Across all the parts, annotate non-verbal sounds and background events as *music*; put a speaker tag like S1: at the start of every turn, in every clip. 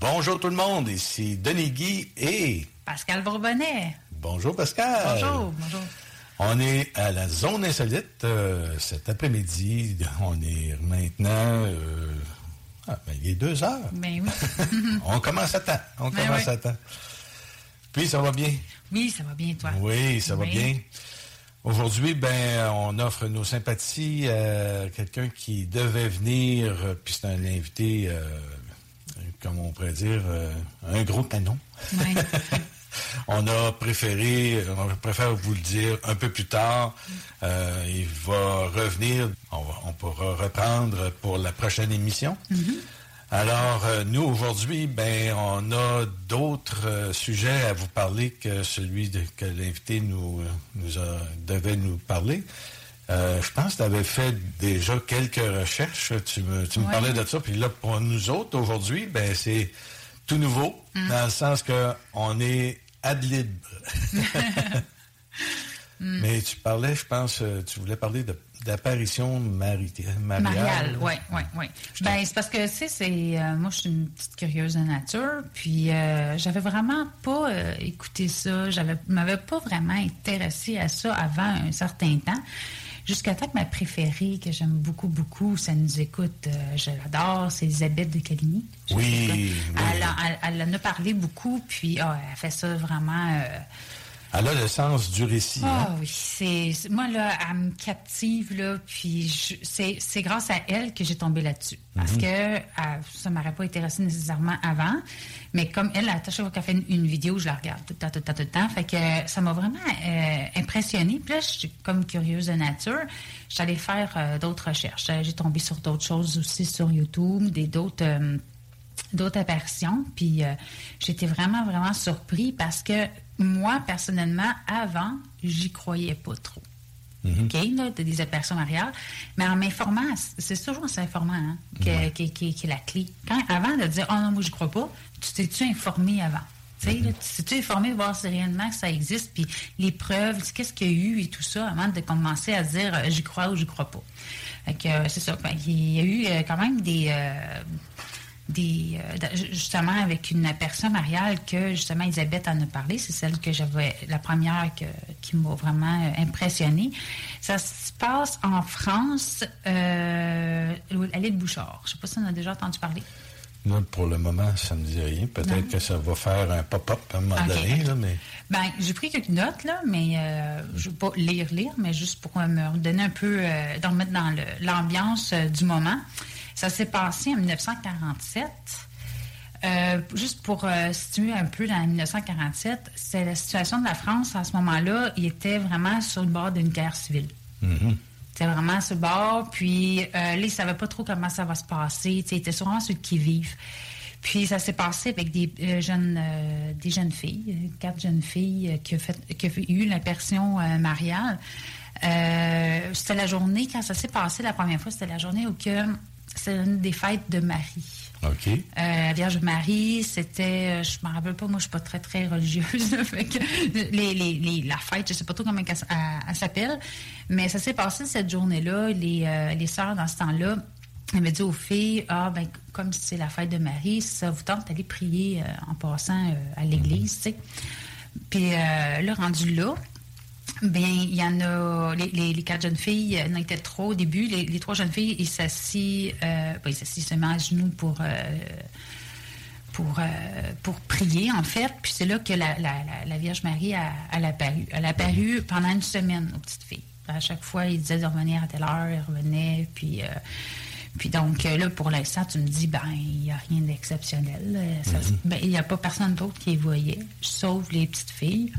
S1: Bonjour tout le monde, ici Denis Guy et
S2: Pascal Bourbonnet.
S1: bonjour Pascal.
S2: Bonjour, bonjour.
S1: On est à la zone insolite euh, cet après-midi. *laughs* On est maintenant, euh, ah, ben, il est deux heures.
S2: Ben oui. *laughs*
S1: On commence à temps. On
S2: Ben
S1: commence
S2: oui.
S1: à temps. Puis ça va bien?
S2: Oui, ça va bien, toi?
S1: Oui, ça va bien. Aujourd'hui, ben, on offre nos sympathies à quelqu'un qui devait venir, euh, puis c'est un invité, euh, comme on pourrait dire, euh, un gros canon. *laughs* On a préféré, on préfère vous le dire un peu plus tard. Euh, il va revenir, on, va- on pourra reprendre pour la prochaine émission. Alors, euh, nous, aujourd'hui, ben, on a d'autres euh, sujets à vous parler que celui de- que l'invité nous, euh, nous a, devait nous parler. Euh, je pense que tu avais fait déjà quelques recherches. Tu me, tu me
S2: Ouais.
S1: parlais de ça. Puis là, pour nous autres, aujourd'hui, ben, c'est tout nouveau, dans le sens que on est ad libre. *laughs* Mais tu parlais, je pense, tu voulais parler de- d'apparition mari- mariale.
S2: Mariale, oui, oui, oui. Ben, c'est parce que, tu sais, c'est. euh, moi, je suis une petite curieuse de nature, puis euh, j'avais vraiment pas euh, écouté ça. J'avais m'avais pas vraiment intéressé à ça avant un certain temps. Jusqu'à temps que ma préférée, que j'aime beaucoup, beaucoup, ça nous écoute, euh, je l'adore, c'est Isabelle de Caligny.
S1: Oui.
S2: Elle, en- elle- elle en a parlé beaucoup, puis ah, elle fait ça vraiment.
S1: Elle a le sens du récit.
S2: ah
S1: hein?
S2: oui, c'est moi là, elle me captive là, puis je- c'est grâce à elle que j'ai tombé là-dessus, parce
S1: Mhm.
S2: que euh, ça m'aurait pas intéressé nécessairement avant, mais comme elle, à chaque fois qu'elle fait une, une vidéo, je la regarde tout le temps, tout le temps, tout le temps, fait que ça m'a vraiment euh, impressionnée. Puis là, je suis comme curieuse de nature, j'allais faire euh, d'autres recherches, j'ai tombé sur d'autres choses aussi sur YouTube, des d'autres euh, d'autres apparitions. Puis euh, j'étais vraiment, vraiment surpris parce que moi, personnellement, avant, j'y croyais pas trop. OK, là, des apparitions mariales. Mais en m'informant, c'est toujours en s'informant hein, qui, est la clé. Quand, avant de dire, oh non, moi, je crois pas, tu t'es-tu informé avant? Tu sais, là, tu t'es informé de voir si réellement ça existe, puis les preuves, qu'est-ce qu'il y a eu et tout ça, avant de commencer à dire, euh, j'y crois ou j'y crois pas? Fait que, euh, c'est ça. Qu'il y a eu quand même des. euh, des euh, justement avec une personne mariale que justement Elisabeth en a parlé, c'est celle que j'avais la première que, qui m'a vraiment euh, impressionnée. Ça se passe en France, euh, à l'île Bouchard. Je sais pas si on a déjà entendu parler.
S1: Moi, pour le moment, ça ne me dit rien. Peut-être que ça va faire un pop-up à un moment donné, là, mais...
S2: Ben, j'ai pris quelques notes, là, mais euh, je ne vais pas lire, lire, mais juste pour me donner un peu, euh, d'en mettre dans l'ambiance euh, du moment. Ça s'est passé en 1947. Euh, juste pour euh, situer un peu dans 1947, c'est la situation de la France à ce moment-là. Il était vraiment sur le bord d'une guerre civile.
S1: Mm-hmm.
S2: C'était vraiment sur le bord. Puis euh, là, ils ne savaient pas trop comment ça va se passer. Ils étaient sûrement ceux qui vivent. Puis ça s'est passé avec des euh, jeunes des jeunes filles, quatre jeunes filles qui, ont fait, qui ont eu l'impression mariale. C'était la journée, quand ça s'est passé la première fois, c'était la journée où que c'était une des fêtes de Marie.
S1: OK.
S2: Euh, la Vierge Marie, c'était, euh, je me rappelle pas, moi je suis pas très très religieuse, *laughs* là, fait que les, les, les- la fête, je sais pas trop comment elle, elle- elle s'appelle, mais ça s'est passé cette journée-là. Les, euh, les sœurs dans ce temps-là, m'ont dit aux filles, ah ben comme c'est la fête de Marie, ça vous tente d'aller prier euh, en passant à l'église, tu sais. Puis là, rendu là, Bien, il y en a, les, les- les quatre jeunes filles, il y en était trois au début. Les, les trois jeunes filles, ils s'assient, euh, ben, ils s'assient seulement à genoux pour, euh, pour, euh, pour prier, en fait. Puis c'est là que la, la- la- Vierge Marie a, elle a apparu. Elle a apparu pendant une semaine aux petites filles. À chaque fois, ils disaient de revenir à telle heure, ils revenaient, puis... puis donc, euh, là, pour l'instant, tu me dis, ben, il n'y a rien d'exceptionnel. Se- ben, Il n'y a pas personne d'autre qui les voyait, sauf les petites filles.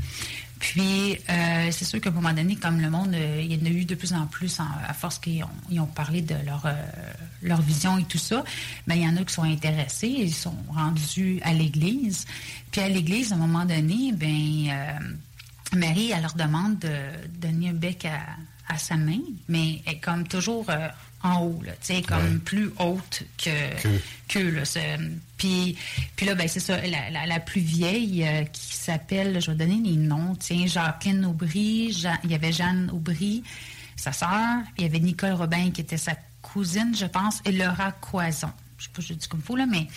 S2: Puis, euh, c'est sûr qu'à un moment donné, comme le monde, euh, il y en a eu de plus en plus, en- à force qu'ils ont, ils ont parlé de leur, euh, leur vision et tout ça, ben, il y en a qui sont intéressés, ils sont rendus à l'église. Puis, à l'église, à un moment donné, ben, Marie, elle leur demande de donner un bec à, à sa main, mais elle comme toujours en haut, là, comme
S1: Ouais.
S2: plus haute que
S1: Que.
S2: puis, puis là, ben, c'est ça, la, la- la plus vieille euh, qui s'appelle, je vais donner les noms, tiens, Jacqueline Aubry, Jean- il y avait Jeanne Aubry, sa sœur, il y avait Nicole Robin qui était sa cousine, je pense, et Laura Coison. Je sais pas, je dis comme il faut, là, mais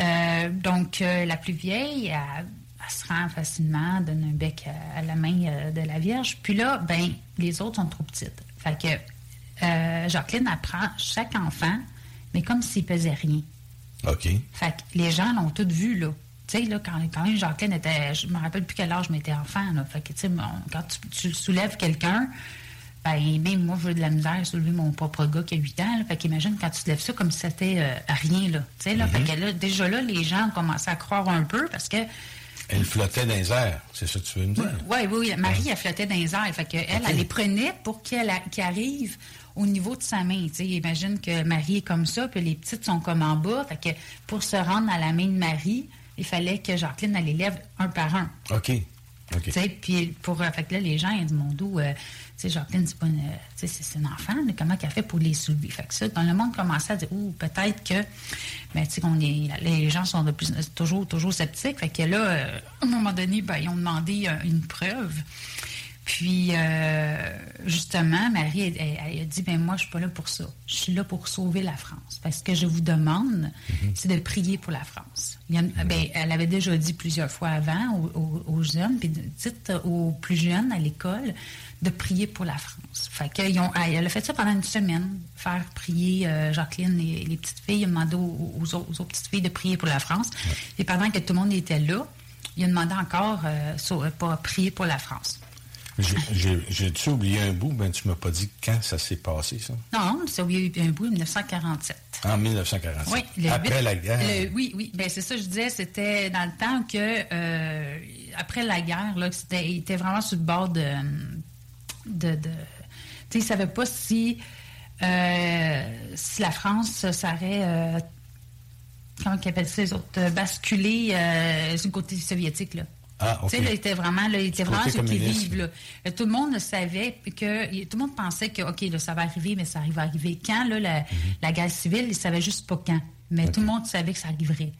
S2: euh, donc euh, la plus vieille, elle, elle se rend facilement, donne un bec à, à la main de la Vierge. Puis là, ben, les autres sont trop petites. Fait que euh, Jacqueline apprend chaque enfant, mais comme s'il pesait rien.
S1: OK.
S2: Fait que les gens l'ont tout vu, là. Tu sais, là, quand, quand même, Jacqueline était. Je me rappelle plus quel âge j'étais enfant, là. Fait que, tu sais, quand tu, tu soulèves quelqu'un, ben, même moi, j'ai de la misère à soulever mon propre gars qui a 8 ans, là. Fait qu'imagine quand tu lèves ça comme si c'était euh, rien, là. Tu sais, là. Fait que là, déjà là, les gens ont commencé à croire un peu parce que.
S1: Elle flottait dans les airs, c'est ça que tu veux me dire?
S2: Oui, oui, oui. Marie, elle flottait dans les airs. Fait que elle, elle les prenait pour qu'elle qu'elle arrive au niveau de sa main. Imagine que Marie est comme ça, puis les petites sont comme en bas. Fait que pour se rendre à la main de Marie, il fallait que Jacqueline, elle les lève un par un.
S1: OK. OK.
S2: Tu sais, puis pour euh, fait que là les gens ils disent mon dos euh, sais Jacqueline c'est pas une, euh, c'est c'est un enfant mais comment qu'elle fait pour les soulever? Fait que ça dans le monde commençait à dire ouh peut-être que sais qu'on est les gens sont de plus toujours toujours sceptiques fait que là euh, à un moment donné ben, ils ont demandé euh, une preuve puis euh, justement Marie elle, elle- elle a dit ben moi je suis pas là pour ça. Je suis là pour sauver la France. Parce que je vous demande c'est de prier pour la France. Il y en- ben, elle avait déjà dit plusieurs fois avant aux, aux- aux jeunes puis dites aux plus jeunes à l'école de prier pour la France. Fait qu'ils ont elle a fait ça pendant une semaine faire prier euh, Jacqueline et les petites filles. Il a demandé aux, aux autres, aux autres petites filles de prier pour la France. Et pendant que tout le monde était là il a demandé encore euh, pas prier pour la France
S1: j'ai-tu oublié un bout? Ben, tu m'as pas dit quand ça s'est passé, ça?
S2: Non, c'est oublié un bout, 1947.
S1: En 1947.
S2: Oui, le
S1: Après la guerre.
S2: le- oui, oui. Ben, c'est ça, je disais, c'était dans le temps que, euh, après la guerre, là, c'était, il était vraiment sur le bord de. de, de tu sais, il ne savait pas si, euh, si la France serait. euh, comment ils appellent ça, les autres? euh, basculer euh, sur le côté soviétique, là.
S1: Ah.
S2: Tu sais, là, il était vraiment, là, il était vraiment ceux qui
S1: communiste.
S2: vivent, là. Euh, Tout le monde le savait que, tout le monde pensait que, OK, là, ça va arriver, mais ça arrive à arriver quand, là, la, la guerre civile, ils savaient juste pas quand. Mais tout le monde savait que ça arriverait.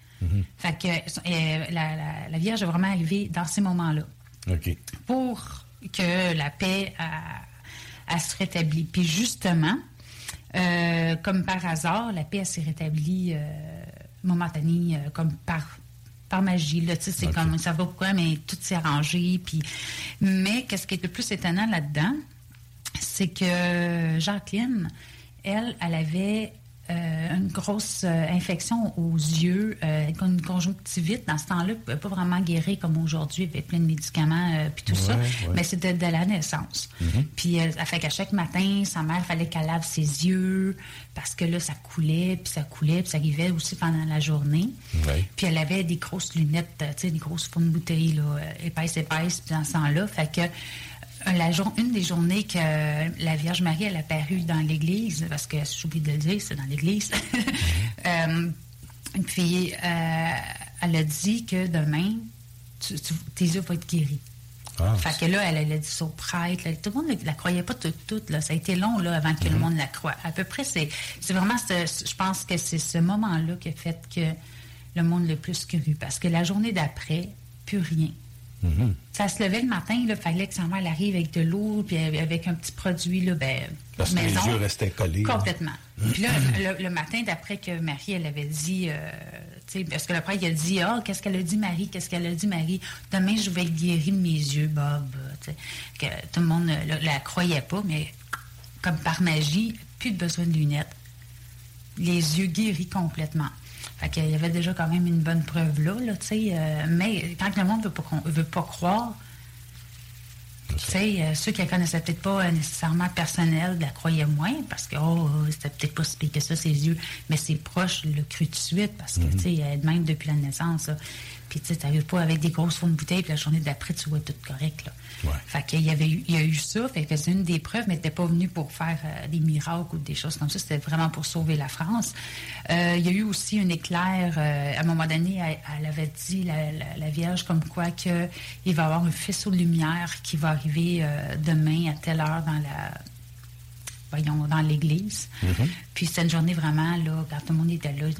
S2: Fait que euh, la, la- la Vierge est vraiment arrivée dans ces moments-là
S1: OK.
S2: pour que la paix a- elle se rétablit. Puis justement, euh, comme par hasard, la paix s'est rétablie euh, momentanée, euh, comme par par magie. Là, c'est
S1: Ok.
S2: comme, ça va pourquoi, mais tout s'est arrangé. Puis, mais qu'est-ce qui est le plus étonnant là-dedans, c'est que Jacqueline, elle, elle avait euh, une grosse euh, infection aux yeux, euh, une conjonctivite. Dans ce temps-là, elle ne pouvait pas vraiment guérir comme aujourd'hui, avec plein de médicaments puis tout ça.
S1: Ouais.
S2: Mais c'était de la naissance. Puis elle, elle fait qu'à chaque matin, sa mère fallait qu'elle lave ses yeux parce que là, ça coulait, puis ça coulait, puis ça arrivait aussi pendant la journée. Puis elle avait des grosses lunettes, tu sais, des grosses fonds de bouteille, là, épaisses, épaisses, puis dans ce temps-là. Fait que la jour- une des journées que la Vierge Marie, elle a apparu dans l'église, parce que j'ai oublié de le dire, c'est dans l'église. *laughs* Euh, puis euh, elle a dit que demain, tu- tu- tes yeux vont être guéris.
S1: Ah,
S2: fait que là, elle, elle a dit ça au prêtre. là. tout le monde ne la croyait pas toute, toute. Là. Ça a été long là, avant que le monde la croie. À peu près, c'est c'est vraiment, ce- je pense que c'est ce moment-là qui a fait que le monde le plus cru. Parce que la journée d'après, plus rien. Ça se levait le matin, il fallait que sa mère elle arrive avec de l'eau, puis avec un petit produit, là, ben,
S1: Parce que les
S2: maison.
S1: yeux restaient collés.
S2: Complètement. Puis là, le, le matin d'après que Marie, elle avait dit, euh, tu sais, parce que le prêtre, il a dit, ah, qu'est-ce qu'elle a dit, Marie, qu'est-ce qu'elle a dit, Marie, demain, je vais guérir mes yeux, Bob. Que tout le monde ne la, la croyait pas, mais comme par magie, plus de besoin de lunettes. Les yeux guéris complètement. Fait qu'il y avait déjà quand même une bonne preuve là, là tu sais. euh, mais quand le monde ne veut, pas veut pas croire, tu sais, euh, ceux qui la connaissaient peut-être pas euh, nécessairement personnel la croyaient moins parce que, oh, oh, c'était peut-être pas si pire que ça, ses yeux. Mais ses proches le cru tout de suite parce que, tu sais, elle même depuis la naissance. là. Puis, tu sais, t'arrives pas avec des grosses fonds de bouteille, puis la journée d'après, tu vois tout correct, là. Fait qu'il y avait eu, il y a eu ça, fait que c'est une des preuves, mais n'était pas venue pour faire euh, des miracles ou des choses comme ça, c'était vraiment pour sauver la France. Euh, il y a eu aussi un éclair, euh, à un moment donné, elle, avait dit, la, Vierge, comme quoi que il va y avoir un faisceau de lumière qui va arriver demain à telle heure dans la voyons, dans l'église. Puis c'était une journée vraiment, là, quand tout le monde était là, euh,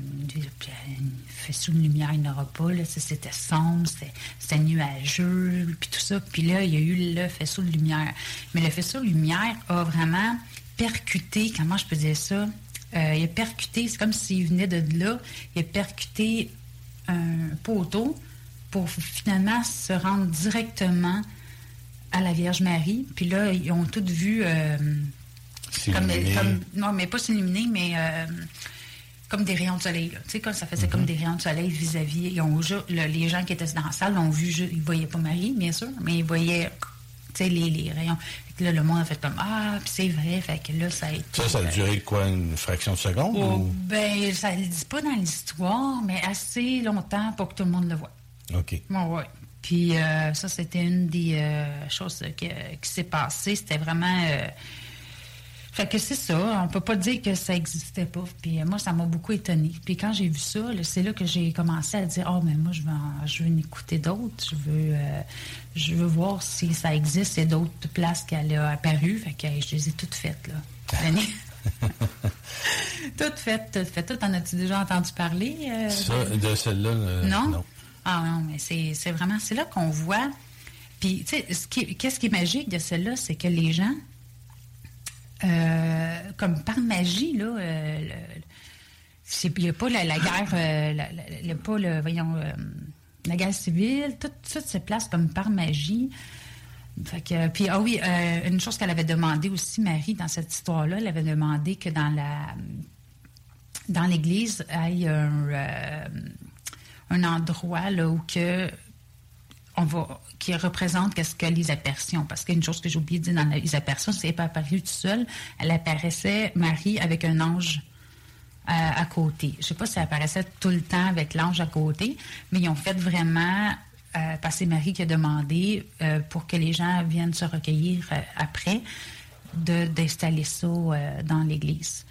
S2: une faisceau de lumière, il n'y aura pas. Là, Ça, c'était sombre, c'était, c'était nuageux, puis tout ça. Puis là, il y a eu le faisceau de lumière. Mais le faisceau de lumière a vraiment percuté, comment je peux dire ça? Euh, il a percuté, c'est comme s'il venait de là, il a percuté un poteau pour finalement se rendre directement à la Vierge Marie. Puis là, ils ont toutes vu... euh, comme, non, mais pas s'illuminer, mais euh, comme des rayons de soleil. là. Tu sais, comme ça faisait
S1: Mhm.
S2: comme des rayons de soleil vis-à-vis. Ju- le- les gens qui étaient dans la salle l'ont vu, ils voyaient pas Marie, bien sûr, mais ils voyaient tu sais, les, les rayons. Que là, le monde a fait comme Ah, puis c'est vrai. Fait que là, ça a été.
S1: Ça, ça a
S2: euh,
S1: duré quoi, une fraction de seconde?
S2: oh,
S1: ou-
S2: ben, ça ne le dit pas dans l'histoire, mais assez longtemps pour que tout le monde le voit.
S1: OK.
S2: Ouais, ouais. Puis euh, ça, c'était une des euh, choses euh, qui, qui s'est passée. C'était vraiment. euh, fait que c'est ça. On peut pas dire que ça existait pas. Puis euh, moi, ça m'a beaucoup étonnée. Puis quand j'ai vu ça, c'est là que j'ai commencé à dire Oh, mais moi, je veux, en- je veux en écouter d'autres. Je veux, euh, je veux voir si ça existe. C'est d'autres places qu'elle a apparu. Fait que je les ai toutes faites, là. *laughs* Toutes faites, toutes faites. Toi, t'en as-tu déjà entendu parler? euh,
S1: Ça, de celle-là, euh,
S2: non?
S1: non.
S2: Ah non, mais c'est vraiment, c'est là qu'on voit. Puis, tu sais, ce qui- qu'est-ce qui est magique de celle-là, c'est que les gens, euh, comme par magie, là, euh, il n'y a pas la, la guerre, euh, la- la- a pas le, voyons, euh, la guerre civile, tout se place comme par magie. Fait que, puis, ah oui, euh, une chose qu'elle avait demandé aussi, Marie, dans cette histoire-là, elle avait demandé que dans la dans l'église, il y ait un, un endroit là, où que qui représente qu'est-ce que les apparitions. Parce qu'une chose que j'ai oublié de dire dans les apparitions, c'est qu'elle n'est pas apparue toute seule. Elle apparaissait, Marie, avec un ange euh, à côté. Je ne sais pas si elle apparaissait tout le temps avec l'ange à côté, mais ils ont fait vraiment, euh, parce que Marie qui a demandé euh, pour que les gens viennent se recueillir après, d'installer ça euh, dans l'Église.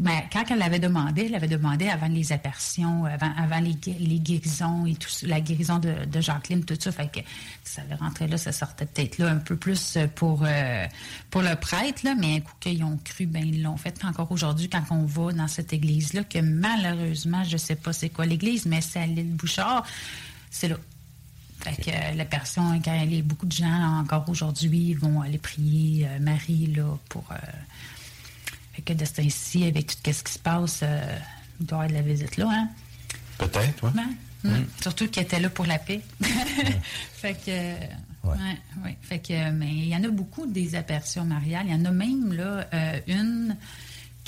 S2: Mais quand elle l'avait demandé, elle avait demandé avant les apparitions, avant, avant les, gué- les guérisons et tout la guérison de, de Jacqueline, tout ça. Fait que ça avait rentré là, ça sortait peut-être là un peu plus pour, euh, pour le prêtre, là, mais un coup qu'ils ont cru, ben ils l'ont fait. Puis encore aujourd'hui, quand on va dans cette église-là, que malheureusement, je sais pas c'est quoi l'église, mais c'est à l'île Bouchard, c'est là. Fait que euh, la personne, quand y a beaucoup de gens encore aujourd'hui vont aller prier euh, Marie là, pour euh, fait que de ce temps-ci, avec tout ce qui se passe, euh, il doit y avoir de la visite là, hein?
S1: Peut-être, oui.
S2: Ouais. Mm. Surtout qu'il était là pour la paix. *laughs* *laughs* fait que. ouais. ouais. Fait que, mais il y en a beaucoup des apparitions mariales. Il y en a même là, une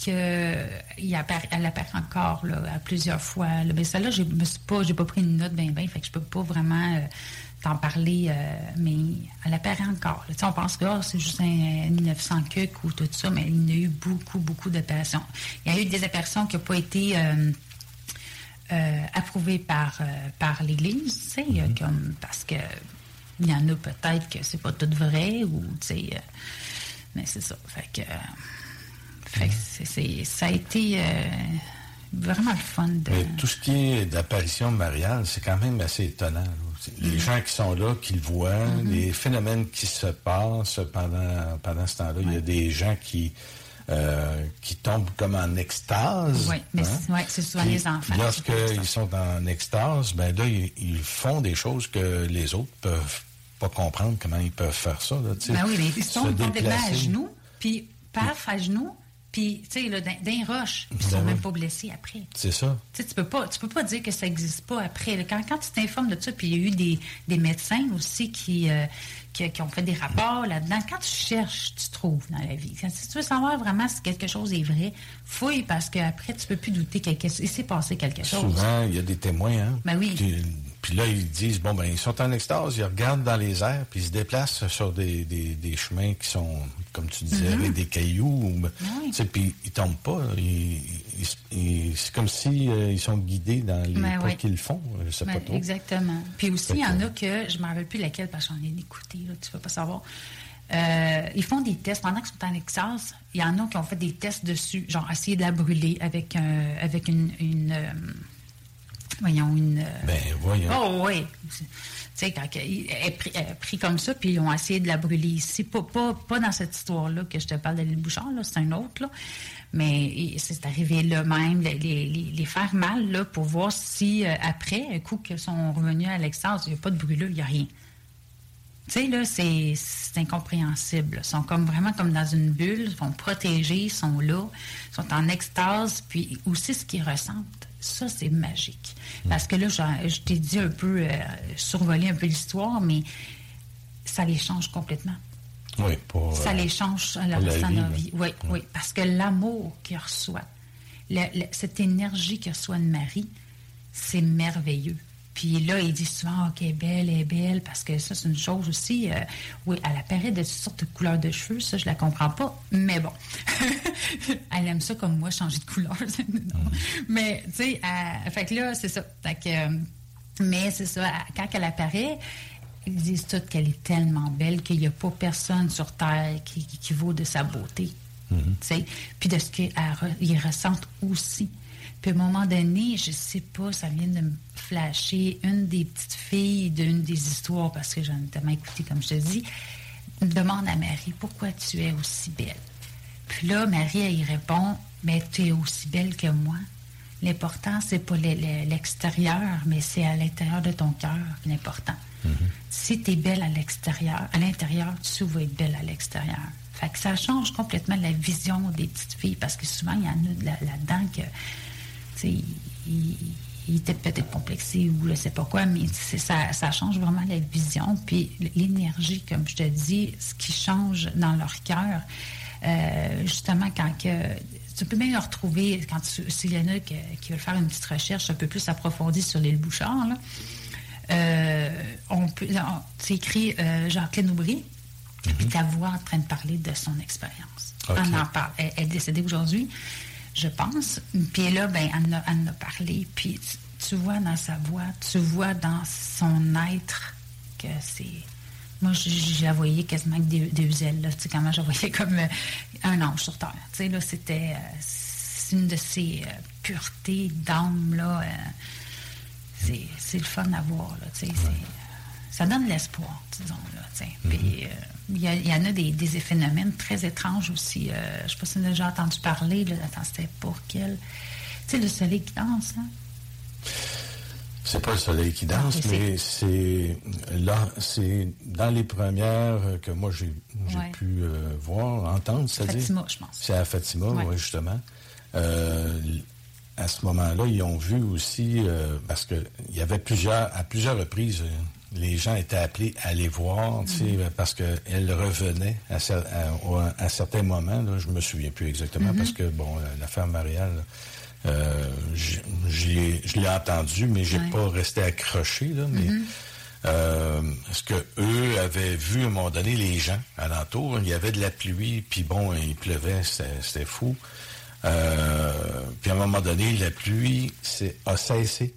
S2: que il apparaît, elle apparaît encore là, à plusieurs fois. là. Mais celle-là, je me suis pas, j'ai pas pris une note bien bien, fait que je peux pas vraiment euh, t'en parler, euh, mais elle apparaît encore. là. Tu sais, on pense que oh, c'est juste un 1900 cuc ou tout ça, mais il y a eu beaucoup, beaucoup d'apparitions. Il y a eu des apparitions qui n'ont pas été euh, euh, approuvées par, euh, par l'Église, tu sais, euh, comme parce que il y en a peut-être que c'est pas tout vrai ou tu sais, euh, mais c'est ça. Fait que, euh, fait que ça a été euh, vraiment le fun de.
S1: Mais tout ce qui est d'apparition mariale, c'est quand même assez étonnant. Les gens qui sont là, qui le voient,
S2: Mm-hmm.
S1: les phénomènes qui se passent pendant, pendant ce temps-là. Il y a des gens qui, euh, qui tombent comme en extase.
S2: Oui, mais
S1: hein.
S2: c'est- ouais, c'est souvent
S1: Puis,
S2: les enfants.
S1: Lorsqu'ils sont en extase, ben là, ils, ils font des choses que les autres peuvent pas comprendre comment ils peuvent faire ça. Là.
S2: Ben oui, mais ils sont complètement à genoux, puis paf, à genoux, puis, tu sais, là, les roches, puis ils
S1: Ben
S2: sont
S1: oui.
S2: même pas blessés après.
S1: C'est ça.
S2: Tu sais, tu peux pas, tu peux pas dire que ça n'existe pas après. là. Quand, quand tu t'informes de ça, puis il y a eu des, des médecins aussi qui, euh, qui, qui ont fait des rapports là-dedans. Quand tu cherches, tu trouves dans la vie. Quand- si tu veux savoir vraiment si quelque chose est vrai, fouille parce qu'après, tu peux plus douter qu'il s'est passé quelque chose.
S1: Souvent, il y a des témoins. Hein?
S2: Ben oui.
S1: Puis là, ils disent, bon, ben, ils sont en extase, ils regardent dans les airs, puis ils se déplacent sur des, des, des chemins qui sont, comme tu disais,
S2: Mhm.
S1: avec des cailloux. ou-
S2: oui.
S1: tu sais, Puis ils tombent pas. C'est comme si euh, ils sont guidés dans les
S2: Ben
S1: pas qu'ils font. Je sais pas trop.
S2: Exactement. Puis aussi, il y en a que, je ne me rappelle plus laquelle, parce que j'en ai écouté, là, tu ne peux pas savoir. Euh, ils font des tests pendant qu'ils sont en extase. Il y en a qui ont fait des tests dessus, genre essayer de la brûler avec, un, avec une. une euh, voyons, une. euh,
S1: Ben, voyons.
S2: Oh, oui. Tu sais, quand elle est pris, comme ça, puis ils ont essayé de la brûler ici. Pas, pas, pas dans cette histoire-là que je te parle de l'île Bouchard, là, c'est un autre, là. Mais c'est arrivé là même, les, les, les- les faire mal, là, pour voir si, euh, après, un coup qu'ils sont revenus à l'extase, il n'y a pas de brûlure, il n'y a rien. Tu sais, là, c'est c'est incompréhensible. Ils sont comme vraiment comme dans une bulle, ils sont protégés, ils sont là, ils sont en extase, puis aussi ce qu'ils ressentent. Ça, c'est magique. Parce que là, je, je t'ai dit un peu, euh, survoler un peu l'histoire, mais ça les change complètement.
S1: Oui, pour,
S2: Ça
S1: euh,
S2: les change à leur
S1: pour la vie,
S2: vie. Oui, oui. Parce que l'amour qu'ils reçoit, le- le- cette énergie que reçoit une Marie, c'est merveilleux. Puis là, il dit souvent, oh, qu'elle est belle, elle est belle, parce que ça, c'est une chose aussi. euh, oui, elle apparaît de toutes sortes de couleurs de cheveux, ça, je la comprends pas, mais bon. *laughs* elle aime ça comme moi, changer de couleur. *laughs* Mais, tu sais, euh, fait que là, c'est ça. Fait que, euh, mais c'est ça, quand elle apparaît, ils disent toutes qu'elle est tellement belle qu'il n'y a pas personne sur Terre qui, qui- qui vaut de sa beauté. Tu sais. Puis de ce qu'ils ressentent aussi. Puis à un moment donné, je sais pas, ça vient de me flasher une des petites filles d'une des histoires, parce que j'en ai tellement écouté, comme je te dis, demande à Marie, pourquoi tu es aussi belle? Puis là, Marie, elle y répond, mais tu es aussi belle que moi. L'important, c'est pas le- le- l'extérieur, mais c'est à l'intérieur de ton cœur qui est important. Si tu es belle à l'extérieur, à l'intérieur, tu vas être belle à l'extérieur. Fait que ça change complètement la vision des petites filles, parce que souvent, il y en a de là- là-dedans que, tu sais, ils ils étaient peut-être complexés ou je sais pas quoi, mais ça, ça change vraiment la vision. Puis l'énergie, comme je te dis, ce qui change dans leur cœur, euh, justement, quand que, tu peux même le retrouver, quand tu- s'il y en a qui, qui veulent faire une petite recherche un peu plus approfondie sur l'île Bouchard, là, euh, on peut, c'est écrit euh, Jacqueline Aubry, puis ta voix en train de parler de son expérience. On en parle. Elle, elle est décédée aujourd'hui, je pense. Puis là, ben, elle, en a, elle a parlé. Puis tu, tu vois dans sa voix, tu vois dans son être que c'est. Moi, je, je la voyais quasiment avec des, des ailes. Là, tu sais, comment je la voyais comme euh, un ange sur terre. Tu sais, là, c'était. euh, une de ces euh, puretés d'âme, là. c'est, le fun à voir, là. Tu sais, ça donne l'espoir, disons, là. tu sais. Puis, il y, a- il y en a des, des phénomènes très étranges aussi. Euh, je sais pas si tu as déjà entendu parler. Là, attends, c'était pour quel? Tu sais, le soleil qui danse, hein?
S1: C'est pas le soleil qui danse, mais c'est là, c'est dans les premières que moi j'ai
S2: Ouais.
S1: pu euh, voir, entendre, c'est-à-dire.
S2: Fatima, je pense.
S1: C'est à Fatima,
S2: Ouais.
S1: oui, justement. Euh, à ce moment-là, ils ont vu aussi, parce que il y avait plusieurs, à plusieurs reprises, les gens étaient appelés à les voir,
S2: Mm-hmm.
S1: parce qu'elle revenait à, à- à certains moments. Là, je me souviens plus exactement,
S2: Mm-hmm.
S1: parce que, bon, l'affaire Marielle, euh, je l'ai- je l'ai entendu, mais j'ai
S2: Ouais. Mm-hmm.
S1: pas resté accroché, là, mais... Euh, ce que eux avaient vu à un moment donné, les gens alentour, il y avait de la pluie, puis bon, il pleuvait, c'était c'était fou. Euh, puis à un moment donné, la pluie a cessé.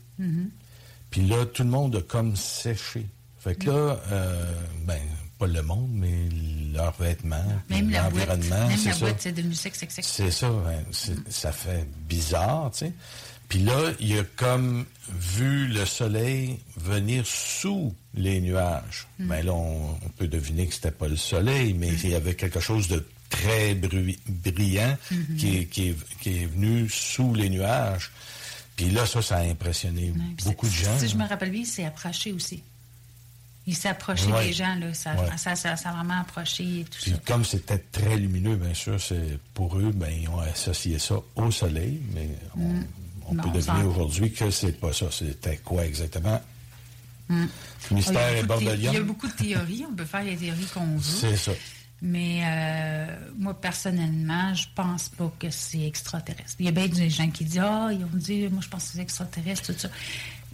S1: Puis là, tout le monde a comme séché. Fait que là, euh, ben, pas le monde, mais leurs vêtements, l'environnement,
S2: même
S1: c'est
S2: la
S1: ça.
S2: boîte, c'est devenu sec, sec, sec.
S1: C'est ça, ben, c'est- ça fait bizarre, tu sais. Puis là, il a comme vu le soleil venir sous les nuages. Mais là, on, on peut deviner que c'était pas le soleil, mais il y avait quelque chose de très brillant qui, est, qui, est, qui est venu sous les nuages. Puis là, ça, ça a impressionné beaucoup de gens.
S2: Si je me rappelle bien, il s'est approché aussi. Il s'est approché
S1: Ouais.
S2: des gens, là. Ça,
S1: Ouais.
S2: ça, ça, ça a vraiment approché et tout
S1: Puis
S2: ça.
S1: comme c'était très lumineux, bien sûr, c'est pour eux, ben, ils ont associé ça au soleil, mais on, on
S2: Non,
S1: peut deviner aujourd'hui que c'est pas ça. C'était quoi exactement?
S2: Mm.
S1: Mystère
S2: Ah,
S1: et
S2: thé- Il y a
S1: Bordelion.
S2: beaucoup de théories. On peut faire les théories qu'on veut.
S1: C'est ça.
S2: Mais euh, moi, personnellement, je pense pas que c'est extraterrestre. Il y a bien des gens qui disent Ah, ils ont dit, moi, je pense que c'est extraterrestre, tout ça.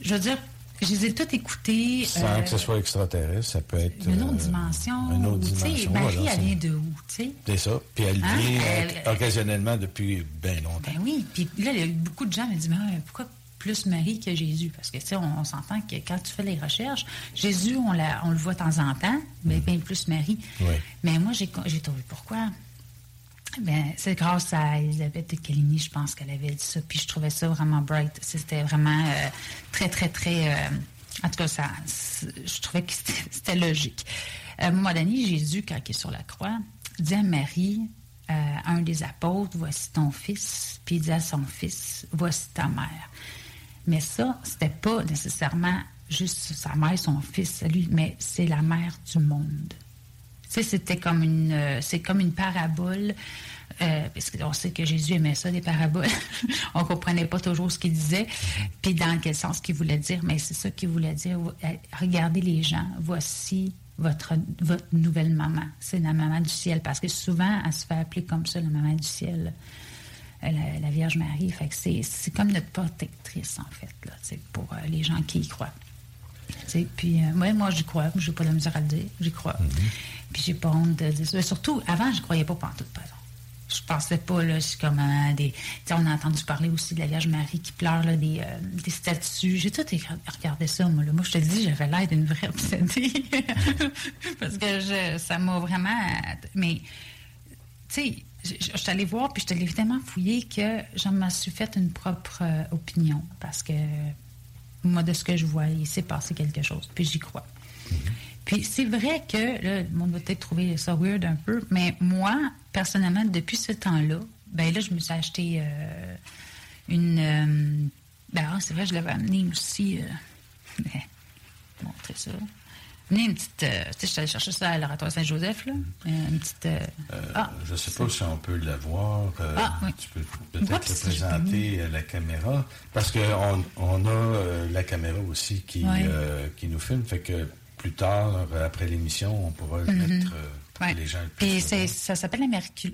S2: Je veux dire, je les ai tous écoutés.
S1: Sans
S2: euh,
S1: que ce soit extraterrestre, ça peut être.
S2: une autre
S1: euh,
S2: dimension.
S1: Une autre dimension.
S2: Marie,
S1: voilà,
S2: elle
S1: c'est-
S2: vient de où, tu sais?
S1: C'est ça. Puis elle
S2: Hein?
S1: vient
S2: Elle-
S1: occasionnellement depuis bien longtemps.
S2: Ben oui. Puis là, il y a eu beaucoup de gens qui me disent, mais ouais, pourquoi plus Marie que Jésus? Parce que, tu sais, on, on s'entend que quand tu fais les recherches, Jésus, on, la- on le voit de temps en temps, mais bien plus Marie.
S1: Oui.
S2: Mais moi, j'ai j'ai trouvé pourquoi. Ben, c'est grâce à Elisabeth Calini, je pense qu'elle avait dit ça. Puis je trouvais ça vraiment bright. C'était vraiment euh, très, très, très. euh, en tout cas, ça, je trouvais que *laughs* c'était logique. À un moment donné, Jésus, quand il est sur la croix, dit à Marie, euh, à un des apôtres, voici ton fils. Puis il dit à son fils, voici ta mère. Mais ça, c'était pas nécessairement juste sa mère son fils lui, mais c'est la mère du monde. C'était comme une, euh, c'est comme une parabole, euh, parce qu'on sait que Jésus aimait ça, des paraboles. *laughs* On comprenait pas toujours ce qu'il disait, puis dans quel sens qu'il voulait dire, mais c'est ça qu'il voulait dire. Euh, Regardez les gens, voici votre, votre nouvelle maman. C'est la maman du ciel, parce que souvent, elle se fait appeler comme ça, la maman du ciel. Euh, La, la Vierge Marie. Fait que c'est, c'est comme notre protectrice, en fait, là, pour euh, les gens qui y croient. Puis, euh, ouais, moi, j'y crois. J'ai pas de la misère à le dire. J'y crois. Puis, j'ai pas honte de dire ça. Surtout, avant, je croyais pas pantoute, par exemple. Je pensais pas, là, c'est comme euh, des. Tu sais, on a entendu parler aussi de la Vierge Marie qui pleure, là, des, euh, des statues. J'ai tout regardé ça, moi, là. Moi, je te le dis, j'avais l'air d'une vraie obsédée. *laughs* Parce que je, ça m'a vraiment. Mais, tu sais, je, suis allée voir, puis je te l'ai tellement fouillé que je me suis fait une propre euh, opinion. Parce que, moi, de ce que je vois, il s'est passé quelque chose. Puis j'y crois. Puis c'est vrai que, là, le monde va peut-être trouver ça weird un peu, mais moi, personnellement, depuis ce temps-là, ben là, je me suis acheté euh, une. euh, ben, ah, c'est vrai, je l'avais amené aussi. Euh, *laughs* ben, montrer ça. Une petite. euh, tu sais, je suis allée chercher ça à l'oratoire Saint-Joseph, là. Euh, une petite. euh, ah,
S1: Je ne sais pas si on peut le voir. euh,
S2: Ah, oui.
S1: Tu peux peut-être le présenter à la caméra? Parce qu'on on a la caméra aussi qui, qui nous filme. Fait que plus tard, après l'émission, on pourra le mettre.
S2: Ouais.
S1: les gens
S2: Puis ça s'appelle la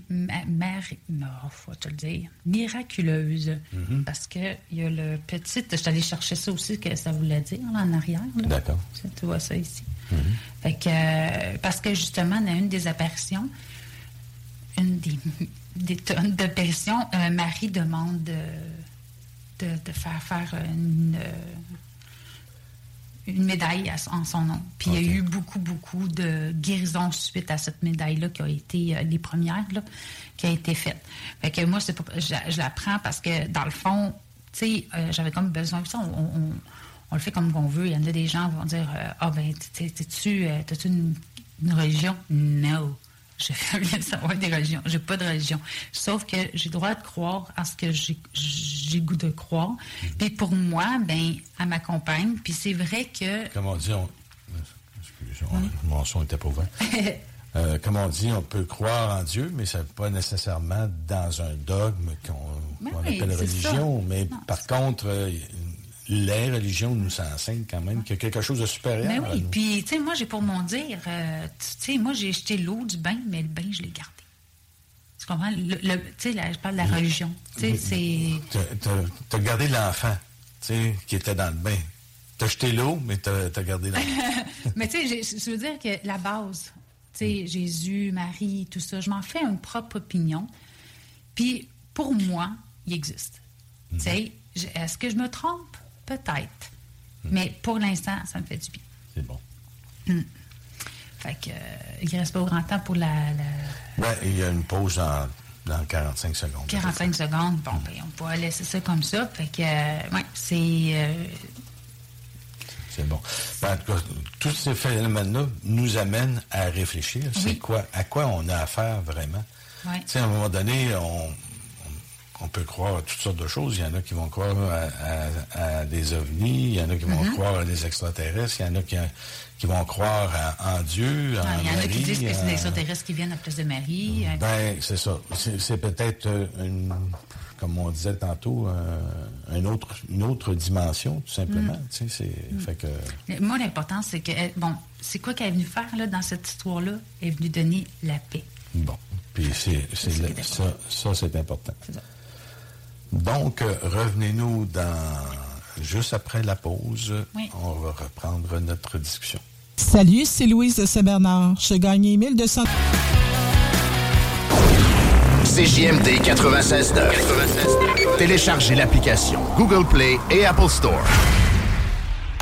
S2: ma- non, faut te le dire, miraculeuse.
S1: Mhm.
S2: Parce que il y a le petit, je suis allée chercher ça aussi, que ça voulait dire, là, en arrière.
S1: D'accord.
S2: Tu vois ça ici. Fait que, euh, parce que justement, dans une des apparitions, une des, *laughs* des tonnes d'apparitions, euh, Marie demande de, de, de faire faire une, euh, une médaille à en son nom. Puis il y a eu beaucoup, beaucoup de guérisons suite à cette médaille-là qui a été, les premières, là, qui a été faite. Fait que moi, pas, je, je la prends parce que, dans le fond, tu sais, euh, j'avais comme besoin de ça. On, on- on le fait comme on veut. Il y en a des gens qui vont dire euh, Ah, ben, t'es- t'es-tu euh, une, une religion? Non. Je *laughs* veux rien savoir des religions. J'ai pas de religion. Sauf que j'ai le droit de croire à ce que j'ai goût de croire. Puis pour moi, ben, elle m'accompagne. Puis c'est vrai que
S1: Comme on dit, on... Excusez, on- mon son n'était pas ouvert. *laughs* euh, comme on dit, on peut croire en Dieu, mais ça n'est pas nécessairement dans un dogme qu'on
S2: Ben
S1: appelle religion.
S2: ça.
S1: Mais
S2: Non,
S1: par contre, euh, les religions nous enseignent quand même qu'il y a quelque chose de supérieur.
S2: Ben
S1: à
S2: oui, puis, tu sais, moi, j'ai pour mon dire, euh, tu sais, moi, j'ai jeté l'eau du bain, mais le bain, je l'ai gardé. Tu comprends? Le, le- tu sais, là, je parle de la religion. Tu sais, c'est.
S1: Tu as gardé l'enfant tu sais, qui était dans le bain. Tu as jeté l'eau, mais tu as, gardé l'enfant. *laughs*
S2: Mais tu sais, je veux dire que la base, tu sais, Jésus, Marie, tout ça, je m'en fais une propre opinion. Puis, pour moi, il existe. Tu sais, je- est-ce que je me trompe? Peut-être. Mais pour l'instant, ça me fait du bien.
S1: C'est bon.
S2: Fait que, euh, il reste pas grand temps pour la, la
S1: Ouais, il y a une pause dans, dans 45 secondes.
S2: 45 secondes. Bon, ben, on pourra laisser ça comme ça. Fait que, euh, ouais, c'est. euh,
S1: C'est bon. Ben, en tout cas, tous ces phénomènes-là nous amènent à réfléchir. C'est
S2: Oui.
S1: quoi, à quoi on a affaire vraiment?
S2: Ouais.
S1: Tu sais, à un moment donné, on, on- peut croire à toutes sortes de choses. Il y en a qui vont croire à, à- à des ovnis, il y en a qui vont
S2: Mhm.
S1: croire à des extraterrestres, il y en a qui, qui vont croire à- en Dieu, en
S2: il y en a qui disent que c'est des extraterrestres qui viennent à place de Marie. euh,
S1: Ben, c'est ça. C'est peut-être euh, une, comme on disait tantôt, euh, un autre, une autre dimension, tout simplement.
S2: Mm.
S1: Tu sais, c'est, fait que,
S2: Mais Moi, l'important, c'est que, elle- bon, c'est quoi qu'elle est venue faire là, dans cette histoire-là? Elle est venue donner la paix.
S1: Bon. Puis c'est, ça, ça, c'est important.
S2: C'est ça.
S1: Donc, revenez-nous dans juste après la pause.
S2: Oui.
S1: On va reprendre notre discussion.
S3: Salut, c'est Louise de Saint-Bernard. Je gagnais 1200...
S4: CJMD 96.9. Téléchargez l'application Google Play et Apple Store.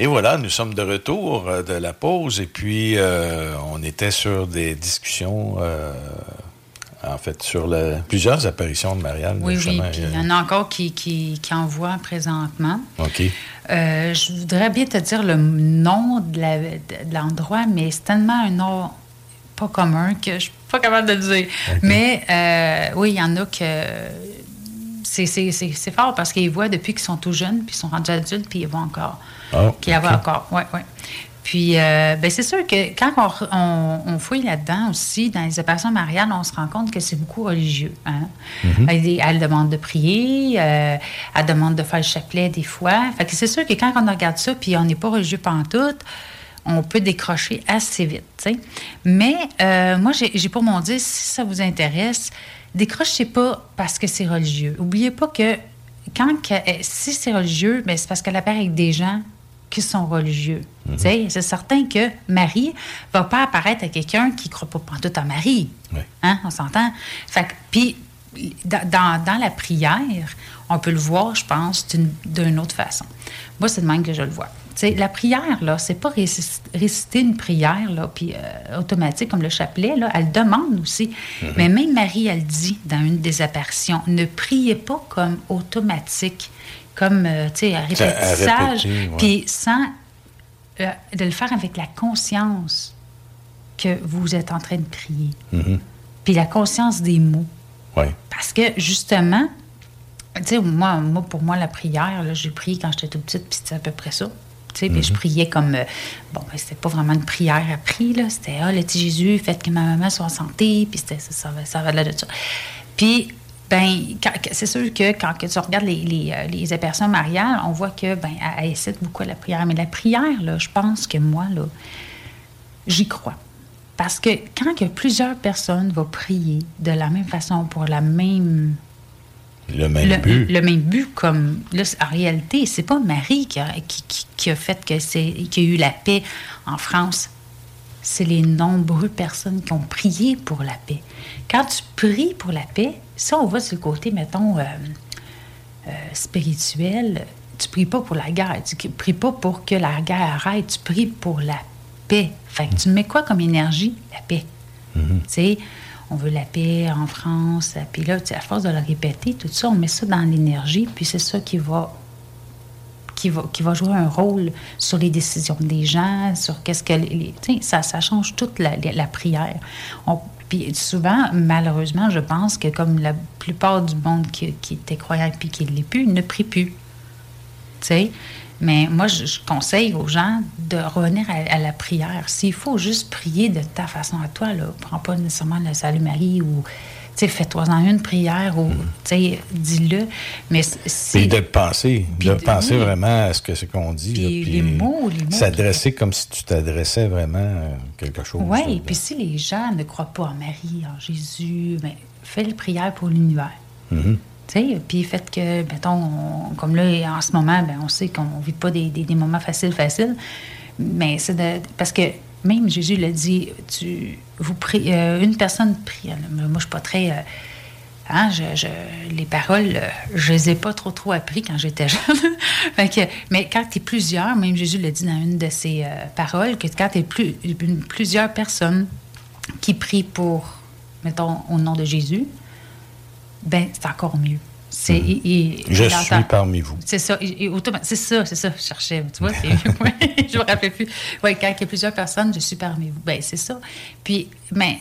S1: Et voilà, nous sommes de retour euh, de la pause et puis euh, on était sur des discussions, euh, en fait, sur le- plusieurs apparitions de Marianne.
S2: Oui, oui. Puis il y en a encore qui, qui, qui en voient présentement.
S1: OK.
S2: Euh, je voudrais bien te dire le nom de la- de l'endroit, mais c'est tellement un nom pas commun que je suis pas capable de le dire. Mais oui, il y en a que c'est- c'est c'est- c'est fort parce qu'ils voient depuis qu'ils sont tout jeunes, puis ils sont rendus adultes, puis ils voient encore.
S1: Ah,
S2: Qu'ils la
S1: ok.
S2: voient encore, oui, oui. Puis, euh, ben c'est sûr que quand on, re- on- on fouille là-dedans aussi, dans les apparitions mariales, on se rend compte que c'est beaucoup religieux. Hein? Elle, elle demande de prier, euh, elle demande de faire le chapelet des fois. Fait que c'est sûr que quand on regarde ça, puis on n'est pas religieux pantoute, on peut décrocher assez vite. Mais euh, moi, j'ai pour mon dire, si ça vous intéresse, décrochez pas parce que c'est religieux. Oubliez pas que quand que- eh, si c'est religieux, ben, c'est parce qu'elle apparaît avec des gens qui sont religieux. Sais, C'est certain que Marie va pas apparaître à quelqu'un qui ne croit pas pantoute en Marie.
S1: Oui.
S2: Hein, on s'entend? Puis, dans, dans- la prière, on peut le voir, je pense, d'une autre façon. Moi, c'est de même que je le vois. Tu sais, la prière, là, c'est pas réci- réciter une prière, là, puis euh, automatique comme le chapelet, là, elle demande aussi. Mais même Marie, elle dit dans une des apparitions, ne priez pas comme automatique, comme, euh, tu sais, à répétissage,
S1: ouais.
S2: puis sans euh, de le faire avec la conscience que vous êtes en train de prier.
S1: Mhm.
S2: Puis la conscience des mots. Parce que, justement, tu sais, moi, moi, pour moi, la prière, là, j'ai prié quand j'étais toute petite, puis c'était à peu près ça. Sais, puis je priais comme... euh, bon, ben, c'était pas vraiment une prière à prier, là. C'était, ah, le petit Jésus, faites que ma maman soit en santé, puis c'était, ça, ça, ça va de là de ça. Puis, ben, c'est sûr que quand que tu regardes les, les, euh, les apparitions mariales, on voit que, ben, elle, elle beaucoup à la prière. Mais la prière, là, je pense que moi, là, j'y crois. Parce que quand que plusieurs personnes vont prier de la même façon pour la même
S1: Le même
S2: le,
S1: but.
S2: le même but comme là, en réalité c'est pas Marie qui a, qui, qui- qui a fait que c'est qu'il y a eu la paix en France c'est les nombreuses personnes qui ont prié pour la paix quand tu pries pour la paix ça on va sur le côté mettons euh, euh, spirituel, tu pries pas pour la guerre, tu pries pas pour que la guerre arrête, tu pries pour la paix. Fait que tu mets quoi comme énergie? La paix. Tu sais, on veut la paix en France, puis là, tu sais, à force de le répéter, tout ça, on met ça dans l'énergie, puis c'est ça qui va qui va, qui va jouer un rôle sur les décisions des gens, sur qu'est-ce que... Les, ça, ça change toute la, la- la prière. Puis souvent, malheureusement, je pense que comme la plupart du monde qui, qui était croyant puis qui ne l'est plus, ne prie plus. Tu? Mais moi, je, conseille aux gens de revenir à, la prière. S'il faut juste prier de ta façon à toi, là, prends pas nécessairement le Salut Marie ou, fais-toi-en une prière ou, tu sais, dis-le. Mais c- si...
S1: Puis de penser, de
S2: de-
S1: penser
S2: oui.
S1: vraiment à ce que c'est qu'on dit. là,
S2: Puis
S1: puis
S2: les mots, les mots
S1: S'adresser comme si tu t'adressais vraiment à quelque chose.
S2: Oui, puis si les gens ne croient pas en Marie, en Jésus, ben, fais les prières pour l'univers. Tu sais, puis faites que, mettons, on- comme là, en ce moment, ben, on sait qu'on ne vit pas des, des- des moments faciles, faciles, mais c'est de. Parce que même Jésus l'a dit, tu, euh, une personne prie. Moi, je suis pas très. euh, hein, les paroles, euh, je les ai pas trop, trop appris quand j'étais *laughs* jeune. Mais quand tu es plusieurs, même Jésus l'a dit dans une de ses euh, paroles, que quand tu es plusieurs personnes qui prient pour, mettons, au nom de Jésus, ben c'est encore mieux. C'est, il- il-
S1: Je
S2: il
S1: suis parmi vous.
S2: c'est ça, c'est ça, c'est ça, je cherchais, tu vois, *laughs* je me rappelle plus. Oui, quand il y a plusieurs personnes, je suis parmi vous. Ben, c'est ça. Puis, ben,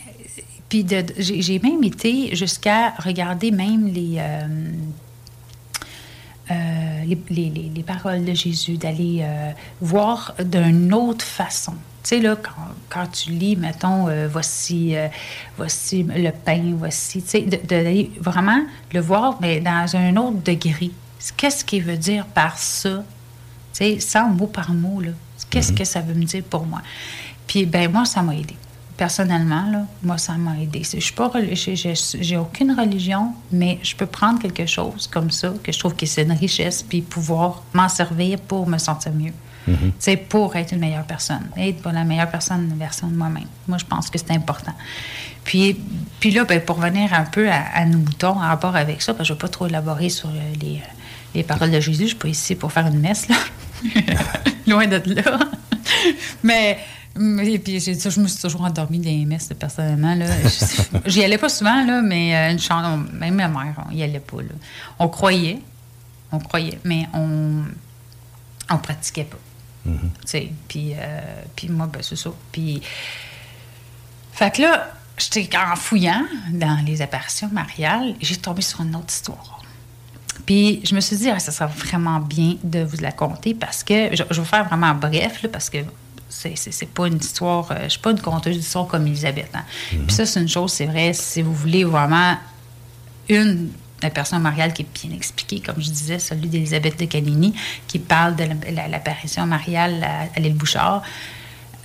S2: puis j'ai même été jusqu'à regarder même les, euh, euh, les, les- les- les paroles de Jésus, d'aller euh, voir d'une autre façon. Tu sais, là, quand, quand tu lis, mettons, euh, voici, euh, voici le pain, voici, tu sais, de- de- d'aller vraiment le voir, mais dans un autre degré. Qu'est-ce qu'il veut dire par ça? Tu sais, sans mot par mot, là. Qu'est-ce que ça veut me dire pour moi? Puis, ben moi, ça m'a aidé. Personnellement, là, moi, ça m'a aidé. Je suis pas j'ai aucune religion, mais je peux prendre quelque chose comme ça, que je trouve que c'est une richesse, puis pouvoir m'en servir pour me sentir mieux. Tu sais, pour être une meilleure personne, être pour la meilleure personne, une version de moi-même. Moi, je pense que c'est important. Puis, puis là, ben, pour revenir un peu à, à nos moutons en rapport avec ça, parce que je ne vais pas trop élaborer sur euh, les, euh, les paroles de Jésus, je ne suis pas ici pour faire une messe, là. *laughs* Loin de là. Mais, mais puis je me suis toujours endormie dans les messes, personnellement. *laughs* J'y allais pas souvent, là, mais euh, une chance, même ma mère, on y allait pas. Là. On croyait, on croyait, mais on on pratiquait pas. Tu sais, puis, euh, puis moi, ben, c'est ça. Puis, fait que là, j'étais en fouillant dans les apparitions mariales, j'ai tombé sur une autre histoire. Puis je me suis dit, ah, ça serait vraiment bien de vous la conter parce que, je, je vais faire vraiment bref, là, parce que c'est, pas une histoire, euh, je suis pas une conteuse d'histoire comme Elisabeth. hein. Puis ça, c'est une chose, c'est vrai, si vous voulez vraiment une apparition mariale qui est bien expliquée, comme je disais, celui d'Elisabeth de Canini, qui parle de la- la- l'apparition mariale à, à l'île Bouchard.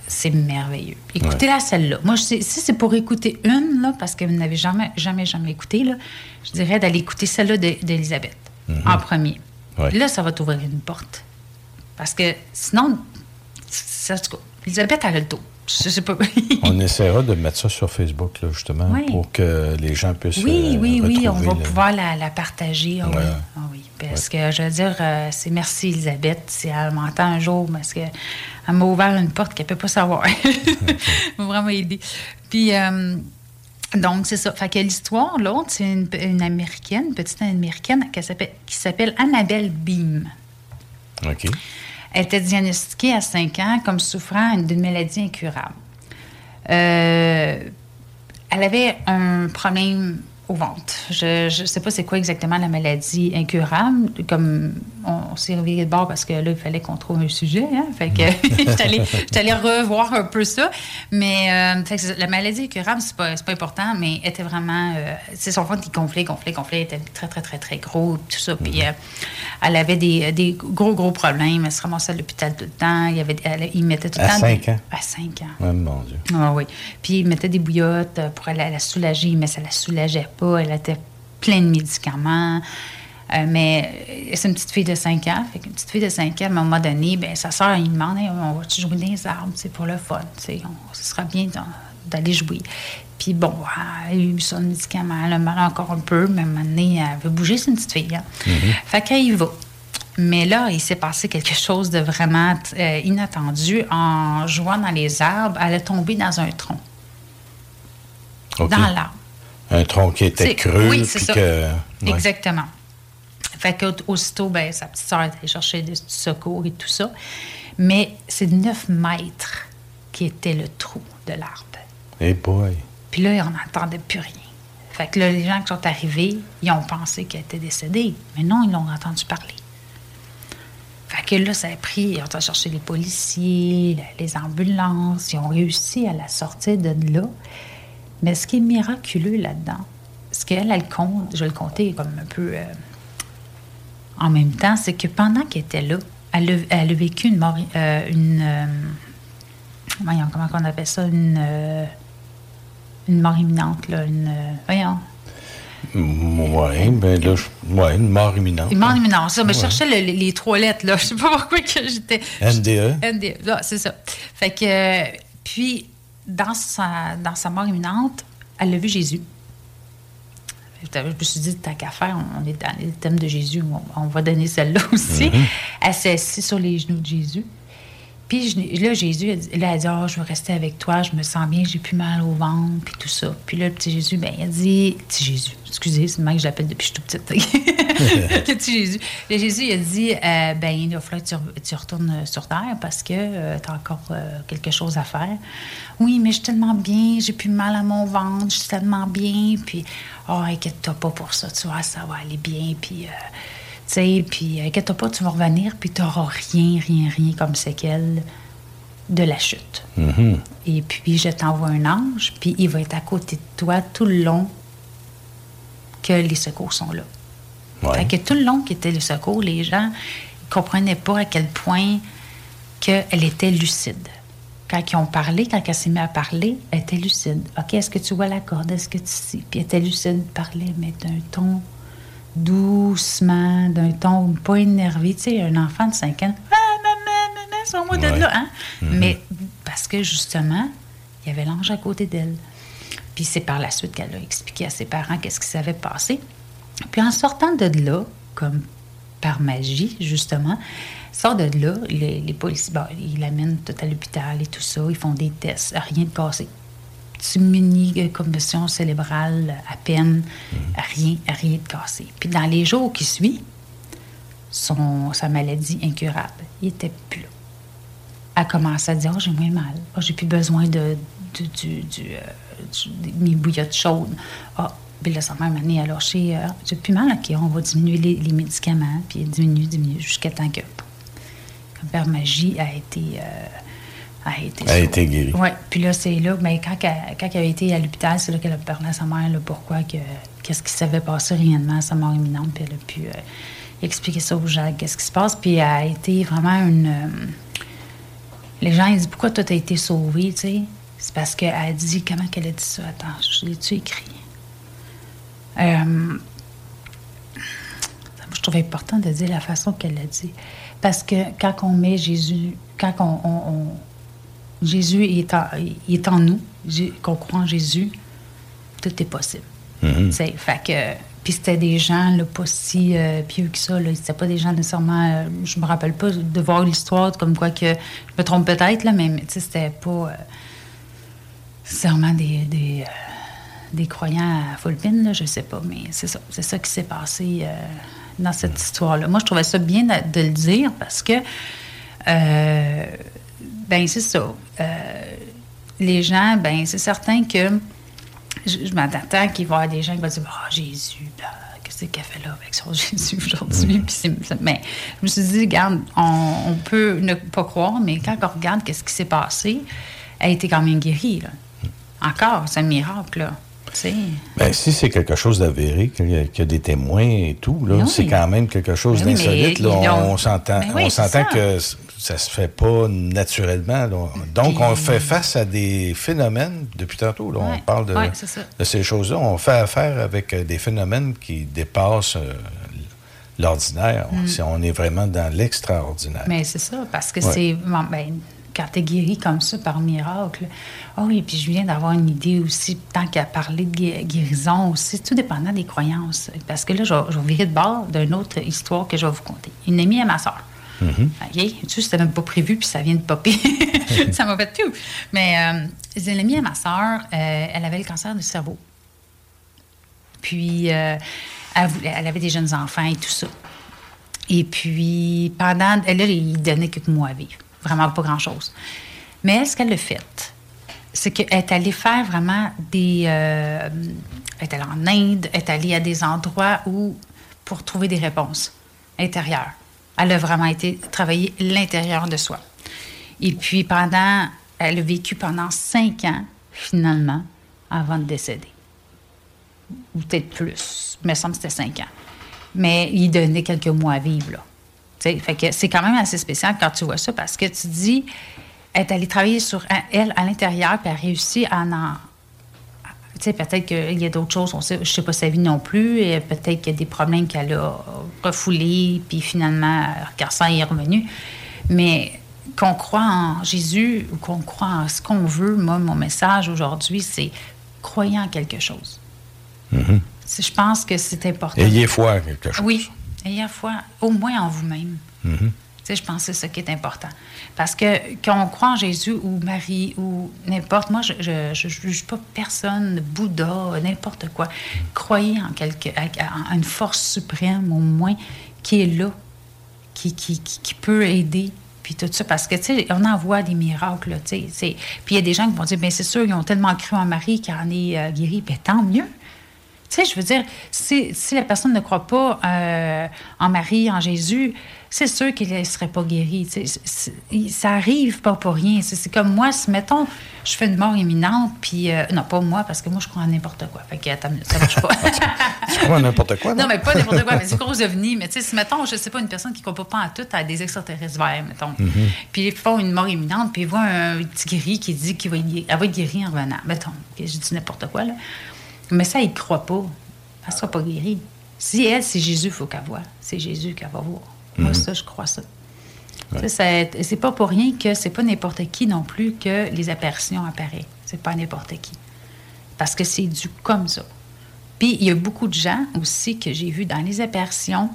S2: C'est merveilleux. Écoutez-la, celle-là. Moi, je sais- si c'est pour écouter une, là, parce que vous n'avez jamais, jamais, jamais écouté, là, je dirais d'aller écouter celle-là de- d'Elisabeth en premier.
S1: Ouais.
S2: Là, ça va t'ouvrir une porte. Parce que sinon, ça, Elisabeth, elle a le dos. Je sais pas. *laughs*
S1: On essaiera de mettre ça sur Facebook, là, justement,
S2: Oui.
S1: pour que les gens puissent.
S2: Oui,
S1: euh,
S2: oui, oui, on va
S1: le-
S2: pouvoir la, la partager. Ah oui. Ah oui. Parce que je veux dire, euh, c'est merci Elisabeth si elle m'entend un jour, parce qu'elle m'a ouvert une porte qu'elle ne peut pas savoir. Elle *laughs* *laughs* m'a vraiment aidé. Puis, euh, donc, c'est ça. Fait que l'histoire, l'autre, c'est une, une américaine, une petite américaine qui s'appelle, qui s'appelle Annabelle Beam.
S1: OK.
S2: Elle était diagnostiquée à 5 ans comme souffrant d'une maladie incurable. Euh, elle avait un problème au ventre. Je ne sais pas c'est quoi exactement la maladie incurable. Comme on, on s'est reviré de bord parce que là, il fallait qu'on trouve un sujet. Hein? Fait que *laughs* allée, allée revoir un peu ça. Mais euh, fait que la maladie incurable, c'est pas, c'est pas important, mais elle était vraiment... euh, c'est son ventre qui gonflait, gonflait, gonflait. Elle était très, très, très, très gros, tout ça. Puis euh, elle avait des, des gros, gros problèmes. Elle se ramassait à l'hôpital tout le temps. Il, avait, elle, il mettait tout le
S1: À
S2: temps...
S1: cinq
S2: des-
S1: ans?
S2: À 5 ans.
S1: Oh, mon Dieu.
S2: Ah oui. Puis il mettait des bouillottes euh, pour aller la soulager, mais ça la soulageait pas. Elle était pleine de médicaments. Euh, mais euh, c'est une petite fille de 5 ans. Fait qu'une petite fille de 5 ans, à un moment donné, ben, sa soeur, il demande Hey, on va-tu jouer dans les arbres? C'est pour le fun. on- Ce sera bien d'aller jouer. Puis bon, elle a eu son médicament, elle a mal encore un peu, mais à un moment donné, elle veut bouger, c'est une petite fille. Hein? Fait qu'elle y va. Mais là, il s'est passé quelque chose de vraiment euh, inattendu. En jouant dans les arbres, elle est tombée dans un tronc. Dans l'arbre.
S1: Un tronc qui était creux.
S2: oui, c'est
S1: puis
S2: ça.
S1: que- ouais.
S2: Exactement. Fait que aussitôt, ben, sa petite soeur est allée chercher du secours et tout ça. Mais c'est 9 mètres qui était le trou de l'arbre.
S1: Eh boy.
S2: Puis là, on n'entendait plus rien. Fait que là, les gens qui sont arrivés, ils ont pensé qu'elle était décédée. Mais non, ils l'ont entendu parler. Fait que là, ça a pris, ils ont été chercher les policiers, les ambulances, ils ont réussi à la sortir de là. Mais ce qui est miraculeux là-dedans, ce qu'elle, elle compte, je vais le compter comme un peu euh, en même temps, c'est que pendant qu'elle était là, elle a, elle a vécu une mort, euh, une, euh, voyons, comment on appelle ça, une, euh, une mort imminente, là, une, voyons,
S1: Oui, ben là, je- ouais, une mort imminente.
S2: une mort imminente, ça, mais je cherchais le- les, les trois lettres, là, *laughs* je sais pas pourquoi que j'étais...
S1: NDE.
S2: NDE, c'est ça. Fait que, puis, dans sa, dans sa mort imminente, elle a vu Jésus. Je me suis dit, tant qu'à faire, on est dans le thème de Jésus, on, on va donner celle-là *laughs* aussi. Elle s'est assise sur les genoux de Jésus. Puis je- là, Jésus, elle, dit- là, elle dit, oh, je veux rester avec toi, je me sens bien, j'ai plus mal au ventre, puis tout ça. Puis là, le petit Jésus, ben, il a dit, petit Jésus, excusez, c'est même que je l'appelle depuis que je suis toute petite. *laughs* le petit Jésus. Le Jésus, il a dit, euh, ben, il va falloir que tu, re- tu retournes sur Terre parce que tu as encore euh, quelque chose à faire. Oui, mais je suis tellement bien, j'ai plus mal à mon ventre, je suis tellement bien, puis, oh, inquiète-toi pas pour ça, tu vois, ça va aller bien, puis, euh, tu sais, puis, inquiète-toi pas, tu vas revenir, puis tu n'auras rien, rien, rien comme séquelle de la chute.
S1: Mhm.
S2: Et puis, je t'envoie un ange, puis il va être à côté de toi tout le long que les secours sont là.
S1: Ouais.
S2: Fait que tout le long qu'étaient les secours, les gens ne comprenaient pas à quel point qu'elle était lucide. Quand ils ont parlé, quand elle s'est mise à parler, elle était lucide. OK, est-ce que tu vois la corde? Est-ce que tu sais? Puis elle était lucide, parlait, mais d'un ton doucement, d'un ton pas énervé. Tu sais, un enfant de 5 ans, ah, maman, maman, sors-moi de
S5: Ouais.
S2: là, hein?
S5: Mhm.
S2: Mais parce que justement, il y avait l'ange à côté d'elle. Puis c'est par la suite qu'elle a expliqué à ses parents qu'est-ce qui s'avait passé. Puis en sortant de là, comme par magie, justement, sort de là, les, les policiers, ils l'amènent tout à l'hôpital et tout ça, ils font des tests, rien de cassé. Petit mini euh, commotion cérébrale à peine, rien, rien de cassé. Puis dans les jours qui suivent, son, sa maladie incurable, il était plus là. Elle commence à dire Oh, j'ai moins mal. Oh, j'ai plus besoin de, du, euh, mes bouillottes chaudes. Ah, puis là, sa mère m'a amené à lâcher euh, J'ai plus mal, OK, on va diminuer les, les médicaments. Puis elle diminue, diminue, jusqu'à temps que. Comme Père Magie a été. euh, a été,
S1: A été guérie.
S2: Oui, puis là, c'est là, mais quand, elle- quand elle avait été à l'hôpital, c'est là qu'elle a parlé à sa mère, là, pourquoi, que, qu'est-ce qui s'avait passé réellement à sa mort imminente, puis elle a pu euh, expliquer ça aux gens, qu'est-ce qui se passe, puis elle a été vraiment une. euh, les gens, ils disent pourquoi toi, t'as été sauvée, tu sais. C'est parce qu'elle a dit, comment qu'elle a dit ça? Attends, je l'ai-tu écrit? Euh, je trouvais important de dire la façon qu'elle l'a dit. Parce que quand on met Jésus, quand on, on- on- Jésus est en, est en nous, qu'on croit en Jésus, tout est possible. Sais, Fait que. Puis c'était des gens là, pas si euh, pieux que ça. Là. C'était pas des gens nécessairement. euh, je me rappelle pas de voir l'histoire comme quoi que. Je me trompe peut-être, là, mais mais, tu sais, c'était pas. euh, c'est vraiment des, des, euh, des croyants à full pin, là, je sais pas, mais c'est ça. C'est ça qui s'est passé euh, dans cette histoire-là. Moi, je trouvais ça bien de, le dire parce que, euh, ben c'est ça. Les gens, ben c'est certain que je, je m'attends qu'il va y avoir des gens qui vont dire Ah, Jésus, là, qu'est-ce qu'elle fait là avec son *laughs* Jésus aujourd'hui? Puis mais je me suis dit, regarde, on, on peut ne pas croire, mais quand on regarde qu'est-ce qui s'est passé, elle a été quand même guérie. Là. Encore, c'est un miracle. Là.
S1: Ben, si c'est quelque chose d'avéré, qu'il y, a- qu'il y a des témoins et tout, là,
S2: oui.
S1: c'est quand même quelque chose
S2: Ben oui,
S1: d'insolite. On, s'entend,
S2: Ben oui,
S1: on
S2: c'est
S1: s'entend
S2: ça.
S1: que ça se fait pas naturellement. là. Donc, on fait face à des phénomènes, depuis tantôt, là, on parle de, de ces choses-là. On fait affaire avec euh, des phénomènes qui dépassent euh, l'ordinaire.
S2: Mm.
S1: Si on est vraiment dans l'extraordinaire.
S2: Mais c'est ça, parce que c'est. bon, ben, quand tu es guéri comme ça par miracle. Oh oui, puis je viens d'avoir une idée aussi, tant qu'à parler de guérison aussi, tout dépendant des croyances. Parce que là, je vais, je vais virer de bord d'une autre histoire que je vais vous conter. Une amie à ma soeur.
S1: Mhm.
S2: OK? Tu sais, c'était même pas prévu, puis ça vient de popper. *laughs* ça m'a fait tout. Mais euh, une amie à ma soeur, euh, elle avait le cancer du cerveau. Puis, euh, elle, voulait- elle avait des jeunes enfants et tout ça. Et puis, pendant. Elle, là, il donnait quelques mois à vivre. Vraiment pas grand-chose. Mais elle, ce qu'elle a fait, c'est qu'elle est allée faire vraiment des. euh, elle est allée en Inde, elle est allée à des endroits où. pour trouver des réponses intérieures. Elle a vraiment été travailler l'intérieur de soi. Et puis, pendant. Elle a vécu pendant cinq ans, finalement, avant de décéder ou peut-être plus. Il me semble que c'était cinq ans. Mais il donnait quelques mois à vivre, là. Fait que c'est quand même assez spécial quand tu vois ça parce que tu dis, elle est allée travailler sur elle à l'intérieur puis elle a réussi à en. Tu sais, peut-être qu'il y a d'autres choses, on sait, je sais pas sa vie non plus, et peut-être qu'il y a des problèmes qu'elle a refoulés, puis finalement, Garçon est revenu. Mais qu'on croit en Jésus ou qu'on croit en ce qu'on veut, moi, mon message aujourd'hui, c'est croyez en quelque chose. C'est- Je pense que c'est important.
S1: Ayez foi en quelque chose.
S2: Oui, ayez foi, au moins en vous-même.
S1: Mhm.
S2: Tu sais, je pense que c'est ça qui est important. Parce que quand on croit en Jésus ou Marie ou n'importe, moi, je ne juge pas personne, Bouddha, n'importe quoi. Croyez en, quelque, à une force suprême, au moins, qui est là, qui, qui, qui, qui peut aider, puis tout ça. Parce que, tu sais, on en voit des miracles, tu sais. Puis il y a des gens qui vont dire, bien, c'est sûr, ils ont tellement cru en Marie qu'elle en est euh, guérie. Bien, tant mieux. Tu sais, je veux dire, si, si la personne ne croit pas euh, en Marie, en Jésus, c'est sûr qu'il ne serait pas guéri. tu sais. C'est- c'est- il- ça arrive pas pour rien. C'est comme moi, si, mettons, je fais une mort imminente, puis... euh, non, pas moi, parce que moi, je crois en n'importe quoi. Fait que, attends, ça marche pas. *laughs*
S1: Tu crois en n'importe quoi,
S2: Non, mais pas n'importe quoi, mais c'est gros ovnis. Mais tu sais, si, mettons, je sais pas, une personne qui ne croit pas en tout à des extraterrestres verts, mettons.
S1: Mhm.
S2: Puis ils font une mort imminente, puis ils voient un petit guéri qui dit qu'il va, être va guérie en revenant. Mettons, je dis n'importe quoi, là. Mais ça, ils ne croient pas. Elle ne sera pas guérie. Si elle, c'est Jésus, il faut qu'elle voie. C'est Jésus qu'elle va voir. Moi,
S1: Mhm.
S2: ça, je crois ça. Ça- C'est pas pour rien que c'est pas n'importe qui non plus que les apparitions apparaissent. C'est pas n'importe qui. Parce que c'est dû comme ça. Puis il y a beaucoup de gens aussi que j'ai vus dans les apparitions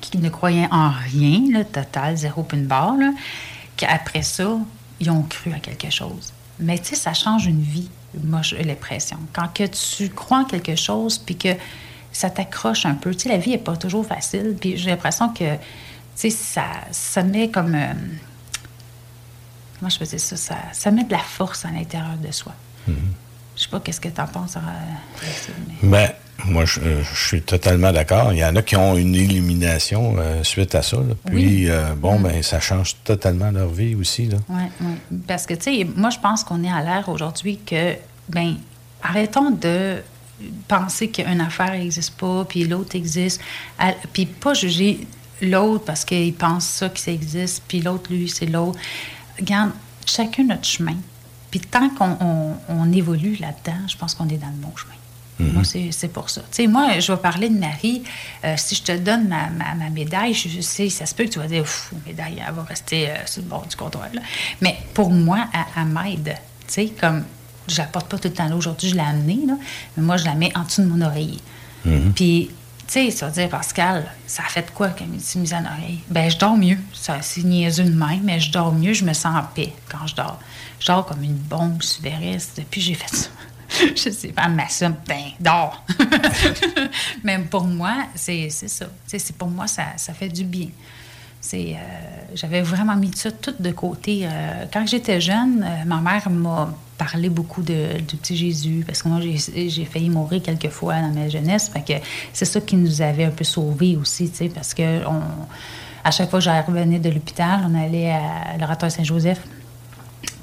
S2: qui ne croyaient en rien, là, total, zéro pin barre, qu'après ça, ils ont cru à quelque chose. Mais tu sais, ça change une vie, moi, j'ai l'impression. Quand que tu crois en quelque chose, puis que ça t'accroche un peu. Tu sais, la vie n'est pas toujours facile, puis j'ai l'impression que, tu sais, ça, ça met comme... euh, comment je peux dire ça? ça? Ça met de la force à l'intérieur de soi. Je sais pas qu'est-ce que tu en penses. euh, mais-
S1: Ben, moi, je, euh, je suis totalement d'accord. Il y en a qui ont une illumination euh, suite à ça. là. Puis,
S2: Oui.
S1: euh, bon, ben, ça change totalement leur vie aussi.
S2: Oui, oui. Parce que, tu sais, moi, je pense qu'on est à l'ère aujourd'hui que, ben, arrêtons de penser qu'une affaire n'existe pas, puis l'autre existe, à- puis pas juger l'autre parce qu'il pense ça, que ça existe, puis l'autre, lui, c'est l'autre. Regarde, chacun notre chemin. Puis tant qu'on on- on évolue là-dedans, je pense qu'on est dans le bon chemin. Moi, c'est c'est pour ça. Tu sais, moi, je vais parler de Marie. Euh, si je te donne ma, ma- ma médaille, je, je sais, ça se peut que tu vas dire, Ouf, médaille, elle va rester euh, sur le bord du comptoir. là. Mais pour moi, elle, elle m'aide. Tu sais, comme, je la porte pas tout le temps là. Aujourd'hui, je l'ai amenée, là, mais moi, je la mets en dessous de mon oreiller. Puis, tu sais, ça veut dire, Pascal, ça a fait quoi quand il s'est mis en oreille? Ben, je dors mieux. Ça, c'est niaiseux de même, mais je dors mieux, je me sens en paix quand je dors. Je dors comme une bombe suveriste. Depuis que j'ai fait ça. *laughs* je sais pas, ma somme, ben, dors. *laughs* mais pour moi, c'est ça. C'est pour moi, ça, ça fait du bien. Euh, j'avais vraiment mis ça tout de côté. Euh, quand j'étais jeune, euh, ma mère m'a parlé beaucoup de, du petit Jésus, parce que moi, j'ai, failli mourir quelques fois dans ma jeunesse. C'est ça qui nous avait un peu sauvés aussi, parce que à chaque fois que je revenais de l'hôpital, on allait à l'oratoire Saint-Joseph.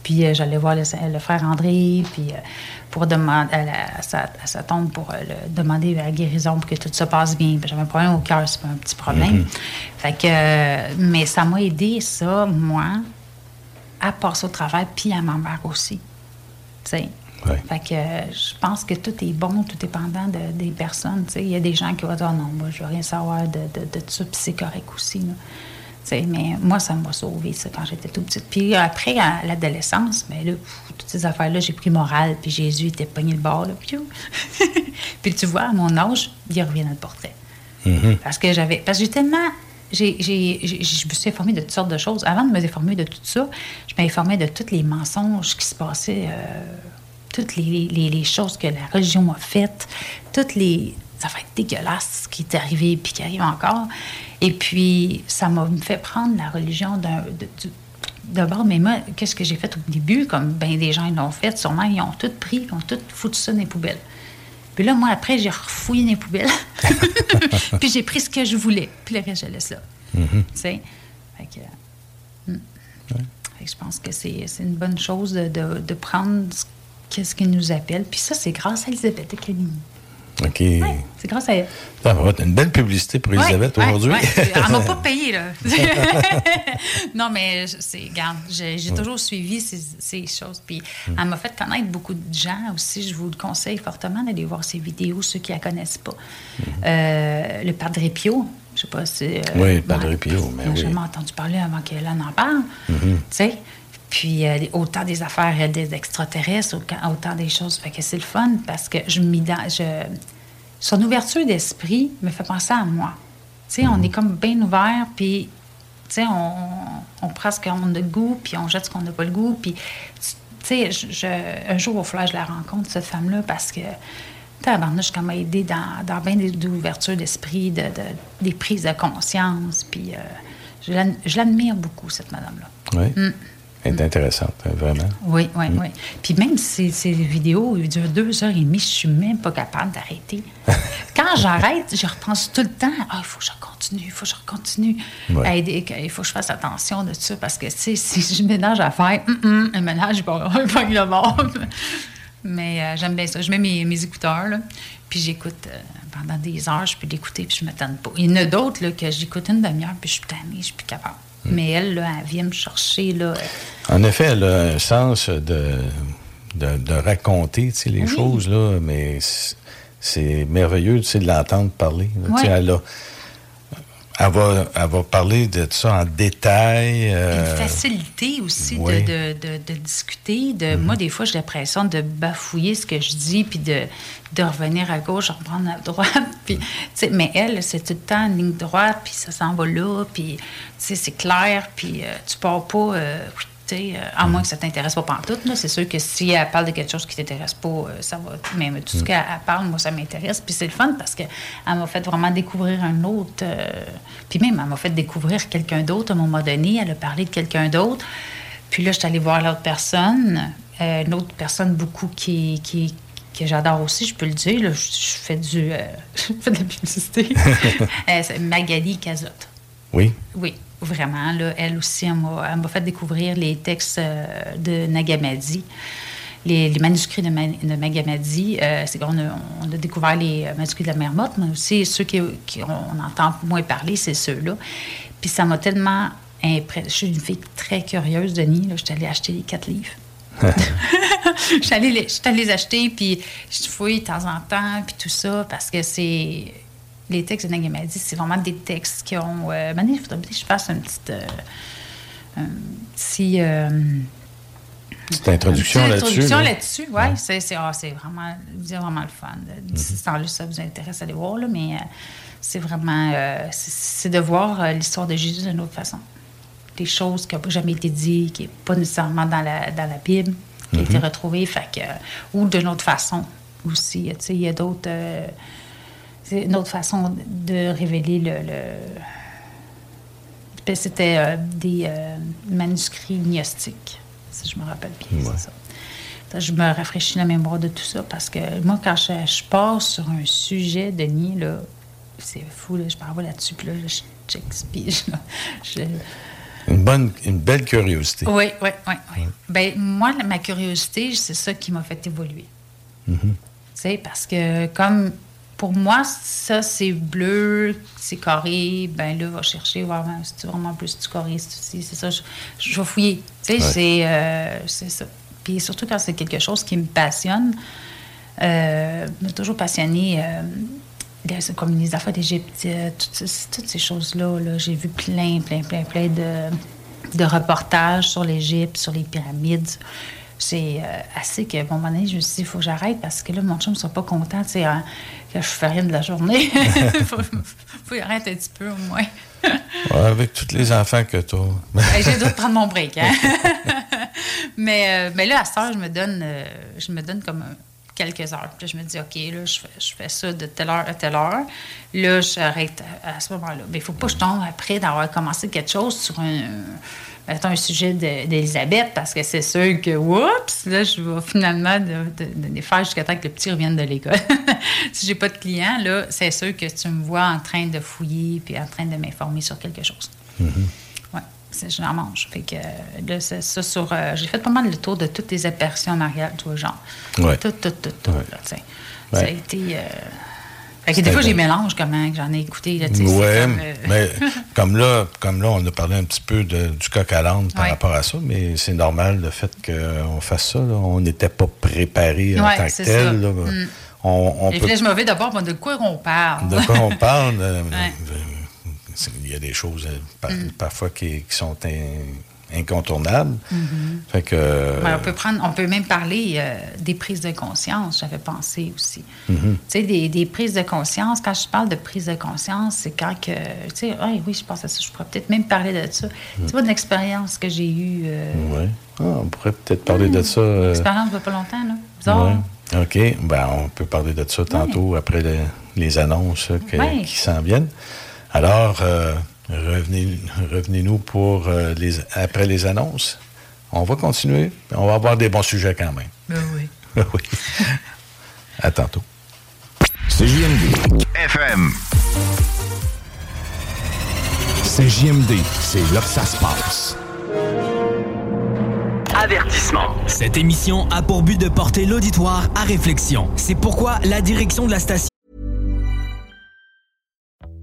S2: Puis j'allais voir le, le frère André, puis pour demander à, la- à sa, à sa tombe pour euh, le- demander la guérison pour que tout se passe bien. J'avais un problème au cœur, c'est pas un petit problème. Fait que, euh, mais ça m'a aidé, ça, moi, à passer au travail, puis à ma mère aussi.
S1: Ouais.
S2: Fait que euh, je pense que tout est bon, tout dépendant de, des personnes. Il y a des gens qui vont dire non, moi, je veux rien savoir de, de, de ça, puis c'est correct aussi. là. Mais moi, ça m'a sauvé, ça, quand j'étais tout petite. Puis après, à l'adolescence, mais là, pff, toutes ces affaires-là, j'ai pris morale, puis Jésus était pogné le bord, là, puis *laughs* tu vois, à mon âge, il revient dans le portrait. Parce que j'avais. Parce que j'ai tellement. j'ai- je me suis informée de toutes sortes de choses. Avant de me informer de tout ça, je m'informais de tous les mensonges qui se passaient, euh, toutes les, les- les choses que la religion m'a faites, toutes les affaires dégueulasses qui est arrivées puis qui arrivent encore. Et puis, ça m'a fait prendre la religion d'un. D'abord, mais moi, qu'est-ce que j'ai fait au début, comme bien des gens l'ont fait, sûrement, ils ont tout pris, ils ont tout foutu ça dans les poubelles. Puis là, moi, après, j'ai refouillé les poubelles. *laughs* puis j'ai pris ce que je voulais. Puis le reste, je laisse là.
S1: Mhm.
S2: Tu sais? Fait que, hmm. Fait que je pense que c'est une bonne chose de, de- de prendre ce- qu'est-ce qui nous appelle. Puis ça, c'est grâce à Elisabeth et
S1: OK.
S2: C'est grâce à elle.
S1: Ça va être une belle publicité pour Elisabeth
S2: Ouais, ouais,
S1: aujourd'hui.
S2: ouais. Elle m'a pas *laughs* payé, là. *laughs* non, mais c'est, regarde, j'ai, j'ai toujours suivi ces, ces choses. Puis
S1: Mm.
S2: elle m'a fait connaître beaucoup de gens aussi. Je vous le conseille fortement d'aller voir ses vidéos, ceux qui la connaissent pas. Euh, le Padre Pio, je sais pas si. euh,
S1: Mm-hmm. Oui, Padre
S2: ouais,
S1: Pio, mais
S2: J'ai
S1: oui.
S2: jamais entendu parler avant qu'elle en parle.
S1: Mhm.
S2: Tu sais? Puis euh, autant des affaires euh, des extraterrestres, autant, des choses. Fait que c'est le fun parce que je je Son ouverture d'esprit me fait penser à moi. Tu sais, on est comme bien ouvert, puis tu sais, on, on prend ce qu'on a le goût, puis on jette ce qu'on n'a pas le goût. Puis, tu sais, je, je- un jour, au flash, je la rencontre, cette femme-là, parce que, tabarnouche, comme m'a aidé dans, dans bien des ouvertures d'esprit, de, de- des prises de conscience. Puis, euh, je l'admire beaucoup, cette madame-là.
S1: Oui.
S2: Mm.
S1: Est intéressante, hein, vraiment.
S2: Oui, oui,
S1: Mm.
S2: oui. Puis même si ces vidéos ils durent deux heures et demie, je suis même pas capable d'arrêter. *laughs* Quand j'arrête, je repense tout le temps. Ah, il faut que je continue, il faut que je continue.
S1: Ouais.
S2: il faut que je fasse attention de ça parce que, tu sais, si je ménage à faire, hum, hum, un ménage, je pas *laughs* le bord. Mais euh, j'aime bien ça. Je mets mes, mes écouteurs, là, puis j'écoute euh, pendant des heures. Je peux l'écouter, puis je ne m'attends pas. Il y en a d'autres que j'écoute une demi-heure, puis je suis tannée, je suis plus capable.
S1: Mm.
S2: Mais elle, là, elle vient me chercher, là.
S1: En effet, elle a un sens de, de, de raconter les
S2: Oui.
S1: choses, là, mais c'est- merveilleux de l'entendre parler. Elle, a- elle va, elle va parler de ça en détail. euh,
S2: Une facilité aussi de-
S1: oui.
S2: de, de- de discuter. De, Moi, des fois, j'ai l'impression de bafouiller ce que je dis, puis de, de revenir à gauche, reprendre à droite. *laughs* Puis, tu sais, mais elle, c'est tout le temps en ligne droite, puis ça s'en va là, puis c'est clair, puis euh, tu pars pas... euh, euh, à moins que ça t'intéresse pas pantoute, là. C'est sûr que si elle parle de quelque chose qui t'intéresse pas, euh, ça va... Mais mais tout ce qu'elle elle parle, moi, ça m'intéresse. Puis c'est le fun parce qu'elle m'a fait vraiment découvrir un autre... euh, Puis même, elle m'a fait découvrir quelqu'un d'autre à un moment donné. Elle a parlé de quelqu'un d'autre. Puis là, je suis allée voir l'autre personne. euh, une autre personne beaucoup qui... qui que j'adore aussi, je peux le dire. là. je, je fais du... euh, *laughs* je fais de la publicité. *laughs* C'est Magali Cazotte.
S1: Oui.
S2: Oui, vraiment. Là, elle aussi, elle m'a, fait découvrir les textes euh, de Nagamadi. Les, les manuscrits de, Ma- de Nagamadi, euh, c'est qu'on a, on a découvert les euh, manuscrits de la Mermotte, mais aussi ceux qui, qui- entend moins parler, c'est ceux-là. Puis ça m'a tellement impressionnée. Je suis une fille très curieuse, Denis. Là, je suis allée acheter les quatre livres. *laughs* *laughs* je suis allée les, je suis allée les acheter, puis je fouille de temps en temps, puis tout ça, parce que c'est. Les textes de Nagamadi, c'est vraiment des textes qui ont. Euh, Mané, il faudrait que je fasse une petite. euh, un petit. euh,
S1: Petite introduction là-dessus.
S2: introduction
S1: là.
S2: là-dessus, oui. C'est, c'est, ah, c'est vraiment, c'est vraiment le fun. Si ce temps-là, ça vous intéresse, allez voir, là, mais euh, c'est vraiment. euh, c'est, c'est de voir l'histoire de Jésus d'une autre façon. Des choses qui n'ont pas jamais été dites, qui n'est pas nécessairement dans la, dans la Bible, qui a été
S5: Mhm.
S2: retrouvée, fait que, ou d'une autre façon aussi. Il y a d'autres. C'est une autre façon de révéler le. le- Ben, C'était euh, des euh, manuscrits gnostiques, si je me rappelle bien. c'est ça. Je me rafraîchis la mémoire de tout ça parce que moi, quand je, je pars sur un sujet, Denis, là, c'est fou, là, je parle là-dessus, puis là, je j'expige. là. Je-
S1: Une, bonne, une belle curiosité.
S2: Oui, oui, oui. oui. Ben, moi, la- ma curiosité, c'est ça qui m'a fait évoluer.
S1: Mhm.
S2: Tu sais, parce que comme pour moi, ça, c'est bleu, c'est carré, ben là, va chercher, voir ben, c'est vraiment plus du carré, c'est c'est ça? Je, je vais fouiller. Tu sais,
S5: Ouais.
S2: c'est euh, c'est ça. Puis surtout quand c'est quelque chose qui me passionne, euh, m'a toujours passionné. euh, comme les affaires d'Égypte, euh, toutes, ces- toutes ces choses-là. Là, J'ai vu plein, plein, plein, plein de, de reportages sur l'Égypte, sur les pyramides. C'est euh, assez que, bon, à un moment donné, je me suis dit, il faut que j'arrête parce que là, mon chum ne sera pas content, hein, je fais rien de la journée. Il *laughs* faut, faut y arrêter un petit peu, au moins. *laughs*
S1: Ouais, avec tous les enfants que tu
S2: Ben, J'ai de prendre mon break. Hein? *laughs* mais, euh, mais là, à cette heure, je me donne, euh, je me donne comme euh, quelques heures. Puis je me dis, OK, là, je fais, je fais ça de telle heure à telle heure. Là, j'arrête à, à ce moment-là. Mais il ne faut pas que je tombe après d'avoir commencé quelque chose sur un, mettons, un sujet de- d'Elisabeth, parce que c'est sûr que, oups, là, je vais finalement de, de- de les faire jusqu'à temps que le petit revienne de l'école. *laughs* si j'ai pas de clients, là, c'est sûr que tu me vois en train de fouiller puis en train de m'informer sur quelque chose. Oui, je n'en mange. Fait que là, c'est ça sur. euh, j'ai fait pas mal le tour de toutes les apparitions mariales, tout genre.
S1: Ouais.
S2: Tout, tout, tout, tout. là, tu sais. Ça a été. euh, Fait que des fois,
S1: C'était
S2: j'ai mélange comment j'en ai écouté. Comme, euh,
S1: mais *laughs* comme là, comme là, on a parlé un petit peu de- du coq à l'âne par
S2: Ouais.
S1: rapport à ça, mais c'est normal le fait qu'on fasse ça. là. On n'était pas préparé en tant que tel. là.
S2: Mm.
S1: On, on
S2: Et
S1: peut
S2: puis là, je me vais d'abord, de quoi on parle?
S1: de quoi on parle. euh, *laughs*
S2: Ouais.
S1: euh, Il y a des choses par-
S2: Mm.
S1: parfois qui, qui sont in- incontournables.
S2: Mhm.
S1: Fait que. euh,
S2: on, peut prendre, on peut même parler euh, des prises de conscience, j'avais pensé aussi.
S1: mhm.
S2: Tu sais, des, des prises de conscience, quand je parle de prise de conscience, c'est quand que, tu sais, ah, oui, je pense à ça, je pourrais peut-être même parler de ça. Tu vois, de l'expérience que j'ai eue, euh,
S1: ouais. Ah, on pourrait peut-être parler de ça. euh,
S2: expérience de pas longtemps, là. Bizarre.
S1: Ouais. OK. Ben, on peut parler de ça tantôt après le- les annonces euh, que- qui s'en viennent. Alors, revenez, revenez-nous pour euh, les, après les annonces. On va continuer. On va avoir des bons sujets quand même.
S2: Ben oui. *laughs*
S1: oui. À tantôt.
S5: C'est JMD.
S6: FM.
S5: C'est JMD. C'est là que ça se passe.
S6: Avertissement.
S7: Cette émission a pour but de porter l'auditoire à réflexion. C'est pourquoi la direction de la station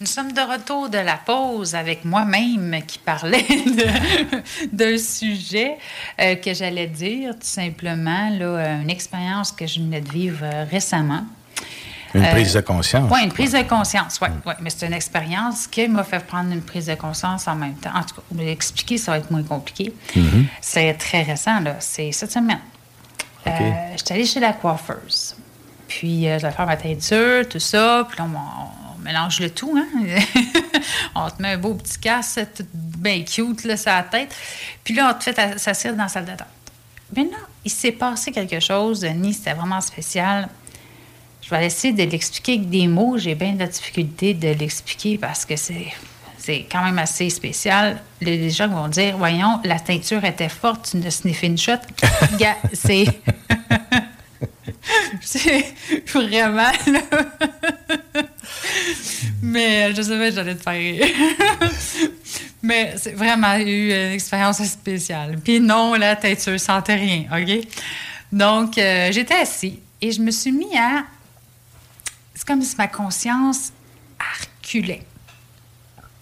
S2: Nous sommes de retour de la pause avec moi-même qui parlait *laughs* d'un sujet euh, que j'allais dire tout simplement, là, une expérience que je venais de vivre euh, récemment.
S1: Une
S2: Euh,
S1: prise de conscience.
S2: Oui, une prise de conscience, oui. Ouais, mais c'est une expérience qui m'a fait prendre une prise de conscience en même temps. En tout cas, vous l'expliquer, ça va être moins compliqué.
S1: Mhm.
S2: C'est très récent, là. C'est cette semaine. Euh, J'étais allée chez la coiffeuse. Puis euh, je vais faire ma teinture, tout ça. Puis là, on, mélange le tout. Hein? *laughs* on te met un beau petit casse, tout bien cute, là, sur la tête. Puis là, on te fait s'asseoir dans la salle d'attente. Mais là, il s'est passé quelque chose, Denis, c'était vraiment spécial. Je vais essayer de l'expliquer avec des mots. J'ai bien de la difficulté de l'expliquer parce que c'est, c'est quand même assez spécial. Les gens vont dire Voyons, la teinture était forte, tu ne sniffé une shot. *laughs* C'est. *laughs* c'est vraiment. Là. Mais je savais que j'allais te faire rire. *laughs* Mais c'est vraiment eu une expérience spéciale. Puis non, la teinture sentait rien, OK? Donc, euh, j'étais assis et je me suis mis à. C'est comme si ma conscience reculait.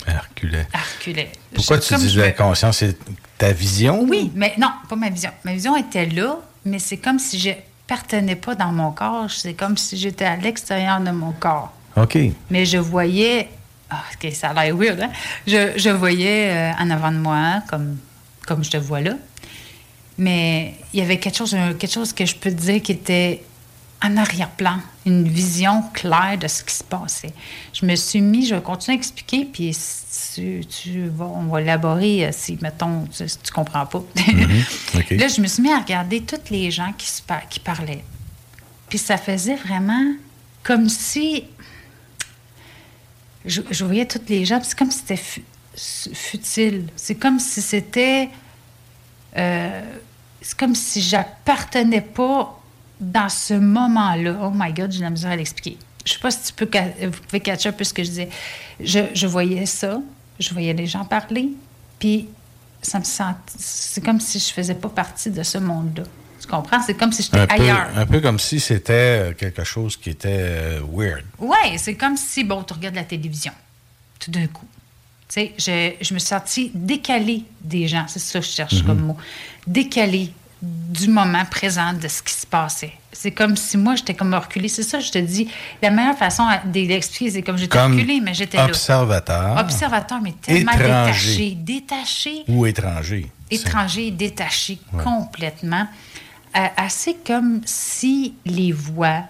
S1: Elle reculait. Pourquoi
S2: Je-
S1: tu dis
S2: je
S1: la conscience? C'est ta vision?
S2: Oui, mais non, pas ma vision. Ma vision était là, mais c'est comme si je partenais pas dans mon corps. C'est comme si j'étais à l'extérieur de mon corps.
S1: OK.
S2: Mais je voyais. Ah, OK, ça a l'air weird, hein? Je, je voyais euh, en avant de moi, comme, comme je te vois là. Mais il y avait quelque chose, quelque chose que je peux te dire qui était en arrière-plan, une vision claire de ce qui se passait. Je me suis mis, je vais continuer à expliquer, puis si tu, tu vas, on va élaborer euh, si, mettons, tu, si tu comprends pas. *laughs*
S1: OK.
S2: Là, je me suis mis à regarder toutes les gens qui, se par- qui parlaient. Puis ça faisait vraiment comme si. Je, je voyais toutes les gens, puis c'est comme si c'était fu- futile. C'est comme si c'était. euh, c'est comme si j'appartenais pas dans ce moment-là. Oh my God, j'ai la misère à l'expliquer. Je sais pas si tu peux, vous pouvez catcher un peu ce que je disais. Je, je voyais ça, je voyais les gens parler, puis ça me sent, c'est comme si je faisais pas partie de ce monde-là. Tu comprends? C'est comme si j'étais ailleurs.
S1: un peu comme si c'était euh, quelque chose qui était euh, weird.
S2: Oui, c'est comme si, bon, tu regardes la télévision, tout d'un coup. Tu sais, je, je me suis sentie décalée des gens, c'est ça que je cherche
S1: Mhm.
S2: comme mot. Décalée du moment présent de ce qui se passait. C'est comme si moi, j'étais comme reculée. C'est ça, je te dis. La meilleure façon de l'expliquer, c'est comme j'étais reculée, mais j'étais là.
S1: observateur.
S2: Observateur, mais tellement
S1: Étranger.
S2: détaché. Détaché
S1: Ou étranger.
S2: étranger, détaché
S1: Ouais.
S2: complètement. Euh, assez comme si les voix,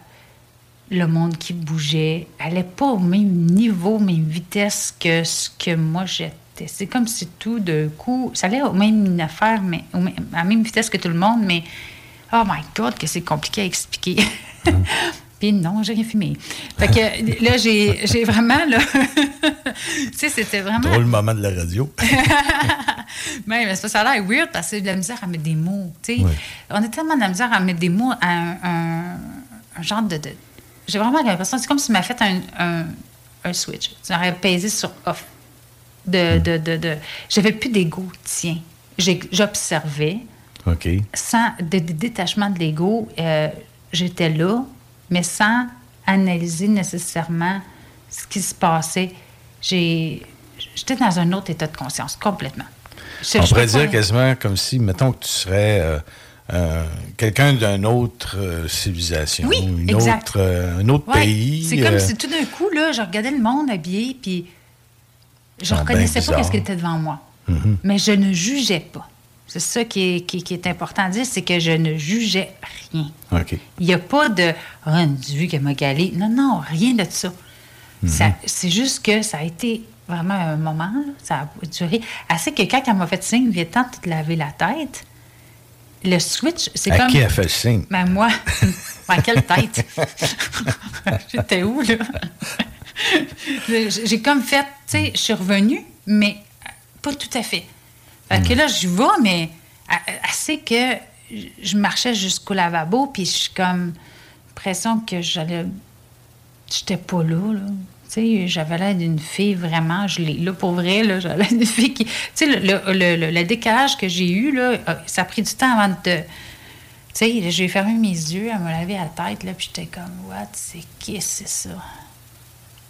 S2: le monde qui bougeait, n'allaient pas au même niveau, même vitesse que ce que moi j'étais. C'est comme si tout d'un coup, ça allait au même affaire, mais au même- à la même vitesse que tout le monde, mais oh my God, que c'est compliqué à expliquer. *laughs* Puis non, j'ai rien fumé. Fait que là, j'ai j'ai vraiment, là, *laughs* tu sais, c'était vraiment...
S1: Drôle moment de la radio. *laughs*
S2: Mais, mais ça, ça a l'air weird parce que c'est de la misère à mettre des mots. tu sais.
S1: Oui.
S2: On a tellement de la misère à mettre des mots à un, un- un genre de. de- J'ai vraiment l'impression, c'est comme si tu m'as fait un, un, un switch. Tu aurais pesé sur off. De, de, de, de- J'avais plus d'ego, tiens. J'observais
S1: OK.
S2: sans de, de détachement de l'ego. euh, J'étais là, mais sans analyser nécessairement ce qui se passait. J'étais dans un autre état de conscience, complètement. Je-
S1: On
S2: je
S1: pourrait dire quasiment comme si, mettons que tu serais euh, euh, quelqu'un d'une autre euh, civilisation,
S2: Oui,
S1: une
S2: exact.
S1: autre, un autre
S2: Ouais,
S1: pays.
S2: C'est comme si tout d'un coup, là, je regardais le monde habillé, puis je
S1: Ah,
S2: ne
S1: ben
S2: reconnaissais pas ce qui était devant moi.
S1: Mhm.
S2: Mais je ne jugeais pas. C'est ça qui est, qui, qui est important à dire, c'est que je ne jugeais rien. Il n'y a pas de « Ah, vue qu'elle m'a galé ». Non, non, rien de ça. Ça- C'est juste que ça a été vraiment un moment, là, ça a duré. Assez que quand elle m'a fait signe, viens temps de te laver la tête, le switch, c'est comme...
S1: qui a fait le signe?
S2: Ben moi, *laughs* à quelle tête? *laughs* J'étais où, là? *laughs* J'ai comme fait, tu sais, je suis revenue, mais pas tout à fait. Fait que là, je vais, mais assez que je marchais jusqu'au lavabo, puis je suis comme l'impression que j'allais. J'étais pas là, là. Tu sais, j'avais l'air d'une fille vraiment, je l'ai. Là, pour vrai, là, j'avais l'air d'une fille qui. Tu sais, le, le, le- le- décalage que j'ai eu, là, ça a pris du temps avant de. Tu sais, j'ai fermé mes yeux, elle m'a lavé la tête, là, puis j'étais comme, what, c'est qui, c'est ça?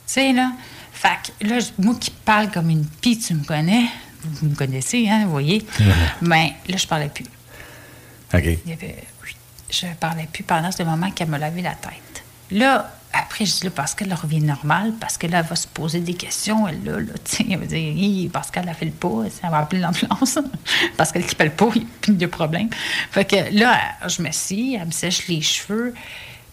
S2: Tu sais, là. Fait que là, moi qui parle comme une pie, tu me connais, vous me connaissez, hein, vous voyez? *laughs* Ben, là, je parlais plus.
S1: OK.
S2: Il y avait, je parlais plus pendant ce moment qu'elle me lavait la tête. Là, après, je dis là, Pascal, elle revient normale, parce que là, elle va se poser des questions, elle, là, là, *laughs* tu sais, elle va dire, Hi, Pascal, elle fait le pas, elle va appeler l'ambulance. *laughs* Pascal qui fait le pas, il n'y a plus de problème. Fait que là, je me suis, elle me sèche les cheveux,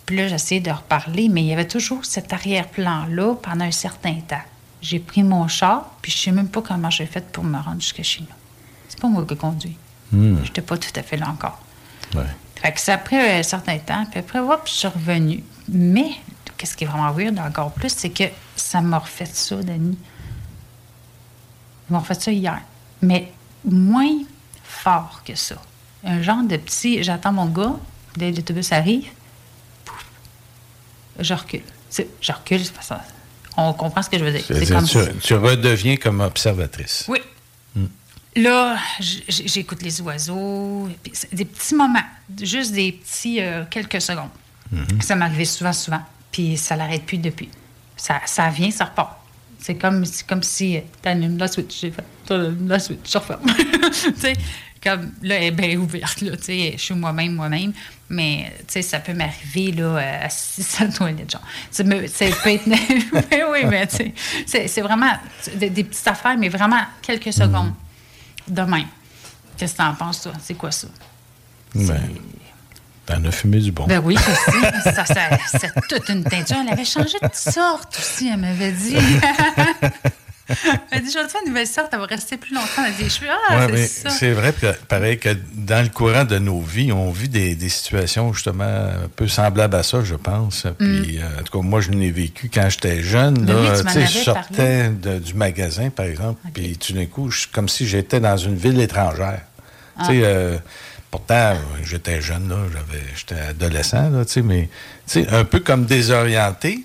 S2: Puis là, j'essayais de reparler, mais il y avait toujours cet arrière-plan-là pendant un certain temps. J'ai pris mon char, puis je sais même pas comment j'ai fait pour me rendre jusqu'à chez nous. C'est pas moi qui conduis. Je n'étais pas tout à fait là encore.
S1: Ouais.
S2: Fait que ça a pris un certain temps, puis après, hop, je suis revenue. Mais, qu'est-ce qui est vraiment weird encore plus, c'est que ça m'a refait ça, Denis. Ils m'ont refait ça hier. Mais moins fort que ça. Un genre de petit, j'attends mon gars, dès que l'autobus arrive, je recule. C'est- Je recule, c'est pas ça. On comprend ce que je veux dire. Comme
S1: tu, redeviens comme observatrice.
S2: Oui. Là, j- j- j'écoute les oiseaux. Des petits moments, juste des petits euh, quelques secondes. Ça m'arrivait souvent, souvent. Puis ça l'arrête plus depuis. Ça, ça vient, ça repart. C'est comme, c'est comme si tu allumes la switch, j'ai fait t'allumes la switch, je referme. *laughs* tu sais, comme là, elle est bien ouverte, là, tu sais, je suis moi-même, moi-même. Mais, tu sais, ça peut m'arriver, là, euh, à la toilette, genre. Ça peut être. *laughs* mais oui, mais, tu sais, c'est- vraiment des, des petites affaires, mais vraiment quelques secondes de même. Qu'est-ce que t'en penses, toi? C'est quoi ça?
S1: Ben, t'en as fumé du bon.
S2: Ben oui, je sais. ça, ça, c'est toute une teinture. Elle avait changé de sorte aussi, elle m'avait dit. *laughs* *laughs* elle dit, je une nouvelle sorte, elle va rester plus longtemps dans les cheveux. Ah,
S1: Ouais,
S2: c'est
S1: mais
S2: ça.
S1: c'est vrai que, pareil, que dans le courant de nos vies, on vit des, des situations justement un peu semblables à ça, je pense. Puis, euh, en tout cas, moi, je l'ai vécu quand j'étais jeune.
S2: Mm. Oui, tu
S1: je sortais de- du magasin, par exemple, puis tout d'un coup, je- comme si j'étais dans une ville étrangère.
S2: Ah.
S1: Tu sais, euh, pourtant, j'étais jeune, là, j'étais adolescent, là, tu sais, mais tu sais, un peu comme désorienté.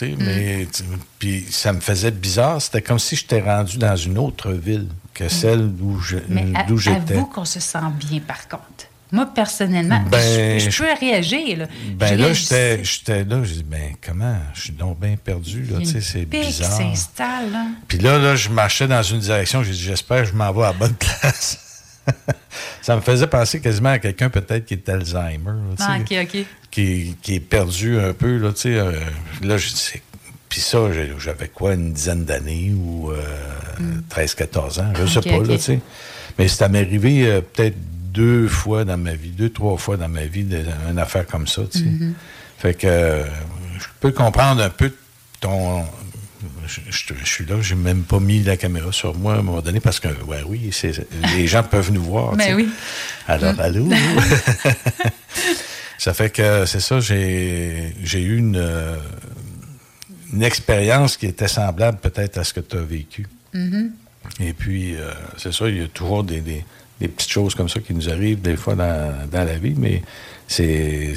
S2: Mm.
S1: mais tu- puis ça me faisait bizarre. C'était comme si j'étais rendu dans une autre ville que celle d'où je-
S2: Mm. Mais à-
S1: d'où j'étais.
S2: avoue qu'on se sent bien, par contre. Moi, personnellement,
S1: Ben,
S2: je, je
S1: je-
S2: peux réagir. Là.
S1: Ben
S2: Je
S1: là, j'étais là, j'ai dit, ben comment? Je suis donc bien perdu, là, tu sais, c'est bizarre.
S2: s'installe. là.
S1: Puis là, là, je marchais dans une direction, j'ai dit, j'espère que je m'en vais à la bonne place. *laughs* ça me faisait penser quasiment à quelqu'un peut-être qui est Alzheimer, là,
S2: Ah, OK, OK.
S1: Qui, qui est perdu un peu, là, tu sais. euh, là, je puis ça, j'avais quoi, une dizaine d'années ou euh, 13-14 ans, je sais
S2: Ok,
S1: pas, là, tu sais. Mais ça m'est arrivé euh, peut-être deux fois dans ma vie, deux, trois fois dans ma vie, une affaire comme ça, tu sais.
S2: Mhm.
S1: Fait que je peux comprendre un peu ton. Je, je- je suis là, j'ai même pas mis la caméra sur moi à un moment donné parce que, ouais, oui, les gens peuvent nous voir.
S2: Ben
S1: tu sais.
S2: oui.
S1: Alors,
S2: Mm.
S1: allô? *laughs* *laughs* ça fait que, c'est ça, j'ai eu une, euh, une expérience qui était semblable peut-être à ce que tu as vécu.
S2: Mhm.
S1: Et puis, euh, c'est ça, il y a toujours des, des- des petites choses comme ça qui nous arrivent des fois dans, dans la vie, mais c'est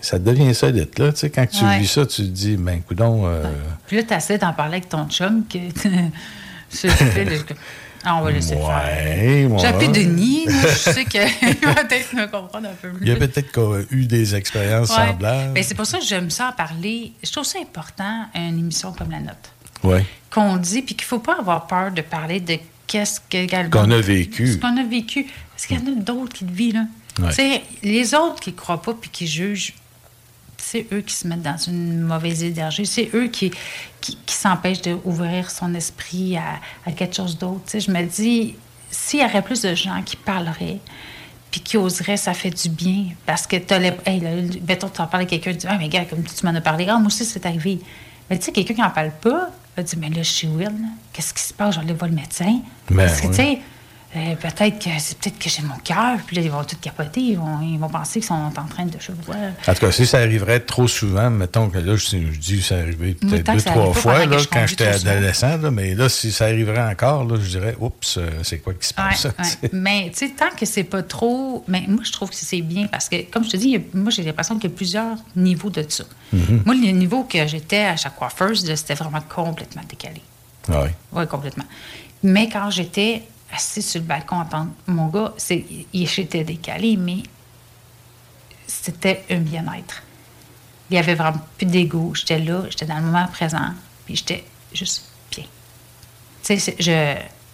S1: ça devient solide, là. Tu sais, quand tu
S2: Ouais.
S1: vis ça, tu te dis, ben, coudon, euh,
S2: Puis là, tu essaies d'en parler avec ton chum. Que *laughs* *laughs* ah, on va laisser
S1: Ouais,
S2: faire.
S1: ouais.
S2: J'ai Denis. je sais qu'il *laughs* va peut-être me comprendre un peu plus.
S1: il y a peut-être eu des expériences
S2: Ouais.
S1: semblables.
S2: Ben, c'est pour ça que j'aime ça en parler. Je trouve ça important, une émission comme la nôtre.
S1: Oui.
S2: Qu'on dit, puis qu'il ne faut pas avoir peur de parler de qu'est-ce
S1: Qu'on a vécu.
S2: Ce qu'on a vécu. Parce qu'il y en a d'autres qui le vivent, là.
S1: Ouais.
S2: Les autres qui ne croient pas puis qui jugent, c'est eux qui se mettent dans une mauvaise énergie. C'est eux qui, qui, qui s'empêchent d'ouvrir son esprit à, à quelque chose d'autre. Je me dis, s'il y aurait plus de gens qui parleraient, puis qui oseraient, ça fait du bien. Parce que tu as les. Hey, là, mettons, tu en parles à quelqu'un, tu dis, ah, mais gars, comme tu m'en as parlé, ah, moi aussi, c'est arrivé. Mais tu sais, quelqu'un qui n'en parle pas, va dire, mais là, je suis Will, qu'est-ce qui se passe? Je vais aller voir le médecin.
S1: Ben,
S2: Parce que,
S1: oui.
S2: tu sais, euh, peut-être que c'est peut-être que j'ai mon cœur, puis là, ils vont tout capoter, ils vont, ils vont penser qu'ils sont en train de, je
S1: En tout cas, si ça arriverait trop souvent, mettons que là, je, je dis que ça arrivait peut-être deux, trois fois, là, quand j'étais adolescent, là, mais là, si ça arriverait encore, là, je dirais, oups, euh, c'est quoi qui se passe? *laughs*
S2: ouais. Mais tu sais, tant que c'est pas trop. Mais moi, je trouve que c'est bien parce que, comme je te dis, a- moi, j'ai l'impression qu'il y a plusieurs niveaux de ça.
S1: Mhm.
S2: Moi, le niveau que j'étais à chaque coiffeuse, c'était vraiment complètement décalé.
S1: Oui.
S2: Oui, complètement. Mais quand j'étais assise sur le balcon à entendre mon gars, c'est, il j'étais décalé, mais c'était un bien-être. Il y avait vraiment plus d'ego. J'étais là, j'étais dans le moment présent, puis j'étais juste bien. Tu sais,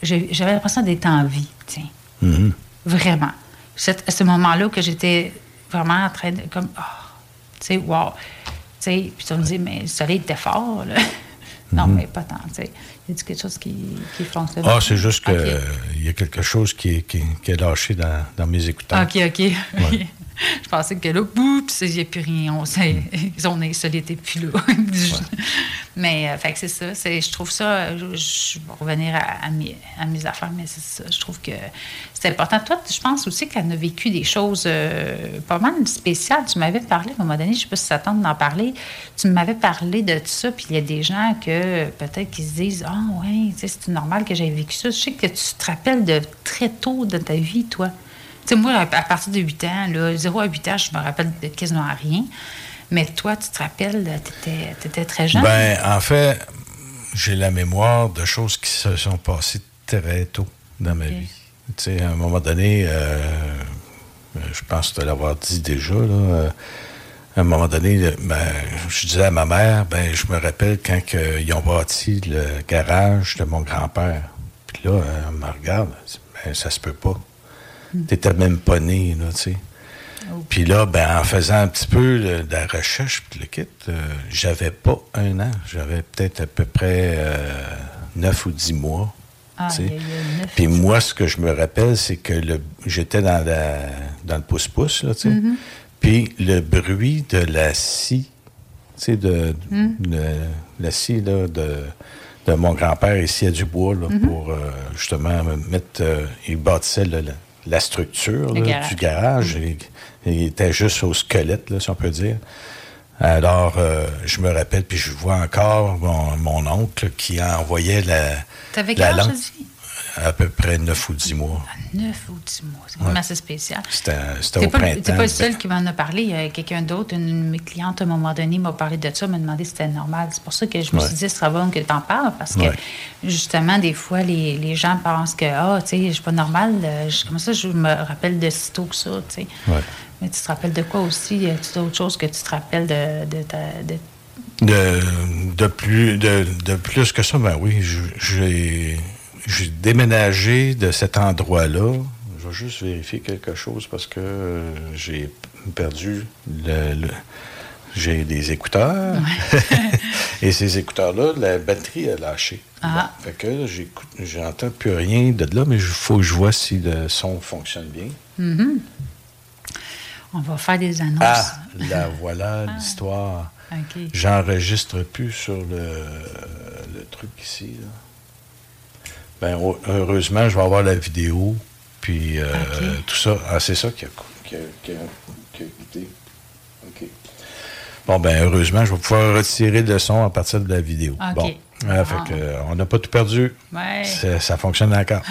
S2: j'avais l'impression d'être en vie, tiens.
S1: Mhm.
S2: Vraiment. C'est à ce moment-là que j'étais vraiment en train de, comme, oh, tu sais, wow. Tu sais, puis tu me dis, mais le soleil était fort, là. Non, mais pas tant. Il y a quelque chose qui, qui fonctionne.
S1: Ah, c'est juste qu'il
S2: OK.
S1: y a quelque chose qui est, qui, qui est lâché dans, dans mes écouteurs.
S2: OK, OK. *laughs* *laughs* je pensais que là, oups, il n'y a plus rien. On, sait, on est insolite et puis là. *laughs* mais, euh, fait que c'est ça. Je trouve ça. Je, je vais revenir à, mes, à, mes, affaires, mais c'est ça. Je trouve que c'est important. Toi, je pense aussi qu'elle a vécu des choses euh, pas mal spéciales. Tu m'avais parlé à un moment donné, je ne sais pas si ça tente d'en parler. Tu m'avais parlé de ça, puis il y a des gens que peut-être qui se disent Ah, oh, ouais, c'est normal que j'aie vécu ça. Je sais que tu te rappelles de très tôt de ta vie, toi. Tu sais, moi, à partir de 8 ans, là, 0 à 8 ans, je me rappelle de quasiment rien. Mais toi, tu te rappelles, tu étais, très jeune?
S1: Ben, en fait, j'ai la mémoire de choses qui se sont passées très tôt dans ma vie. Tu sais, à un moment donné, euh, je pense te l'avoir dit déjà, là, euh, à un moment donné, ben, je disais à ma mère, ben, je me rappelle quand ils ont bâti le garage de mon grand-père. Puis là, elle me regarde, ben, ça se peut pas. T'étais même pas né, là, tu sais. Oh. Puis là, ben, en faisant un petit peu de, la recherche, puis le kit, euh, j'avais pas un an. J'avais peut-être à peu près euh, neuf ou dix mois. Ah, puis moi, ce que je me rappelle, c'est que j'étais dans, dans le pouce-pouce, là, tu sais. Mm-hmm. Puis le bruit de la scie, tu sais, de, mm. la scie, là, de, de mon grand-père ici à Dubois, là, mm-hmm. pour euh, justement mettre... il bâtissait le, la structure du garage. Il, était juste au squelette, là, si on peut dire. Alors, euh, je me rappelle, puis je vois encore mon, oncle qui envoyait la,
S2: la lampe
S1: à peu près 9 ou 10 mois.
S2: 9 ou 10 mois, c'est vraiment assez spécial.
S1: C'était au
S2: pas,
S1: printemps.
S2: C'est pas le seul qui m'en a parlé. Il y a quelqu'un d'autre, une de mes clientes, à un moment donné, m'a parlé de ça, m'a demandé si c'était normal. C'est pour ça que je me suis dit, ce serait bon que tu en parles, parce que, justement, des fois, les, les gens pensent que, ah, tu sais, je suis pas normal. Euh, comme ça, je me rappelle de si tôt que ça, tu sais. Mais tu te rappelles de quoi aussi? Y a d'autres choses que tu te rappelles de, de ta... De...
S1: De, de, plus, de, de plus que ça, ben oui, j'ai j'ai déménagé de cet endroit-là. Je vais juste vérifier quelque chose parce que euh, j'ai perdu le, j'ai des écouteurs. *laughs* et ces écouteurs-là, la batterie a lâché. Ah. fait que j'entends plus rien de là, mais il faut que je vois si le son fonctionne bien.
S2: Mm-hmm. On va faire des annonces.
S1: Ah, *laughs* là, voilà ah. l'histoire. J'enregistre plus sur le, le truc ici. Là. Ben, heureusement, je vais avoir la vidéo, puis euh, tout ça. Ah, c'est ça qui a, qui, quitté. OK. Bon, ben heureusement, je vais pouvoir retirer le son à partir de la vidéo. Bon. Ah, fait que, euh, on n'a pas tout perdu.
S2: Ouais.
S1: Ça fonctionne encore.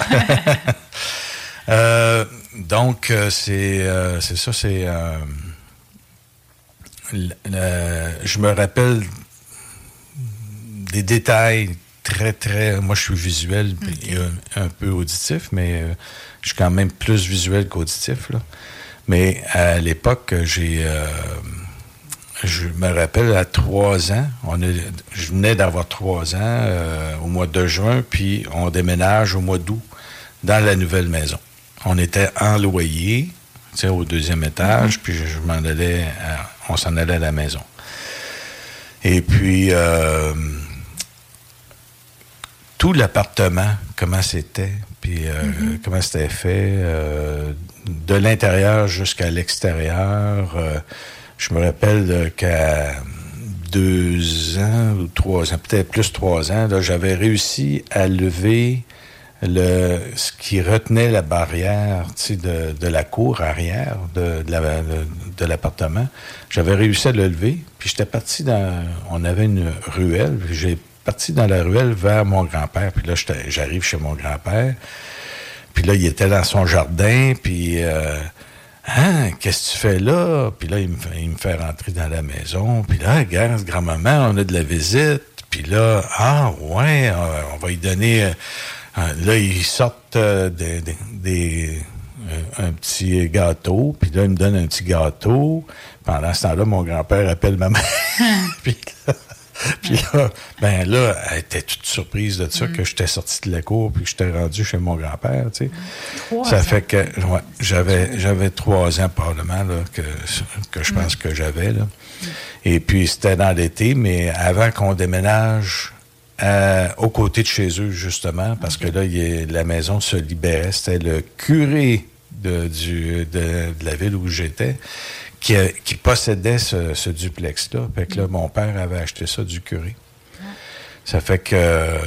S1: *laughs* euh, donc, euh, c'est ça, c'est. je me rappelle des détails très, très. Moi, je suis visuel et un, peu auditif, mais euh, je suis quand même plus visuel qu'auditif. Mais à l'époque, j'ai. Euh, je me rappelle à trois ans, on je venais d'avoir trois ans euh, au mois de juin, puis on déménage au mois d'août dans la nouvelle maison. On était en loyer, au deuxième étage, mm-hmm. puis je, m'en allais, on s'en allait à la maison. Et puis, tout l'appartement, comment c'était, puis euh, mm-hmm. comment c'était fait, euh, de l'intérieur jusqu'à l'extérieur. Euh, je me rappelle qu'à deux ans ou trois ans, peut-être plus trois ans, j'avais réussi à lever le, ce qui retenait la barrière de, de la cour arrière de, de l'appartement. J'avais réussi à le lever, puis j'étais parti dans... On avait une ruelle, j'ai parti dans la ruelle vers mon grand-père. Puis là, j'arrive chez mon grand-père. Puis là, il était dans son jardin. Puis, euh, hein, qu'est-ce que tu fais là? Puis là, il me, fait, rentrer dans la maison. Puis là, regarde, grand-maman, on a de la visite. Puis là, ah, ouais, on va lui donner. Euh, là, ils sortent euh, des, des, un petit gâteau. Puis là, il me donne un petit gâteau. Pendant ce temps-là, mon grand-père appelle ma mère. *laughs* puis là, *laughs* puis là, ben là, elle était toute surprise de ça, mm. que j'étais sorti de la cour puis que j'étais rendu chez mon grand-père, tu sais. ça fait que, ouais, j'avais, j'avais trois ans probablement, là, que, que je pense mm. que j'avais, là. Mm. Et puis, c'était dans l'été, mais avant qu'on déménage euh, aux côtés de chez eux, justement, parce que là, la maison se libérait. C'était le curé de, du, de, de la ville où j'étais qui, euh, qui possédait ce, duplex-là. Fait que là, mon père avait acheté ça du curé. Ça fait que, euh,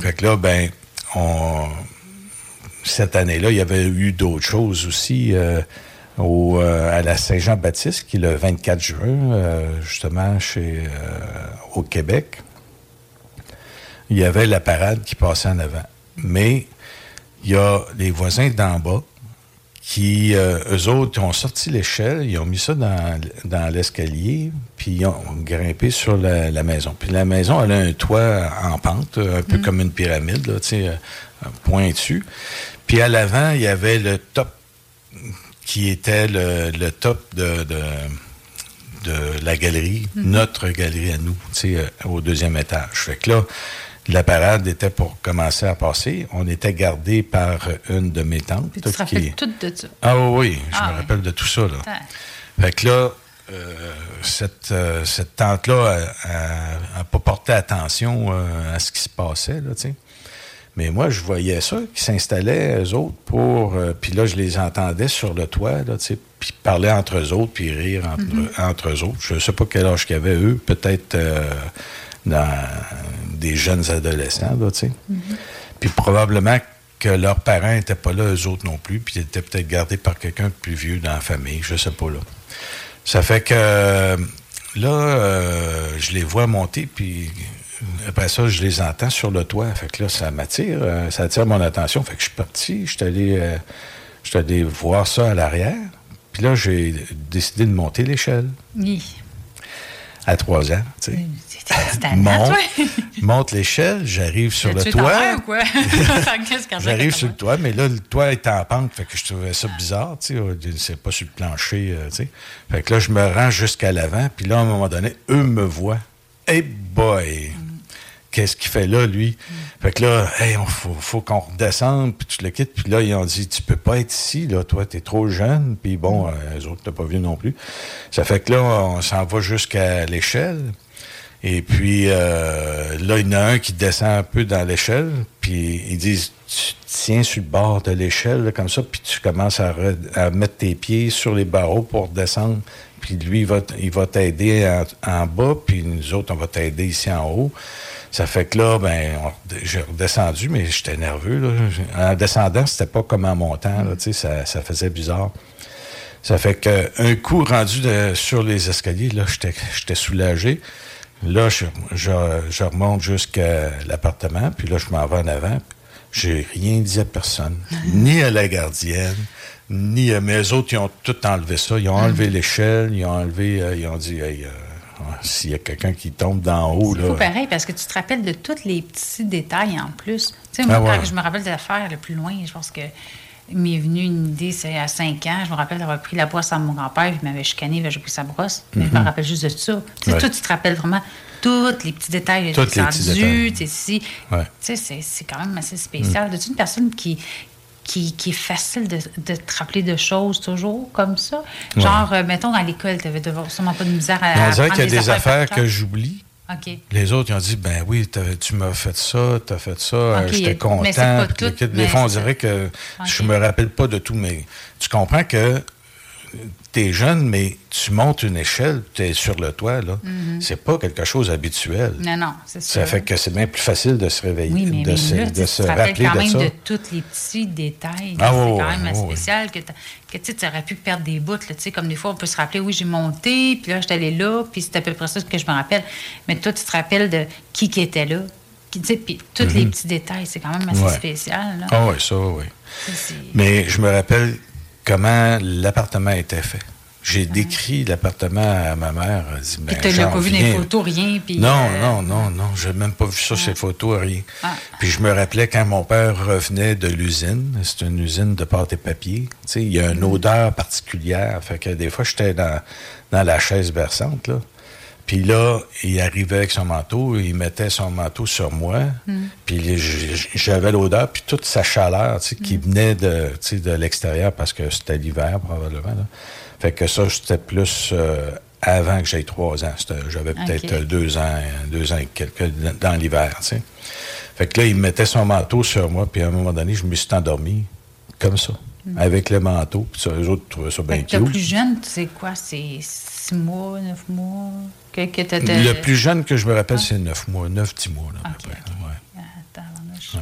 S1: fait que là, ben, cette année-là, il y avait eu d'autres choses aussi. euh, au, à la Saint-Jean-Baptiste, qui est le 24 juin, justement, chez, au Québec. Il y avait la parade qui passait en avant. Mais il y a les voisins d'en bas qui, euh, eux autres, ont sorti l'échelle, ils ont mis ça dans, dans l'escalier, puis ils ont grimpé sur la, la maison. Puis la maison, elle a un toit en pente, un peu comme une pyramide, là, tu sais, euh, pointu. Puis à l'avant, il y avait le top qui était le, le top de, de, de la galerie, notre galerie à nous, tu sais, euh, au deuxième étage. Fait que là, la parade était pour commencer à passer. On était gardé par une de mes tantes.
S2: Puis tu te
S1: qui-
S2: tout de ça.
S1: ah oui, je
S2: Ah
S1: me rappelle de tout ça. Là.
S2: Attends.
S1: Fait que là, euh, cette, euh, cette tante-là n'a pas porté attention euh, à ce qui se passait, là. Mais moi, je voyais ça, qui s'installaient, eux autres, pour... puis là, je les entendais sur le toit, là, tu puis parler entre eux autres, puis rire entre,
S8: Mhm.
S1: entre eux autres. Je sais pas quel âge qu'ils avaient, eux, peut-être dans des jeunes adolescents, là, tu sais. Puis probablement que leurs parents n'étaient pas là, eux autres non plus, puis ils étaient peut-être gardés par quelqu'un de plus vieux dans la famille, je sais pas là. Ça fait que euh, là, euh, je les vois monter, puis après ça, je les entends sur le toit. Fait que là, ça m'attire, euh, ça attire mon attention. Fait que je suis parti, je suis allé, euh, je suis allé voir ça à l'arrière. Puis là, j'ai décidé de monter l'échelle
S2: Oui.
S1: à trois ans, tu sais. Monte,
S2: toi?
S1: monte l'échelle, j'arrive sur le toit. *laughs* J'arrive sur le toit, mais là, le toit est en pente, fait que je trouvais ça bizarre, tu sais, euh, c'est pas sur le plancher, euh, tu sais. Fait que là, je me rends jusqu'à l'avant, puis là, à un moment donné, eux me voient. Hey boy! Qu'est-ce qu'il fait là, lui? Fait que là, hey, on faut, faut qu'on redescende, puis tu le quittes. Puis là, ils ont dit, tu peux pas être ici, là, toi, t'es trop jeune. Puis bon, euh, les autres, t'as pas vu non plus. Ça fait que là, on s'en va jusqu'à l'échelle. Et puis euh, là, il y en a un qui descend un peu dans l'échelle, puis ils disent tu tiens sur le bord de l'échelle, comme ça, puis tu commences à, re- à mettre tes pieds sur les barreaux pour descendre. Puis lui, il va, il va t'aider en, bas, puis nous autres, on va t'aider ici en haut. Ça fait que là, ben, j'ai redescendu, mais j'étais nerveux. En descendant, c'était pas comme en montant, là, ça, ça faisait bizarre. Ça fait que un coup rendu sur les escaliers, là, j'étais soulagé. Là, je, je, je remonte jusqu'à l'appartement, puis là, je m'en vais en avant. J'ai rien dit à personne, *laughs* ni à la gardienne, ni à mes autres, ils ont tout enlevé ça. Ils ont enlevé l'échelle, ils ont enlevé, euh, ils ont dit, hey, euh, s'il y a quelqu'un qui tombe d'en haut,
S2: C'est pareil, parce que tu te rappelles de tous les petits détails en plus. Tu sais, moi,
S1: Ah ouais.
S2: quand je me rappelle de l'affaire le plus loin, je pense que m'est venu une idée, c'est à 5 ans. Je me rappelle d'avoir pris la brosse à mon grand-père, il m'avait chicané, j'ai pris sa brosse. Mais je me
S1: Mhm.
S2: rappelle juste de ça. Tu sais,
S1: Ouais.
S2: toi, tu te rappelles vraiment tous les petits détails.
S1: Les petits détails.
S2: Tu sais, si.
S1: Ouais.
S2: Tu sais, c'est- quand même assez spécial. Es-tu une personne qui. Qui, qui est facile de, de te rappeler de choses toujours comme ça?
S1: Ouais.
S2: Genre, euh, mettons, dans l'école, tu n'avais sûrement pas de misère à.
S1: on dirait qu'il y a des affaires
S2: par
S1: que j'oublie. Les autres, ils ont dit, ben oui, tu m'as fait ça, t'as fait ça, euh, j'étais content.
S2: mais pas tout, mais
S1: des fois, on dirait que
S2: Ok.
S1: je me rappelle pas de tout, mais tu comprends que t'es jeune, mais tu montes une échelle, t'es sur le toit, là.
S2: Mhm.
S1: C'est pas quelque chose habituel.
S2: Non, non, c'est sûr.
S1: Ça fait que c'est bien plus facile de se réveiller,
S2: Oui, mais
S1: de
S2: même
S1: se,
S2: là,
S1: de
S2: tu
S1: se rappeler
S2: quand
S1: de
S2: même
S1: ça.
S2: de tous les petits détails.
S1: Ah,
S2: c'est
S1: ouais,
S2: quand même
S1: ouais.
S2: spécial que, tu tu aurais pu perdre des bouts. Là, tu sais, comme des fois, on peut se rappeler, oui, j'ai monté, puis là, j'étais allé là, puis c'est à peu près ça que je me rappelle. Mais toi, tu te rappelles de qui qui était là. Qui, tu sais, puis tous les
S1: Mhm.
S2: petits détails, c'est quand même assez
S1: Ouais.
S2: spécial.
S1: Ah oui, ça, oui.
S2: Ça, c'est-
S1: Mais je me rappelle comment l'appartement était fait. J'ai décrit l'appartement à ma mère. Elle dit, ben,
S2: tu n'as
S1: j'en
S2: pas vu des photos, rien. Puis,
S1: Non,
S2: euh,
S1: non, non, non. J'ai même pas vu ça, ces photos, rien.
S2: Ah.
S1: Puis je me rappelais quand mon père revenait de l'usine, c'est une usine de pâte et papier. Il y a une odeur particulière. Fait que des fois, j'étais dans, dans la chaise berçante, là. Puis là, il arrivait avec son manteau, il mettait son manteau sur moi,
S8: Mm.
S1: puis j'avais l'odeur, puis toute sa chaleur, tu sais, qui venait de, tu sais, de l'extérieur, parce que c'était l'hiver, probablement, là. Fait que ça, c'était plus euh, avant que j'aie trois ans. J'avais peut-être euh, deux ans, deux ans et quelques dans- l'hiver, tu sais. Fait que là, il mettait son manteau sur moi, puis à un moment donné, je me suis endormi comme ça. avec le manteau. Puis ça, eux autres trouvaient ça bien
S2: que
S1: cute.
S2: plus jeune, c'est quoi? C'est six mois, neuf mois? Que, que
S1: Le plus jeune que je me rappelle, c'est 9 mois, 9 10 mois. Là. Ouais.
S2: Ah,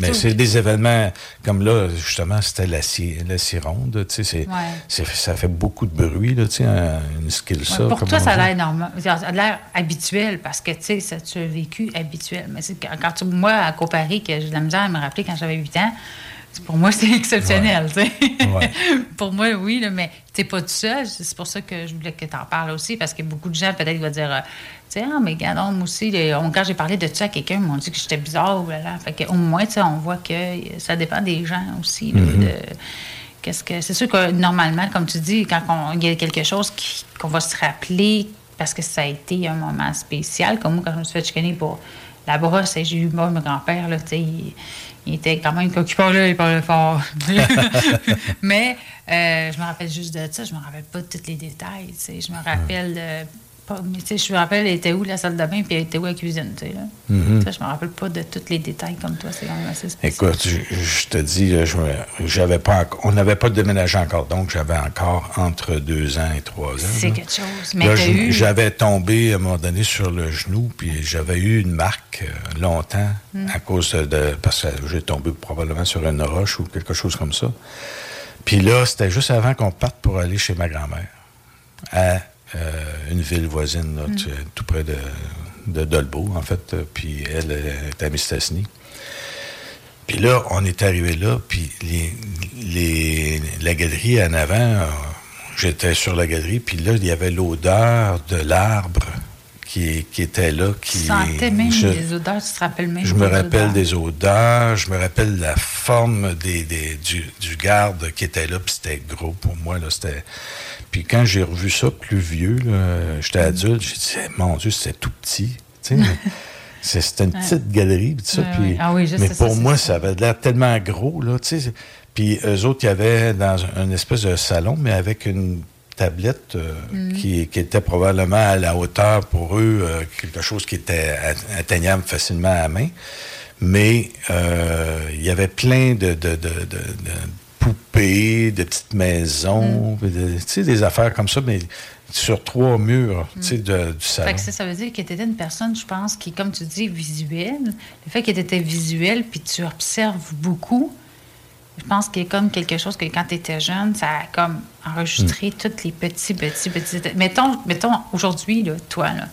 S1: Mais c'est des événements comme là, justement, c'était la la scie ronde. tu sais, c'est-
S2: Ouais.
S1: c'est- ça fait beaucoup de bruit, là, tu sais, un- une skill
S2: Ouais,
S1: ça.
S2: pour toi, ça a l'air normal. Ça a l'air habituel parce que, tu sais, tu as vécu habituel. Mais quand, quand tu, moi, à comparer, que j'ai de la misère à me rappeler quand j'avais 8 ans, pour moi, c'est exceptionnel.
S1: Ouais. *laughs*
S2: pour moi, oui, là, mais tu n'es pas tout seul. C'est pour ça que je voulais que tu en parles aussi parce que beaucoup de gens, peut-être, vont dire, euh, tu sais, ah, mais regarde, moi aussi, les- on- quand j'ai parlé de ça à quelqu'un, ils m'ont dit que j'étais bizarre. Là, là. Fait que, au moins, on voit que ça dépend des gens aussi.
S1: Mhm.
S2: de- Qu'est-ce que c'est sûr que normalement, comme tu dis, quand il y a quelque chose qui- qu'on va se rappeler parce que ça a été un moment spécial, comme moi quand je me suis fait chicaner pour la brosse j'ai eu moi, mon grand-père, là, tu sais, il, il était quand même quand il parlait, il parlait fort. *laughs* Mais euh, je me rappelle juste de ça, je me rappelle pas de tous les détails, tu sais, je me rappelle euh, pas, mais tu sais, je me rappelle elle était où la salle de bain puis elle était où la cuisine, tu sais là.
S1: Mhm.
S2: Ça, je me rappelle pas de tous les détails comme toi, c'est quand même assez spécial.
S1: Écoute, je, je te dis, j'avais pas, on n'avait pas déménagé encore, donc j'avais encore entre deux ans et trois ans.
S2: C'est quelque chose. Mais eu-
S1: j'avais tombé à un moment donné sur le genou, puis j'avais eu une marque euh, longtemps
S2: Mm.
S1: à cause de parce que j'ai tombé probablement sur une roche ou quelque chose comme ça. Puis là, c'était juste avant qu'on parte pour aller chez ma grand-mère à une ville voisine, là,
S2: Mm.
S1: tu- tout près de, de Dolbeau, en fait. euh, Puis elle était à Mistassini. Puis là, on est arrivé là, puis les, les- la galerie en avant, euh, j'étais sur la galerie, puis là, il y avait l'odeur de l'arbre qui, qui était là. Qui,
S2: Tu sentais même
S1: je-
S2: les odeurs, tu te rappelles même
S1: je me rappelle
S2: odeurs.
S1: des odeurs, je me rappelle la forme des, des- du, du garde qui était là, puis c'était gros pour moi. Là, c'était... Puis quand j'ai revu ça plus vieux, j'étais
S2: Mm.
S1: adulte, j'ai dit, Eh, mon Dieu, c'était tout petit. *laughs* C'était une petite galerie, tout ça.
S2: Ah oui,
S1: mais
S2: ça,
S1: pour moi,
S2: ça.
S1: ça avait l'air tellement gros. Là. Puis eux autres, il y avait dans un, espèce de salon, mais avec une tablette euh,
S2: Mm.
S1: qui, qui était probablement à la hauteur pour eux, euh, quelque chose qui était atteignable facilement à la main. Mais euh, il y avait plein de, de, de, de- de poupées, de petites maisons, de- sais, des affaires comme ça, mais sur trois murs sais, de- du salon.
S2: Fait que ça, ça veut dire que tu étais une personne, je pense, qui, comme tu dis, visuelle. Le fait que tu étais visuel puis tu observes beaucoup, je pense qu'il y a comme quelque chose que quand tu étais jeune, ça a comme enregistré
S1: Mm.
S2: tous les petits, petits, petits. Mettons, mettons aujourd'hui, là, toi, là,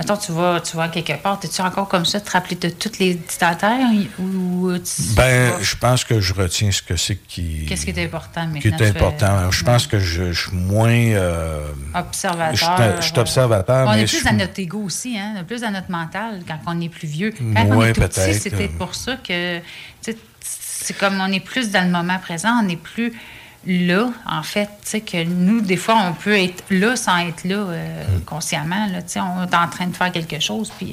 S2: mettons, tu vas, tu vas quelque part, es-tu encore comme ça, te rappeler de toutes les dictateurs ou tu-
S1: Ben, je pense que je retiens ce que c'est qui.
S2: Qu'est-ce qui est important maintenant?
S1: qui est important. Je pense que je, suis moins. euh,
S2: Observateur.
S1: Je suis- je suis observateur,
S2: On
S1: mais
S2: est plus dans notre ego aussi, hein? On est plus dans notre mental quand on est plus vieux. Quand on est tout petit,
S1: peut-être
S2: pour ça que c'est comme on est plus dans le moment présent, on n'est plus là, en fait. Tu sais, que nous, des fois, on peut être là sans être là euh,
S1: Mm.
S2: consciemment. Là, tu sais, on est en train de faire quelque chose, puis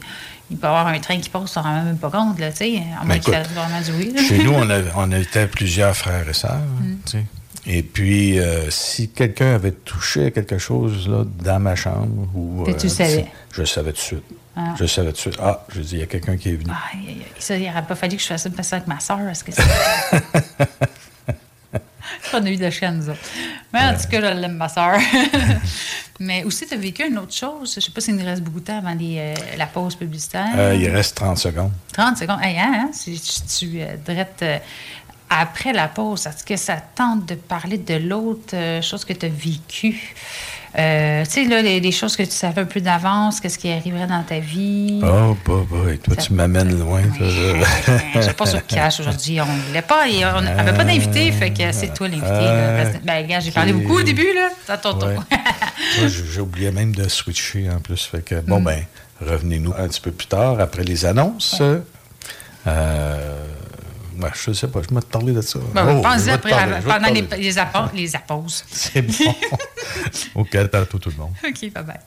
S2: il peut y avoir un train qui passe, on s'en rend même pas compte, là, tu sais, à moins
S1: Ben,
S2: qu'il
S1: écoute,
S2: fasse vraiment du oui. là.
S1: Chez nous, on, a- *laughs* on était plusieurs frères et sœurs.
S2: Mm.
S1: tu sais. Et puis, euh, si quelqu'un avait touché à quelque chose là, dans ma chambre, ou,
S2: Que tu savais.
S1: je savais tout de suite.
S2: Ah.
S1: Je savais tout de suite. Ah, je dis, il y a quelqu'un qui est venu.
S2: Ça, il n'aurait pas fallu que je fasse ça avec ma soeur, parce que *laughs* eu de la chienne, nous autres. Mais en tout cas, je l'aime, ma soeur. *laughs* Mais aussi, tu as vécu une autre chose? Je ne sais pas s'il nous reste beaucoup de temps avant les, euh, la pause publicitaire.
S1: Euh, il reste 30 secondes.
S2: 30 secondes. Hey, hein, hein, si tu euh, drettes, euh, après la pause, est-ce que ça tente de parler de l'autre chose que tu as vécue? Euh, tu sais, là, les, les choses que tu savais un peu d'avance, qu'est-ce qui arriverait dans ta vie?
S1: Oh, bah, bah, et toi, tu m'amènes loin.
S2: Je sais pas sur cash aujourd'hui. On ne voulait pas. et On n'avait pas d'invité, fait que c'est toi l'invité. que- Ben, gars, j'ai parlé beaucoup au début, là. C'est à ton tour.
S1: Ouais. *laughs* J'ai oublié même de switcher en plus. Fait que,
S2: Mm.
S1: bon, ben, revenez-nous un petit peu plus tard, après les annonces. Euh, ouais, je sais pas, je vais te parler de ça.
S2: Ben,
S1: Oh, te
S2: après,
S1: parler,
S2: pendant les, les, les apposes.
S1: C'est bon. *laughs* OK, à tout le monde.
S2: OK, bye-bye.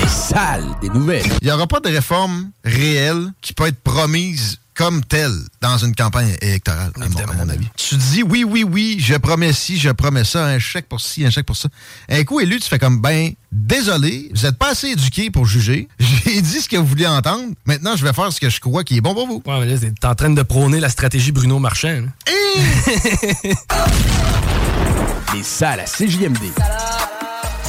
S5: Les salles des nouvelles.
S8: Il n'y aura pas de réforme réelle qui peut être promise comme telle dans une campagne électorale, à mon, à mon avis. Tu dis oui, oui, oui, je promets ci, je promets ça, un chèque pour ci, un chèque pour ça. Un coup élu, tu fais comme, ben, désolé, vous n'êtes pas assez éduqué pour juger. *laughs* J'ai dit ce que vous vouliez entendre. Maintenant, je vais faire ce que je crois qui est bon pour vous.
S9: Ouais, mais là, t'es en train de prôner la stratégie Bruno Marchand. là.
S5: Et *laughs* ça à la CJMD.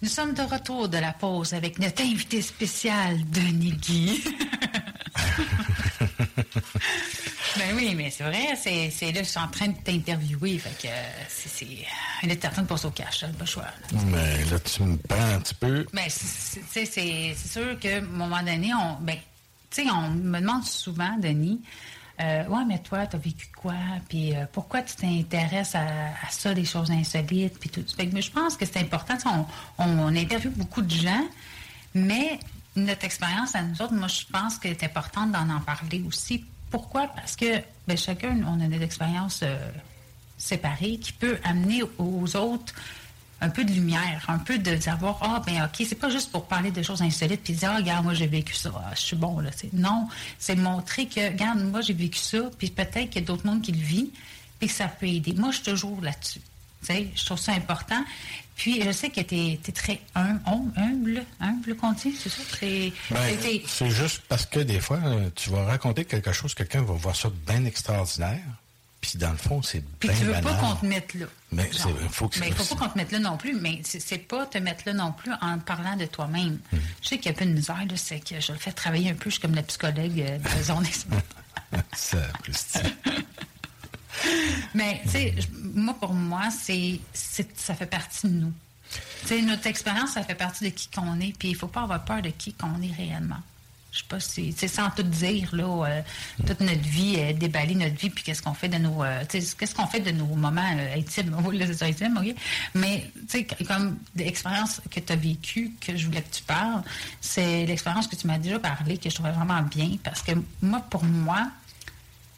S2: Nous sommes de retour de la pause avec notre invité spécial, Denis Guy. *laughs* ben oui, mais c'est vrai, c'est, là, je suis en train de t'interviewer, fait que euh, c'est, est certain de passer au cash, là, pas le choix. là.
S1: Mais là, tu me prends un petit peu.
S2: Ben, c'est sûr qu'à un moment donné, on, ben, tu sais, on me demande souvent, Denis, euh, ouais, mais toi, t'as vécu quoi? Puis euh, pourquoi tu t'intéresses à, ça, des choses insolites? Puis tout? Fait je pense que c'est important. On, on, on interviewe beaucoup de gens, mais notre expérience à nous autres, moi, je pense qu'elle est importante d'en en parler aussi. Pourquoi? Parce que ben, chacun, on a des expériences euh, séparées qui peut amener aux autres un peu de lumière, un peu de savoir, ah, ben OK, c'est pas juste pour parler de choses insolites puis dire, ah, regarde, moi, j'ai vécu ça, ah, je suis bon, là. Non, c'est montrer que, regarde, moi, j'ai vécu ça, puis peut-être qu'il y a d'autres mondes qui le vivent, puis que ça peut aider. Moi, je suis toujours là-dessus. Tu sais, je trouve ça important. Puis, je sais que tu es, très hum- hum- humble, humble, dit, c'est ça? C'est,
S1: Ben,
S2: c'est-
S1: juste parce que des fois, tu vas raconter quelque chose, quelqu'un va voir ça bien extraordinaire, puis dans le fond, c'est
S2: Puis
S1: bien
S2: tu veux pas qu'on te mette là.
S1: Mais
S2: Genre.
S1: c'est- faut que
S2: Mais il faut pas qu'on te mette là non plus, mais c'est pas te mettre là non plus en parlant de toi-même.
S1: Mhm.
S2: Je sais qu'il y a un peu de misère, c'est que je le fais travailler un peu, je suis comme la psychologue euh, de la zone *laughs*
S1: Ça. *laughs*
S2: Mais, tu sais, moi, pour moi, c'est ça fait partie de nous. Tu sais, notre expérience, ça fait partie de qui qu'on est, puis il faut pas avoir peur de qui qu'on est réellement. Je sais pas si, tu sais, sans tout dire, là, euh, toute notre vie, euh, déballer notre vie, puis qu'est-ce qu'on fait de nos, euh, qu'est-ce qu'on fait de nos moments euh, intimes, oui, *laughs* là, c'est ça, intime, ok? Mais, tu sais, comme l'expérience que tu as vécue, que je voulais que tu parles, c'est l'expérience que tu m'as déjà parlé, que je trouvais vraiment bien, parce que moi, pour moi,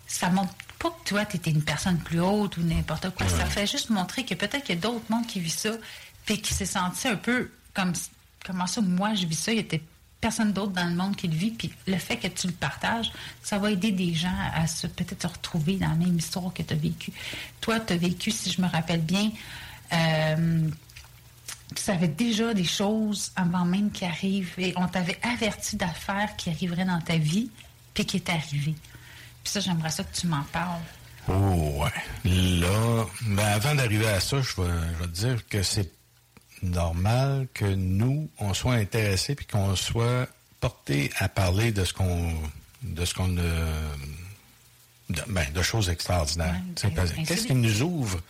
S2: ça montre pas que toi, tu étais une personne plus haute ou n'importe quoi. Ça fait juste montrer que peut-être qu'il y a d'autres mondes qui vivent ça, puis qui s'est senti un peu comme comment ça, moi, je vis ça, il y a peut-être personne d'autre dans le monde qui le vit, puis le fait que tu le partages, ça va aider des gens à se peut-être se retrouver dans la même histoire que tu as vécu. Toi, tu as vécu, si je me rappelle bien, euh, tu savais déjà des choses avant même qui arrivent et on t'avait averti d'affaires qui arriveraient dans ta vie, puis qui est arrivé. Puis ça, j'aimerais ça que tu m'en parles.
S1: Oh, ouais. Là, ben avant d'arriver à ça, je vais, je vais te dire que c'est normal que nous, on soit intéressés puis qu'on soit porté à parler de ce qu'on de ce qu'on euh, de, ben, de choses extraordinaires.
S2: Ouais, ben.
S1: Qu'est-ce qui nous ouvre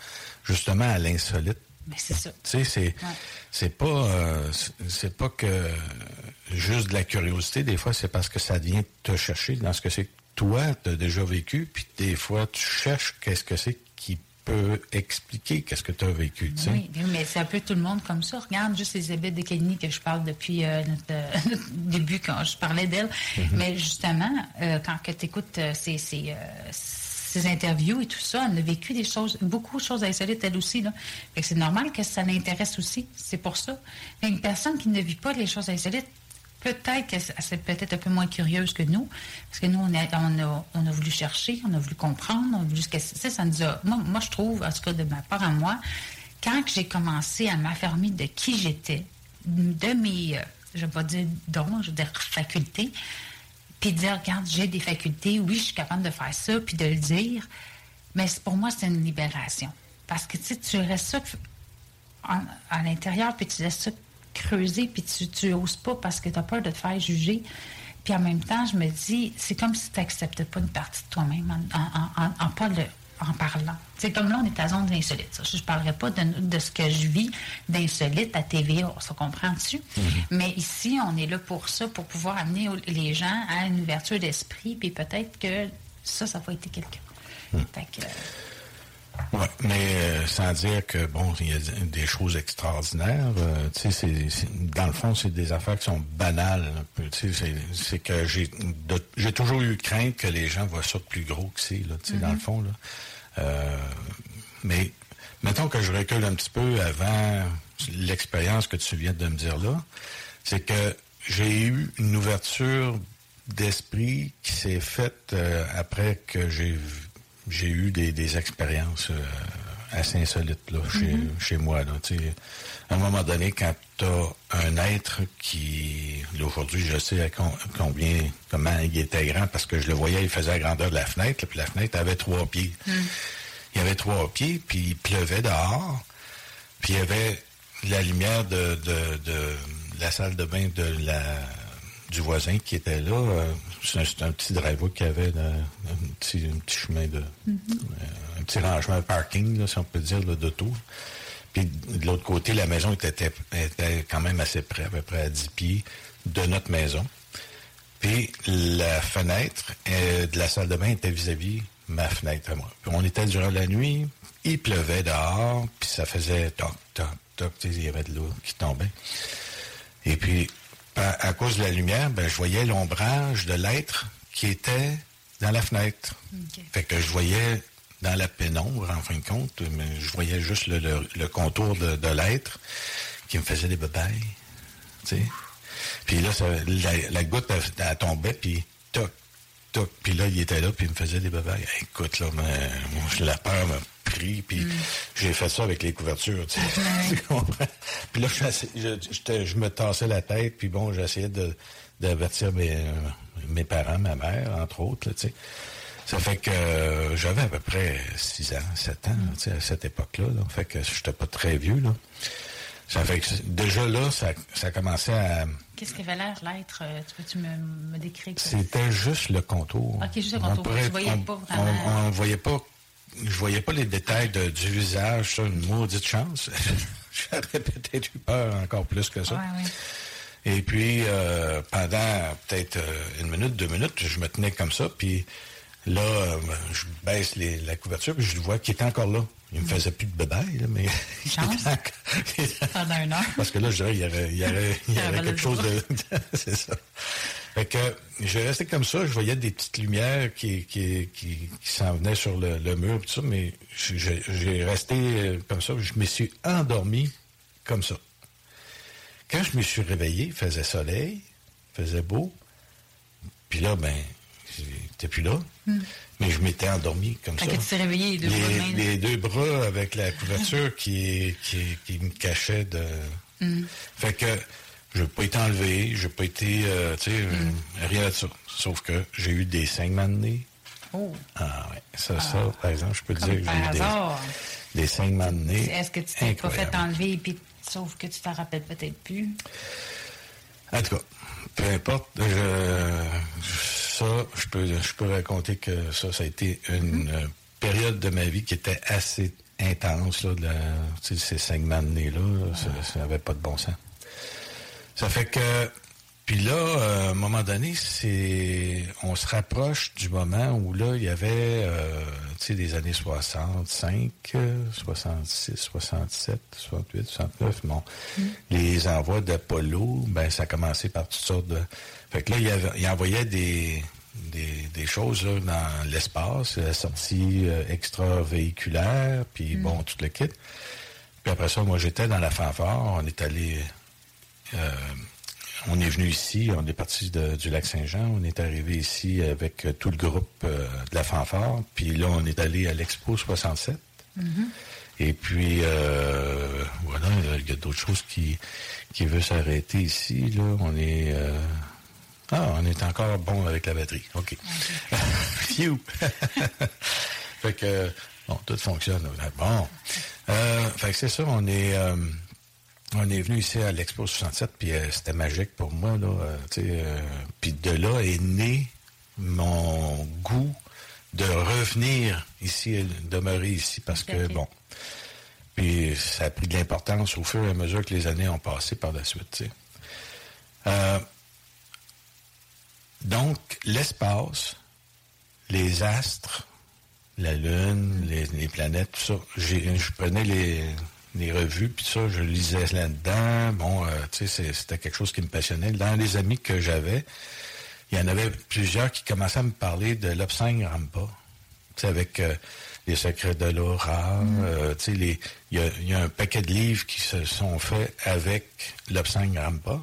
S1: justement à l'insolite?
S2: Mais c'est ça.
S1: Tu sais, c'est pas euh, c'est- pas que juste de la curiosité. Des fois, c'est parce que ça vient te chercher dans ce que c'est que toi tu as déjà vécu. Puis des fois, tu cherches qu'est-ce que c'est peut expliquer qu'est-ce que tu as vécu. Tu sais?
S2: Oui, mais c'est un peu tout le monde comme ça. Regarde juste Elisabeth de Kenny que je parle depuis euh, notre, euh, *laughs* notre début quand je parlais d'elle.
S1: Mhm.
S2: Mais justement, euh, quand tu écoutes ces, ces, ces interviews et tout ça, elle a vécu des choses, beaucoup de choses insolites elle aussi. Là. Fait que c'est normal que ça l'intéresse aussi. C'est pour ça. Mais une personne qui ne vit pas les choses insolites, Peut-être qu'elle c'est peut-être un peu moins curieuse que nous, parce que nous, on a, on a, on a voulu chercher, on a voulu comprendre, on a voulu... Ça, ça nous a... Moi, moi, je trouve, en tout cas de ma part à moi, quand j'ai commencé à m'affirmer de qui j'étais, de mes, euh, je vais pas dire dons, je veux dire facultés, puis dire, regarde, j'ai des facultés, oui, je suis capable de faire ça, puis de le dire, mais pour moi, c'est une libération. Parce que, tu sais, tu restes ça en- à l'intérieur, puis tu laisses ça creuser, puis tu, tu oses pas parce que tu as peur de te faire juger. Puis en même temps, je me dis, c'est comme si tu n'acceptais pas une partie de toi-même en, en, en- en pas le- en parlant. C'est comme là, on est à zone d'insolite. ça. Je ne parlerai pas de, de ce que je vis d'insolite à TVA, on se comprend dessus. Mais ici, on est là pour ça, pour pouvoir amener les gens à une ouverture d'esprit, puis peut-être que ça, ça va être quelqu'un. Fait que, euh,
S1: Oui, mais euh, sans dire que, bon, il y a des choses extraordinaires. euh, tu sais, dans le fond, c'est des affaires qui sont banales. tu sais, c'est- que j'ai toujours eu crainte que les gens voient ça de plus gros que c'est, là, tu sais, dans le fond. Là. Euh, mais mettons que je recule un petit peu avant l'expérience que tu viens de me dire là, c'est que j'ai eu une ouverture d'esprit qui s'est faite euh, après que j'ai vu- j'ai eu des, des expériences euh, assez insolites là, chez,
S9: Mhm.
S1: chez moi. Là, à un moment donné, quand tu as un être qui, aujourd'hui, je sais à com- combien, comment il était grand, parce que je le voyais, il faisait la grandeur de la fenêtre, là, puis la fenêtre avait trois pieds. Il y avait trois pieds, puis il pleuvait dehors, puis il y avait la lumière de, de, de la salle de bain de la du voisin qui était là. euh, C'est un, petit driveway qu'il y avait, là, un, petit, un petit chemin de... euh, un petit rangement parking, là, si on peut dire, d'auto. Puis de l'autre côté, la maison était, était quand même assez près, à peu près à 10 pieds de notre maison. Puis la fenêtre euh, de la salle de bain était vis-à-vis ma fenêtre à moi. Puis on était durant la nuit, il pleuvait dehors, puis ça faisait toc, toc, toc, il y avait de l'eau qui tombait. Et puis, à, à cause de la lumière, ben, je voyais l'ombrage de l'être qui était dans la fenêtre. Fait que je voyais dans la pénombre, en fin de compte, mais je voyais juste le, le- le contour de, de l'être qui me faisait des babayes. Puis là, ça- la, la goutte, elle, elle tombait, puis toc, Puis là, il était là, puis il me faisait des babayes. Écoute, là, moi, la peur m'a pris, puis j'ai fait ça avec les couvertures, tu sais. *laughs* Tu comprends? Puis là, je, me tassais la tête, puis bon, j'essayais de, d'avertir mes, euh, mes parents, ma mère, entre autres, là, tu sais. Ça fait que euh, j'avais à peu près 6 ans, 7 ans, tu sais, à cette époque-là. Là. Fait que j'étais pas très vieux, là. Ça fait que déjà là, ça, ça commençait à...
S2: Qu'est-ce qu'avait l'air l'être? euh, Tu peux-tu me, me décrire?
S1: C'était juste le contour.
S2: Ok, juste le
S1: On
S2: contour.
S1: pourrait-
S2: Tu voyais
S1: on-
S2: pas
S1: on-
S2: vraiment.
S1: On, voyait pas... Je voyais pas les détails de- du visage, ça, une maudite chance. *laughs* J'aurais peut-être eu peur encore plus que ça.
S2: Ouais, ouais.
S1: Et puis, euh, pendant peut-être euh, une minute, deux minutes, je me tenais comme ça, puis là, je baisse les- la couverture, puis je le vois qu'il était encore là. Il me faisait plus de bébaye, là, mais... *laughs* *laughs*
S2: Chance. Pendant une heure.
S1: Parce que là, je dirais, il y aurait, il y aurait, il y
S2: Il
S1: aurait
S2: aurait
S1: quelque chose de... *laughs* c'est ça. Fait que j'ai resté comme ça, je voyais des petites lumières qui, qui, qui, qui s'en venaient sur le, le mur, tout ça, mais j'ai- resté euh, comme ça, je me suis endormi comme ça. Quand je me suis réveillé, il faisait soleil, il faisait beau, puis là, ben, j'étais plus là,
S2: Hmm.
S1: Mais je m'étais endormi comme ça.
S2: que tu t'es réveillé, les deux bras
S1: les deux bras avec la couverture *laughs* qui, qui, qui me cachait de...
S2: Hmm.
S1: Fait que je n'ai pas été enlevé, je n'ai pas été, euh, tu sais, euh, rien de ça. Sauf que j'ai eu des saignements de nez.
S2: Oh.
S1: Ah ouais, ça, ça, par exemple, je peux te dire que j'ai eu des, des saignements de nez.
S2: Est-ce que tu t'es pas fait enlever, puis sauf que tu t'en rappelles peut-être plus?
S1: En tout cas, peu importe, je, ça, je peux, je peux raconter que ça, ça a été une euh, période de ma vie qui était assez intense, là, de la- ces saignements de nez-là, ça n'avait pas de bon sens. Ça fait que, puis là, euh, à un moment donné, c'est, on se rapproche du moment où là, il y avait, euh, tu sais, des années 65, euh, 66, 67, 68, 69, bon, les envois d'Apollo, ben, ça a commencé par toutes sortes de, fait que là, il, y avait- il envoyait des, des, des choses là, dans l'espace, la sortie euh, extravéhiculaire, puis bon, tout le kit. Puis après ça, moi, j'étais dans la fanfare, on est allé euh, on est venu ici, on est parti de- du lac Saint-Jean, on est arrivé ici avec euh, tout le groupe euh, de la fanfare, puis là on est allé à l'Expo 67. Et puis euh, voilà, il y a d'autres choses qui qui veulent s'arrêter ici. Là, on est euh, ah, on est encore bon avec la batterie. Ok. *laughs* Phew. *laughs* fait que bon, tout fonctionne. Bon, euh, fait que c'est ça. On est on est venu ici à l'Expo 67, puis euh, c'était magique pour moi. Là, euh, euh, puis de là est né mon goût de revenir ici, et demeurer ici, parce que, bon, puis ça a pris de l'importance au fur et à mesure que les années ont passé par la suite. Euh, donc, l'espace, les astres, la Lune, les, les planètes, tout ça. J'ai- Je prenais les, les revues, puis ça, je lisais là-dedans. Bon, euh, tu sais, c'était quelque chose qui me passionnait. Dans les amis que j'avais, il y en avait plusieurs qui commençaient à me parler de l'Obsang Rampa. Tu sais, avec euh, les secrets de Laura. euh, tu sais, il y a, il y a un paquet de livres qui se sont faits avec l'Obsang Rampa.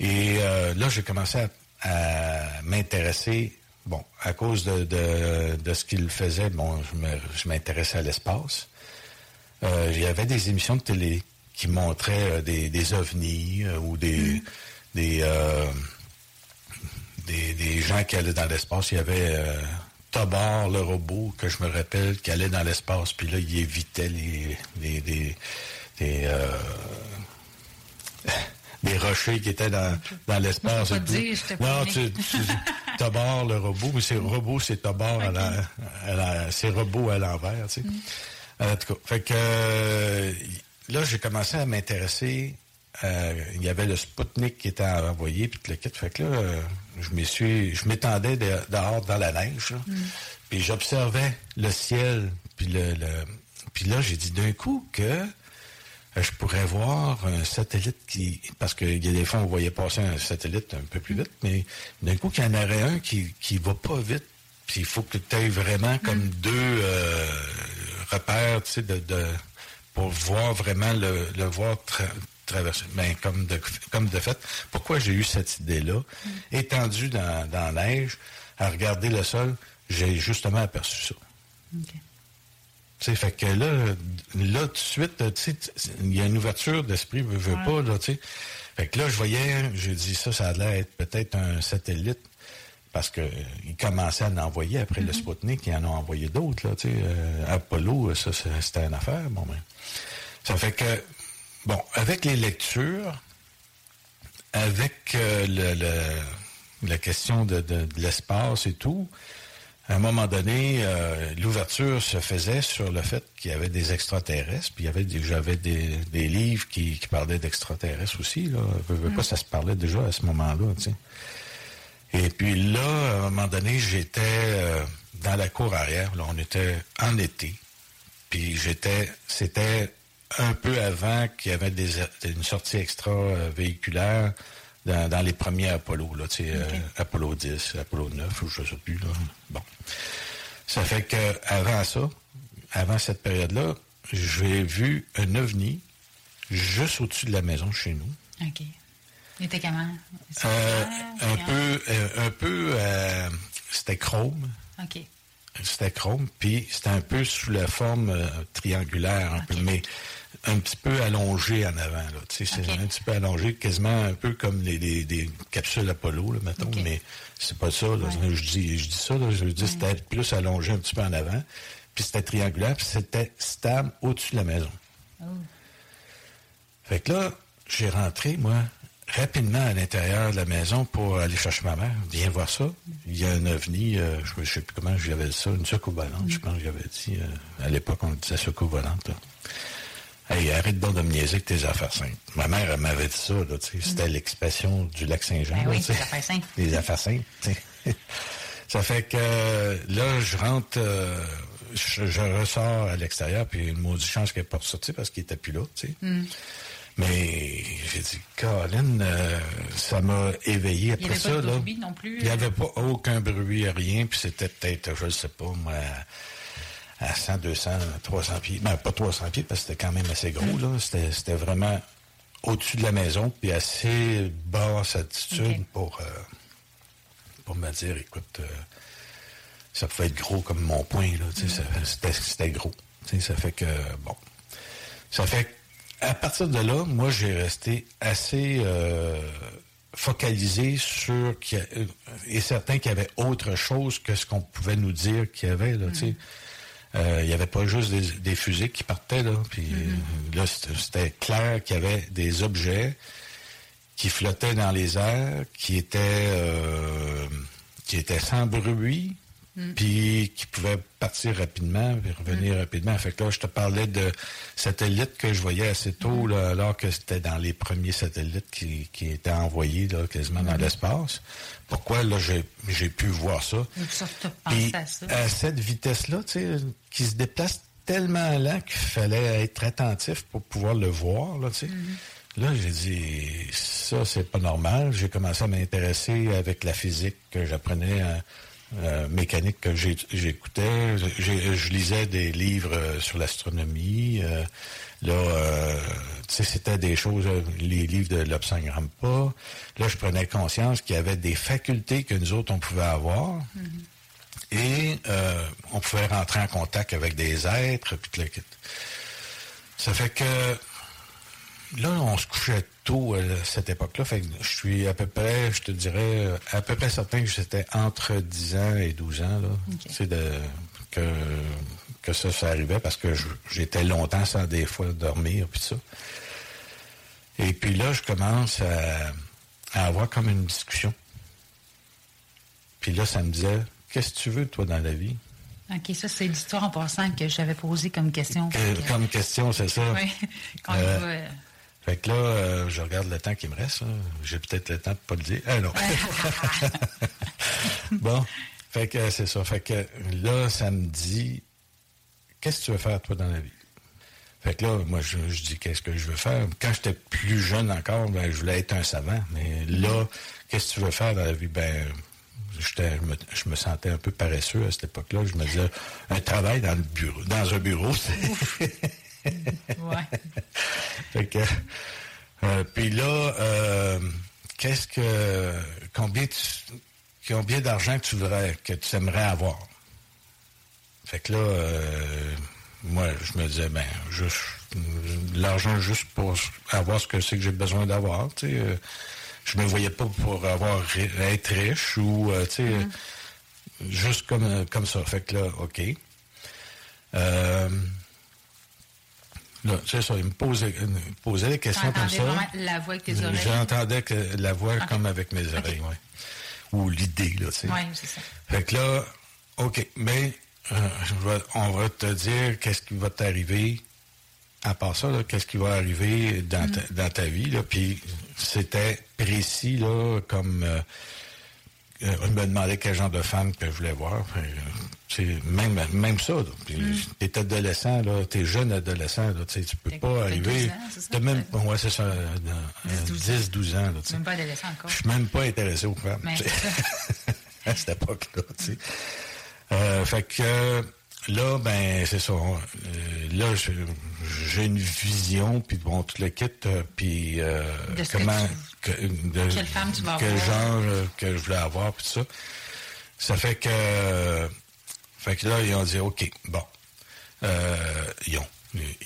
S1: Et là, j'ai commencé à, à m'intéresser, bon, à cause de, de, de ce qu'il faisait, bon, je m'intéressais à l'espace. Euh, il y avait des émissions de télé qui montraient euh, des, des ovnis euh, ou des, des, euh, des, des gens qui allaient dans l'espace. Il y avait Tobar, le robot, que je me rappelle, qui allait dans l'espace, puis là, il évitait les, les, des, des, euh, *laughs* des rochers qui étaient dans, dans l'espace. Non,
S2: née.
S1: tu, tu, Tobar, le robot, mais c'est robot, c'est Tobar, à la, *laughs* à la- c'est robot à l'envers, tu sais. En tout cas, fait que euh, là, j'ai commencé à m'intéresser. euh, il y avait le Spoutnik qui était envoyé, puis le kit. Fait que là, euh, je me suis, je m'étendais de- dehors dans la neige, là, puis j'observais le ciel, puis le, le- puis là, j'ai dit d'un coup que euh, je pourrais voir un satellite qui, parce qu'il y a des fois on voyait passer un satellite un peu plus vite, mais d'un coup qu'il y en aurait un qui qui va pas vite, puis il faut que tu aies vraiment comme deux euh, repères, tu sais, de, de- pour voir vraiment le, le voir tra- traverser. Ben, comme de comme de fait, pourquoi j'ai eu cette idée-là, étendu dans, dans la neige, à regarder le sol, j'ai justement aperçu ça. Tu sais, fait que là, là, tout de suite, tu sais, t- il y a une ouverture d'esprit, veux, veux
S2: Ouais.
S1: pas, là, tu sais. Fait que là, je voyais, j'ai dit ça, ça a l'air être peut-être un satellite, parce que euh, commençaient à en envoyer après le Sputnik, ils en ont envoyé d'autres, là, tu sais. euh, Apollo, ça, c'est- c'était une affaire, bon, ben. Ça fait que, bon, avec les lectures, avec euh, le, le- la question de, de- de l'espace et tout, à un moment donné, euh, l'ouverture se faisait sur le fait qu'il y avait des extraterrestres, puis il y avait j'avais des, des livres qui, qui parlaient d'extraterrestres aussi. Là. Veux, veux pas, ça se parlait déjà à ce moment-là. tu sais. Et puis là, à un moment donné, j'étais euh, dans la cour arrière. Là, on était en été. Puis j'étais, c'était un peu avant qu'il y avait des, une sortie extra euh, véhiculaire dans, dans les premiers Apollo, là, tu sais, euh, Apollo 10, Apollo 9, ou je sais plus, là. Bon. Ça fait que avant ça, avant cette période-là, j'ai vu un ovni juste au-dessus de la maison chez nous.
S2: Il était comment?
S1: Euh,
S2: Ah,
S1: un peu, euh, un peu, euh, c'était chrome.
S2: OK.
S1: C'était chrome, puis c'était un peu sous la forme euh, triangulaire, un peu, mais un petit peu allongé en avant. Là, c'est un petit peu allongé, quasiment un peu comme les, capsules Apollo, là, mettons, mais c'est pas ça. Là, je, dis, je dis ça, là, je dis c'était plus allongé un petit peu en avant, puis c'était triangulaire, puis c'était stable au-dessus de la maison.
S2: Oh.
S1: Fait que là, j'ai rentré, moi, rapidement à l'intérieur de la maison pour aller chercher ma mère. Viens voir ça. Il y a un ovni, euh, je ne sais plus comment j'avais dit ça, une soucoupe volante, je pense que j'avais dit. euh, à l'époque, on disait soucoupe volante. Hey, arrête donc de me niaiser avec tes affaires simples. Ma mère, elle m'avait dit ça, là, c'était l'expression du lac Saint-Jean.
S2: Ben oui, les affaires simples.
S1: Les affaires simples, sais. *laughs* Ça fait que euh, là, je rentre, je, je ressors à l'extérieur, puis une maudite chance qu'elle n'est pas ressortie parce qu'il était plus là, tu sais.
S2: Hmm.
S1: Mais j'ai dit, Colin, euh, ça m'a éveillé
S2: Il n'y
S1: après
S2: avait
S1: ça.
S2: pas de bruit non plus.
S1: Il n'y
S2: euh,
S1: avait pas aucun bruit, rien, puis c'était peut-être, je ne sais pas, moi, à 100, 200, 300 pieds. Ben, pas 300 pieds, parce que c'était quand même assez gros, là. C'était, c'était vraiment au-dessus de la maison, puis assez basse altitude pour, euh, pour me dire, écoute, euh, ça pouvait être gros comme mon poing, là, ça- c'était, gros. Ça fait que, bon. Ça fait que, à partir de là, moi, j'ai resté assez euh, focalisé sur qu'il y a- euh, et certain qu'il y avait autre chose que ce qu'on pouvait nous dire qu'il y avait là. sais. Euh, il n'y avait pas juste des, des fusées qui partaient là. Puis euh, là, c'était c'était clair qu'il y avait des objets qui flottaient dans les airs, qui étaient euh, qui étaient sans bruit,
S2: Mm.
S1: puis qui pouvait partir rapidement, puis revenir rapidement. Fait que là, je te parlais de satellites que je voyais assez tôt, là, alors que c'était dans les premiers satellites qui, qui étaient envoyés là, quasiment dans l'espace. Pourquoi là j'ai pu voir ça? Puis
S2: à ça.
S1: à cette vitesse-là, tu sais, qui se déplace tellement lent qu'il fallait être attentif pour pouvoir le voir, là, tu sais. Là, j'ai dit, ça, c'est pas normal. J'ai commencé à m'intéresser avec la physique que j'apprenais, euh, mécanique que j'écoutais. Je lisais des livres euh, sur l'astronomie. euh, là, euh, tu sais, c'était des choses, les livres de Lobsang Rampa. Là, je prenais conscience qu'il y avait des facultés que nous autres, on pouvait avoir. Et euh, on pouvait rentrer en contact avec des êtres, puis. Ça fait que là, on se couchait tôt à cette époque-là. Fait que je suis à peu près, je te dirais, à peu près certain que j'étais entre 10 ans et 12 ans, là. De, que, que ça, ça arrivait parce que j'étais longtemps sans des fois dormir, puis ça. Et puis là, je commence à, à avoir comme une discussion. Puis là, ça me disait, qu'est-ce que tu veux, toi, dans la vie?
S2: OK, ça, c'est l'histoire en passant que j'avais posée comme question.
S1: Que- comme question, c'est ça.
S2: Oui, *laughs* quand
S1: euh, Fait que là, euh, je regarde le temps qui me reste. J'ai peut-être le temps de pas le dire. Ah non. *laughs* bon. Fait que euh, c'est ça. Fait que là, ça me dit Qu'est-ce que tu veux faire, toi, dans la vie? Fait que là, moi, je, je dis qu'est-ce que je veux faire? Quand j'étais plus jeune encore, ben, je voulais être un savant. Mais là, qu'est-ce que tu veux faire dans la vie? Ben, je, me, je me sentais un peu paresseux à cette époque-là. Je me disais, un travail dans le bureau, dans un bureau, *laughs* *laughs* Fait que, euh, puis là, euh, qu'est-ce que, combien, tu- combien d'argent tu voudrais, que tu aimerais avoir? Fait que là, euh, moi, je me disais, ben, juste, l'argent juste pour avoir ce que c'est que j'ai besoin d'avoir, tu sais. euh, je me voyais pas pour avoir, être riche ou, euh, tu sais, euh, juste comme, euh, comme ça. Fait que là, OK. Là, c'est ça, il me posait, posait des questions comme ça.
S2: la voix avec tes oreilles?
S1: J'entendais que la voix comme avec mes oreilles, ouais. Ou l'idée, là, tu sais.
S2: Oui, c'est ça.
S1: Fait que là, OK, mais euh, on va te dire qu'est-ce qui va t'arriver. À part ça, là, qu'est-ce qui va arriver dans, ta, dans ta vie, là. Puis c'était précis, là, comme... euh, euh, il me demandait quel genre de femme que je voulais voir. Puis, c'est même, même ça. Là. Puis, T'es adolescent, là, t'es jeune adolescent, là, tu peux pas arriver.
S2: 12 ans, c'est ça?
S1: Même, ouais, c'est ça, euh, dans- 10-12 ans. Là.
S2: Même pas adolescent encore.
S1: Je suis même pas intéressé aux femmes. *laughs* À cette époque-là, tu sais. Euh, fait que euh, là, ben, c'est ça. euh, là, j'ai une vision, puis bon, tout le kit, puis
S2: De ce que
S1: comment...
S2: tu-
S1: que- de-
S2: Quelle femme tu vas
S1: Quel
S2: avoir.
S1: genre que je voulais avoir, puis tout ça. Ça fait que... euh, fait que là, ils ont dit, OK, bon. Euh, ils ont.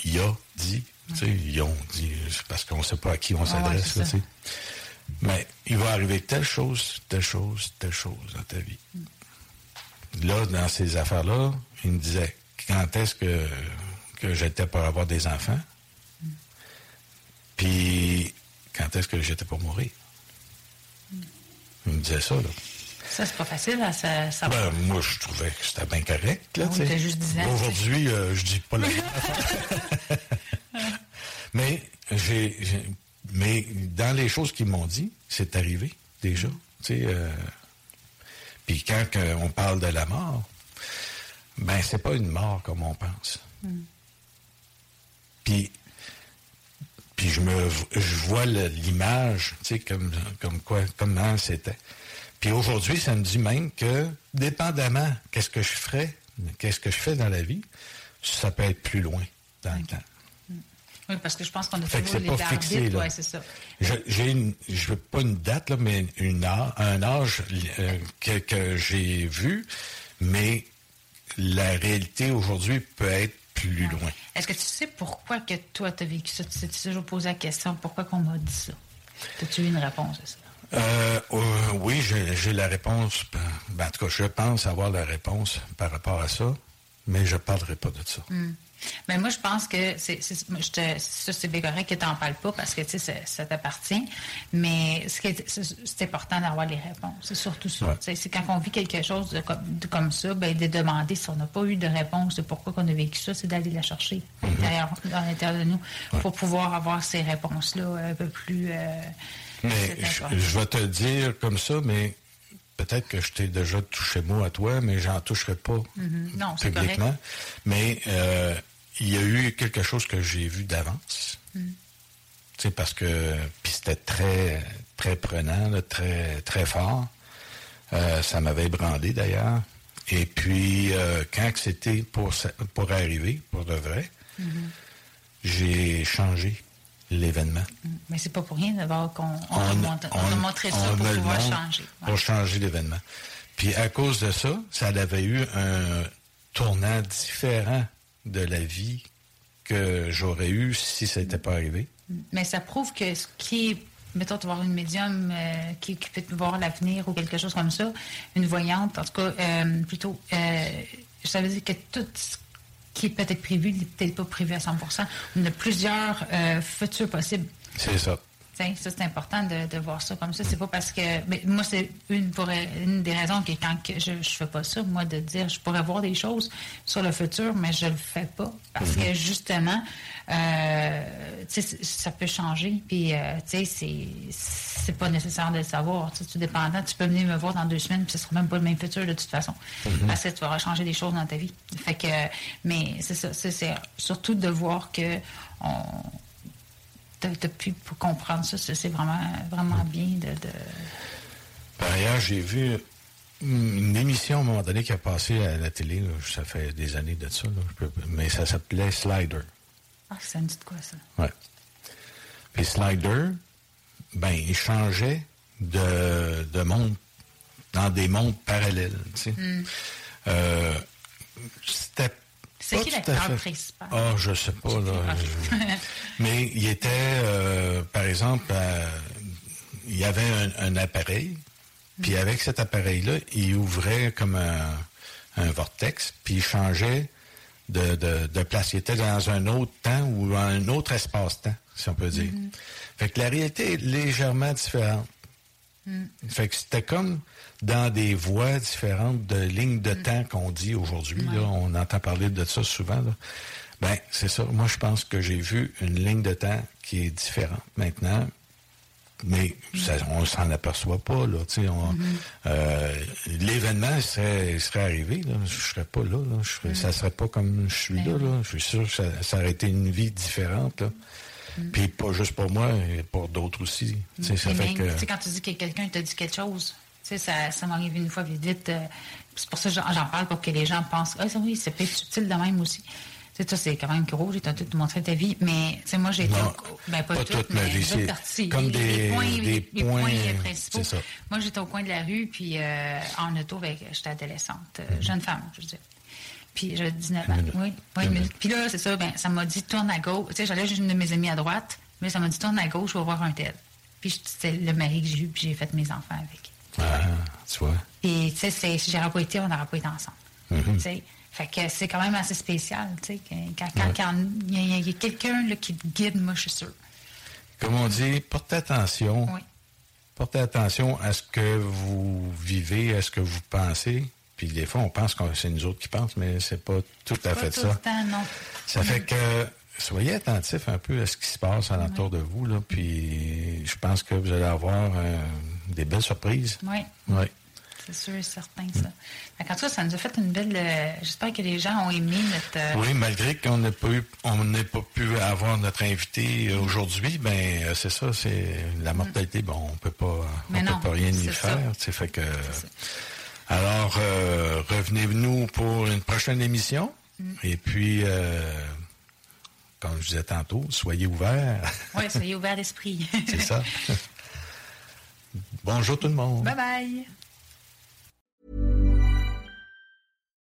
S1: Il a dit, tu sais, ils ont dit, parce qu'on sait pas à qui on
S2: Ouais,
S1: s'adresse. Mais il va arriver telle chose, telle chose, telle chose dans ta vie. Là, dans ces affaires-là, il me disait quand est-ce que, que j'étais pour avoir des enfants, puis quand est-ce que j'étais pour mourir? Il me disait ça, là.
S2: Ça, c'est pas facile à sa- savoir.
S1: Ben, moi, je trouvais que c'était bien correct. Là,
S2: Ah oui,
S1: tu sais.
S2: t'as juste 10 ans,
S1: Aujourd'hui, euh, je dis pas la *laughs* *laughs* Mais j'ai, mais dans les choses qu'ils m'ont dit, c'est arrivé déjà. Tu sais, euh, puis quand on parle de la mort, ben c'est pas une mort comme on pense. Puis puis je me je vois l'image, tu sais comme comme quoi comment c'était. Puis aujourd'hui, ça me dit même que dépendamment qu'est-ce que je ferais, qu'est-ce que je fais dans la vie, ça peut être plus loin dans le temps.
S2: Oui, parce que je pense qu'on a
S1: Fait que
S2: les
S1: pas fixé, là.
S2: Oui, c'est ça.
S1: Je- J'ai une, je veux pas une date, là, mais une un âge euh, que, que j'ai vu, mais la réalité aujourd'hui peut être plus loin.
S2: Est-ce que tu sais pourquoi que toi, tu as vécu ça? Tu t'es toujours posé la question, pourquoi qu'on m'a dit ça? As-tu eu une réponse à ça?
S1: Euh, euh, oui, j'ai la réponse. Ben, en tout cas, je pense avoir la réponse par rapport à ça. mais je ne parlerai pas de ça.
S2: Hmm. Mais moi, je pense que c'est, ça, c'est bien correct que tu n'en parles pas parce que tu sais, ça, t'appartient. Mais ce qui est, c'est, important d'avoir les réponses. C'est surtout ça. C'est quand on vit quelque chose de, comme, ça, ben, de demander si on n'a pas eu de réponse de pourquoi on a vécu ça, c'est d'aller la chercher à mm-hmm. l'intérieur, de nous pour pouvoir avoir ces réponses-là un peu plus. Euh,
S1: mais je, vais te dire comme ça, mais peut-être que je t'ai déjà touché mot à toi, mais j'en toucherai pas
S2: mm-hmm. non,
S1: publiquement. Mais euh, il y a eu quelque chose que j'ai vu d'avance. Mm. C'est parce que puis c'était très très prenant, très très fort. Euh, ça m'avait ébranlé d'ailleurs. Et puis euh, quand c'était pour pour arriver pour de vrai, mm-hmm. j'ai changé l'événement.
S2: Mais c'est pas pour rien d'avoir qu'on on, a montré ça pour pouvoir changer.
S1: Pour changer l'événement. Puis à cause de ça, ça avait eu un tournant différent de la vie que j'aurais eu si ça n'était pas arrivé.
S2: Mais ça prouve que ce qui est, mettons, de voir une médium euh, qui, peut voir l'avenir ou quelque chose comme ça, une voyante, en tout cas, euh, plutôt, euh, ça veut dire que tout ce qui est peut-être prévu n'est peut-être pas prévu à 100% On a plusieurs futurs possibles.
S1: C'est ça
S2: ça, c'est important de, voir ça comme ça. C'est pas parce que. Mais moi, c'est une, une des raisons que quand je ne fais pas ça, moi, de dire je pourrais voir des choses sur le futur, mais je le fais pas. Parce que mm-hmm. justement, euh, ça peut changer. Puis, euh, tu sais, c'est pas nécessaire de le savoir. Tu es dépendant. Tu peux venir me voir dans deux semaines, puis ce sera même pas le même futur de toute façon. Mm-hmm. Parce que tu auras changé des choses dans ta vie. Fait que. Mais c'est ça. C'est surtout de voir que. On, depuis pour comprendre ça, c'est vraiment, vraiment bien de.
S1: Par ailleurs, j'ai vu une émission à un moment donné qui a passé à la télé, ça fait des années de ça, mais ça s'appelait Slider.
S2: Ah, ça me dit de quoi ça?
S1: Oui. Puis Slider, ben, il changeait de, de monde dans des mondes parallèles. Tu sais. Hmm. Euh, c'était
S2: c'est qui l'acteur principal?
S1: Ah, je sais pas, là. *laughs* *laughs* Mais il était, euh, par exemple, euh, il y avait un, appareil, puis mm. avec cet appareil-là, il ouvrait comme un, vortex, puis il changeait de, place. Il était dans un autre temps ou un autre espace-temps, si on peut dire. Mm-hmm. Fait que la réalité est légèrement différente. Mm. Fait que c'était comme dans des voies différentes de lignes de mm. temps qu'on dit aujourd'hui. On entend parler de ça souvent. Ben, c'est ça. Moi, je pense que j'ai vu une ligne de temps qui est différente maintenant. Mais mm. on ne s'en aperçoit pas. Là, on, mm-hmm. euh, l'événement serait, serait arrivé. Là, je ne serais pas là. là je serais, Ça ne serait pas comme je suis ben là, Je suis sûr que ça, ça, aurait été une vie différente. Là. Puis pas juste pour moi, pour d'autres aussi.
S2: Ça fait que... Quand tu dis que quelqu'un t'a dit quelque chose, ça, ça m'arrive une fois vite vite. Euh, c'est pour ça que j'en parle pour que les gens pensent Ah, oui, c'est peut être subtil de même aussi. C'est ça, c'est quand même gros, j'ai tout montré ta vie, mais moi, j'ai été. Ben, pas,
S1: pas toute, ma vie, c'est comme des,
S2: points,
S1: des
S2: points, principaux. Ça. Moi, j'étais au coin de la rue, puis euh, en auto, j'étais adolescente, euh, mm-hmm. jeune femme, je veux dire. Puis j'avais 19 ans. Oui, oui. Puis là, c'est ça, ben, ça m'a dit tourne à gauche. Tu sais, j'allais juste une de mes amies à droite, mais ça m'a dit tourne à gauche, je vais voir un tel. Puis c'était le mari que j'ai eu, puis j'ai fait mes enfants avec.
S1: Ah, tu vois.
S2: Puis, tu sais, si j'aurais pas été, on n'aurait pas été ensemble. Mm-hmm. Tu sais. Fait que c'est quand même assez spécial, tu sais, quand, il y a, quelqu'un qui te guide, moi, je suis sûre.
S1: Comme on dit, portez attention. Oui. Portez attention à ce que vous vivez, à ce que vous pensez. Puis des fois, on pense que c'est nous autres qui pensent, mais c'est pas tout à fait ça. Ça fait que soyez attentifs un peu à ce qui se passe alentour de vous, là, puis je pense que vous allez avoir euh, des belles surprises.
S2: Oui.
S1: Oui.
S2: C'est sûr et certain, ça. En tout cas, ça nous a fait une belle. Euh, j'espère que les gens ont aimé notre. Euh,
S1: oui, malgré qu'on n'ait pas on pas pu avoir notre invité aujourd'hui, ben c'est ça, c'est la mortalité. Bon, on peut pas, on peut pas rien y faire. Ça. Fait que. Alors, euh, revenez-nous pour une prochaine émission. Mm. Et puis, euh, comme je disais tantôt, soyez ouverts. *laughs*
S2: Oui, soyez ouverts d'esprit.
S1: C'est ça. *laughs* Bonjour tout le monde.
S2: Bye bye.